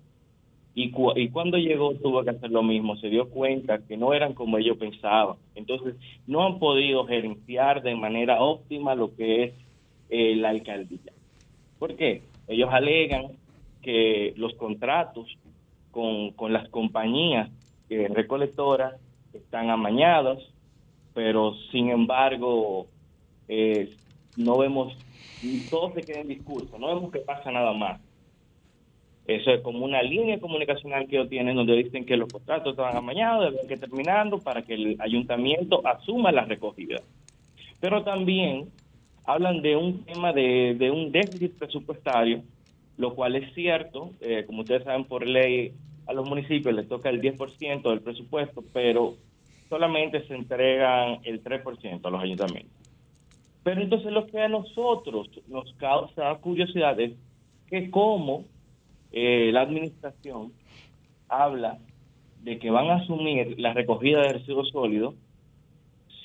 Y, cu- y cuando llegó tuvo que hacer lo mismo, se dio cuenta que no eran como ellos pensaban. Entonces, no han podido gerenciar de manera óptima lo que es eh, la alcaldía. ¿Por qué? Ellos alegan que los contratos con, con las compañías recolectoras están amañados, pero sin embargo eh, no vemos, todo se queda en discurso, no vemos que pasa nada más. Eso es como una línea comunicacional que ellos tienen donde dicen que los contratos estaban amañados, deben que terminando para que el ayuntamiento asuma la recogida. Pero también hablan de un tema de, de un déficit presupuestario, lo cual es cierto, eh, como ustedes saben por ley a los municipios les toca el 10% del presupuesto, pero solamente se entregan el 3% a los ayuntamientos. Pero entonces lo que a nosotros nos causa curiosidad es que cómo eh, la administración habla de que van a asumir la recogida de residuos sólidos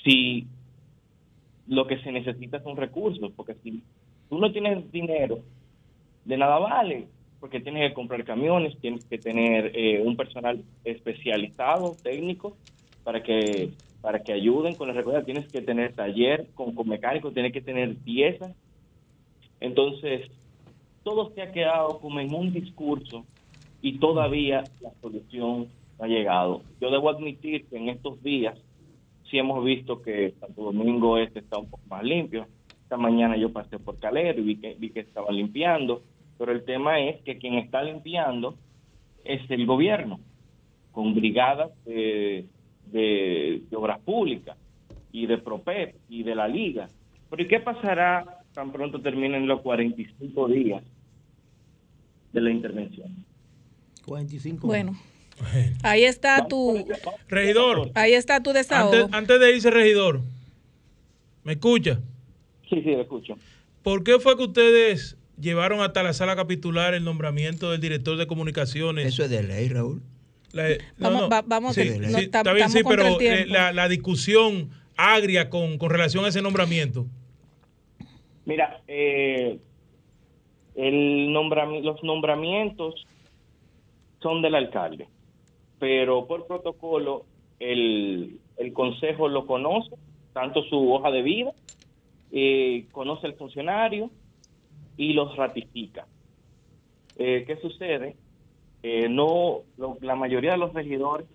si lo que se necesita son recursos, porque si tú no tienes dinero, de nada vale, porque tienes que comprar camiones, tienes que tener eh, un personal especializado, técnico, para que para que ayuden con la recogida, tienes que tener taller con, con mecánicos, tienes que tener piezas. Entonces, todo se ha quedado como en un discurso y todavía la solución no ha llegado. Yo debo admitir que en estos días sí hemos visto que Santo Domingo Este está un poco más limpio, Esta mañana yo pasé por Calero y vi que, vi que estaban limpiando, pero el tema es que quien está limpiando es el gobierno, con brigadas de, de- de obras públicas y de PROPEP y de la Liga. Pero ¿y qué pasará tan pronto terminen los 45 días de la intervención? 45. Bueno, ahí está tu, Regidor, ahí está tu desahogo. antes, antes de irse, regidor, ¿me escucha? Sí, sí, lo escucho. ¿Por qué fue que ustedes llevaron hasta la sala capitular el nombramiento del director de comunicaciones? Eso es de ley, Raúl. La- Vamos- va- vamos sí, que no sí, está- bien, sí, pero eh, la, la discusión agria con, con relación a ese nombramiento. Mira, eh, el nombrami- los nombramientos son del alcalde, pero por protocolo el, el consejo lo conoce, tanto su hoja de vida, eh, conoce al funcionario y los ratifica. Eh, ¿Qué sucede? Eh, no, lo- la mayoría de los regidores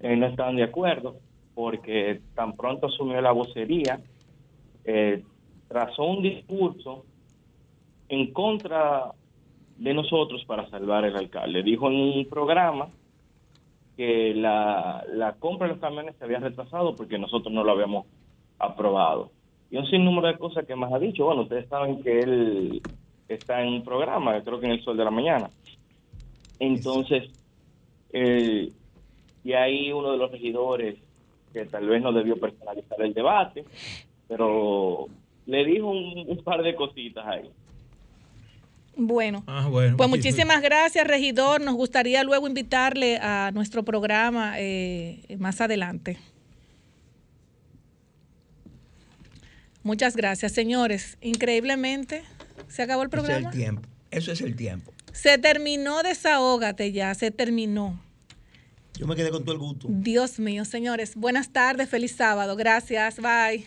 eh, no estaban de acuerdo porque tan pronto asumió la vocería, eh, trazó un discurso en contra de nosotros para salvar el alcalde. Dijo en un programa que la, la compra de los camiones se había retrasado porque nosotros no lo habíamos aprobado. Y un sinnúmero de cosas que más ha dicho. Bueno, ustedes saben que él está en un programa, creo que en el Sol de la Mañana. Entonces, eh, y ahí uno de los regidores que tal vez no debió personalizar el debate, pero le dijo un, un par de cositas ahí. Bueno, Ah, bueno. pues muchísimas gracias, regidor. Nos gustaría luego invitarle a nuestro programa eh, más adelante. Muchas gracias, señores. Increíblemente, se acabó el Ese es programa. el tiempo. Eso es el tiempo. Se terminó, desahógate ya, se terminó. Yo me quedé con todo el gusto. Dios mío, señores. Buenas tardes, feliz sábado. Gracias, bye.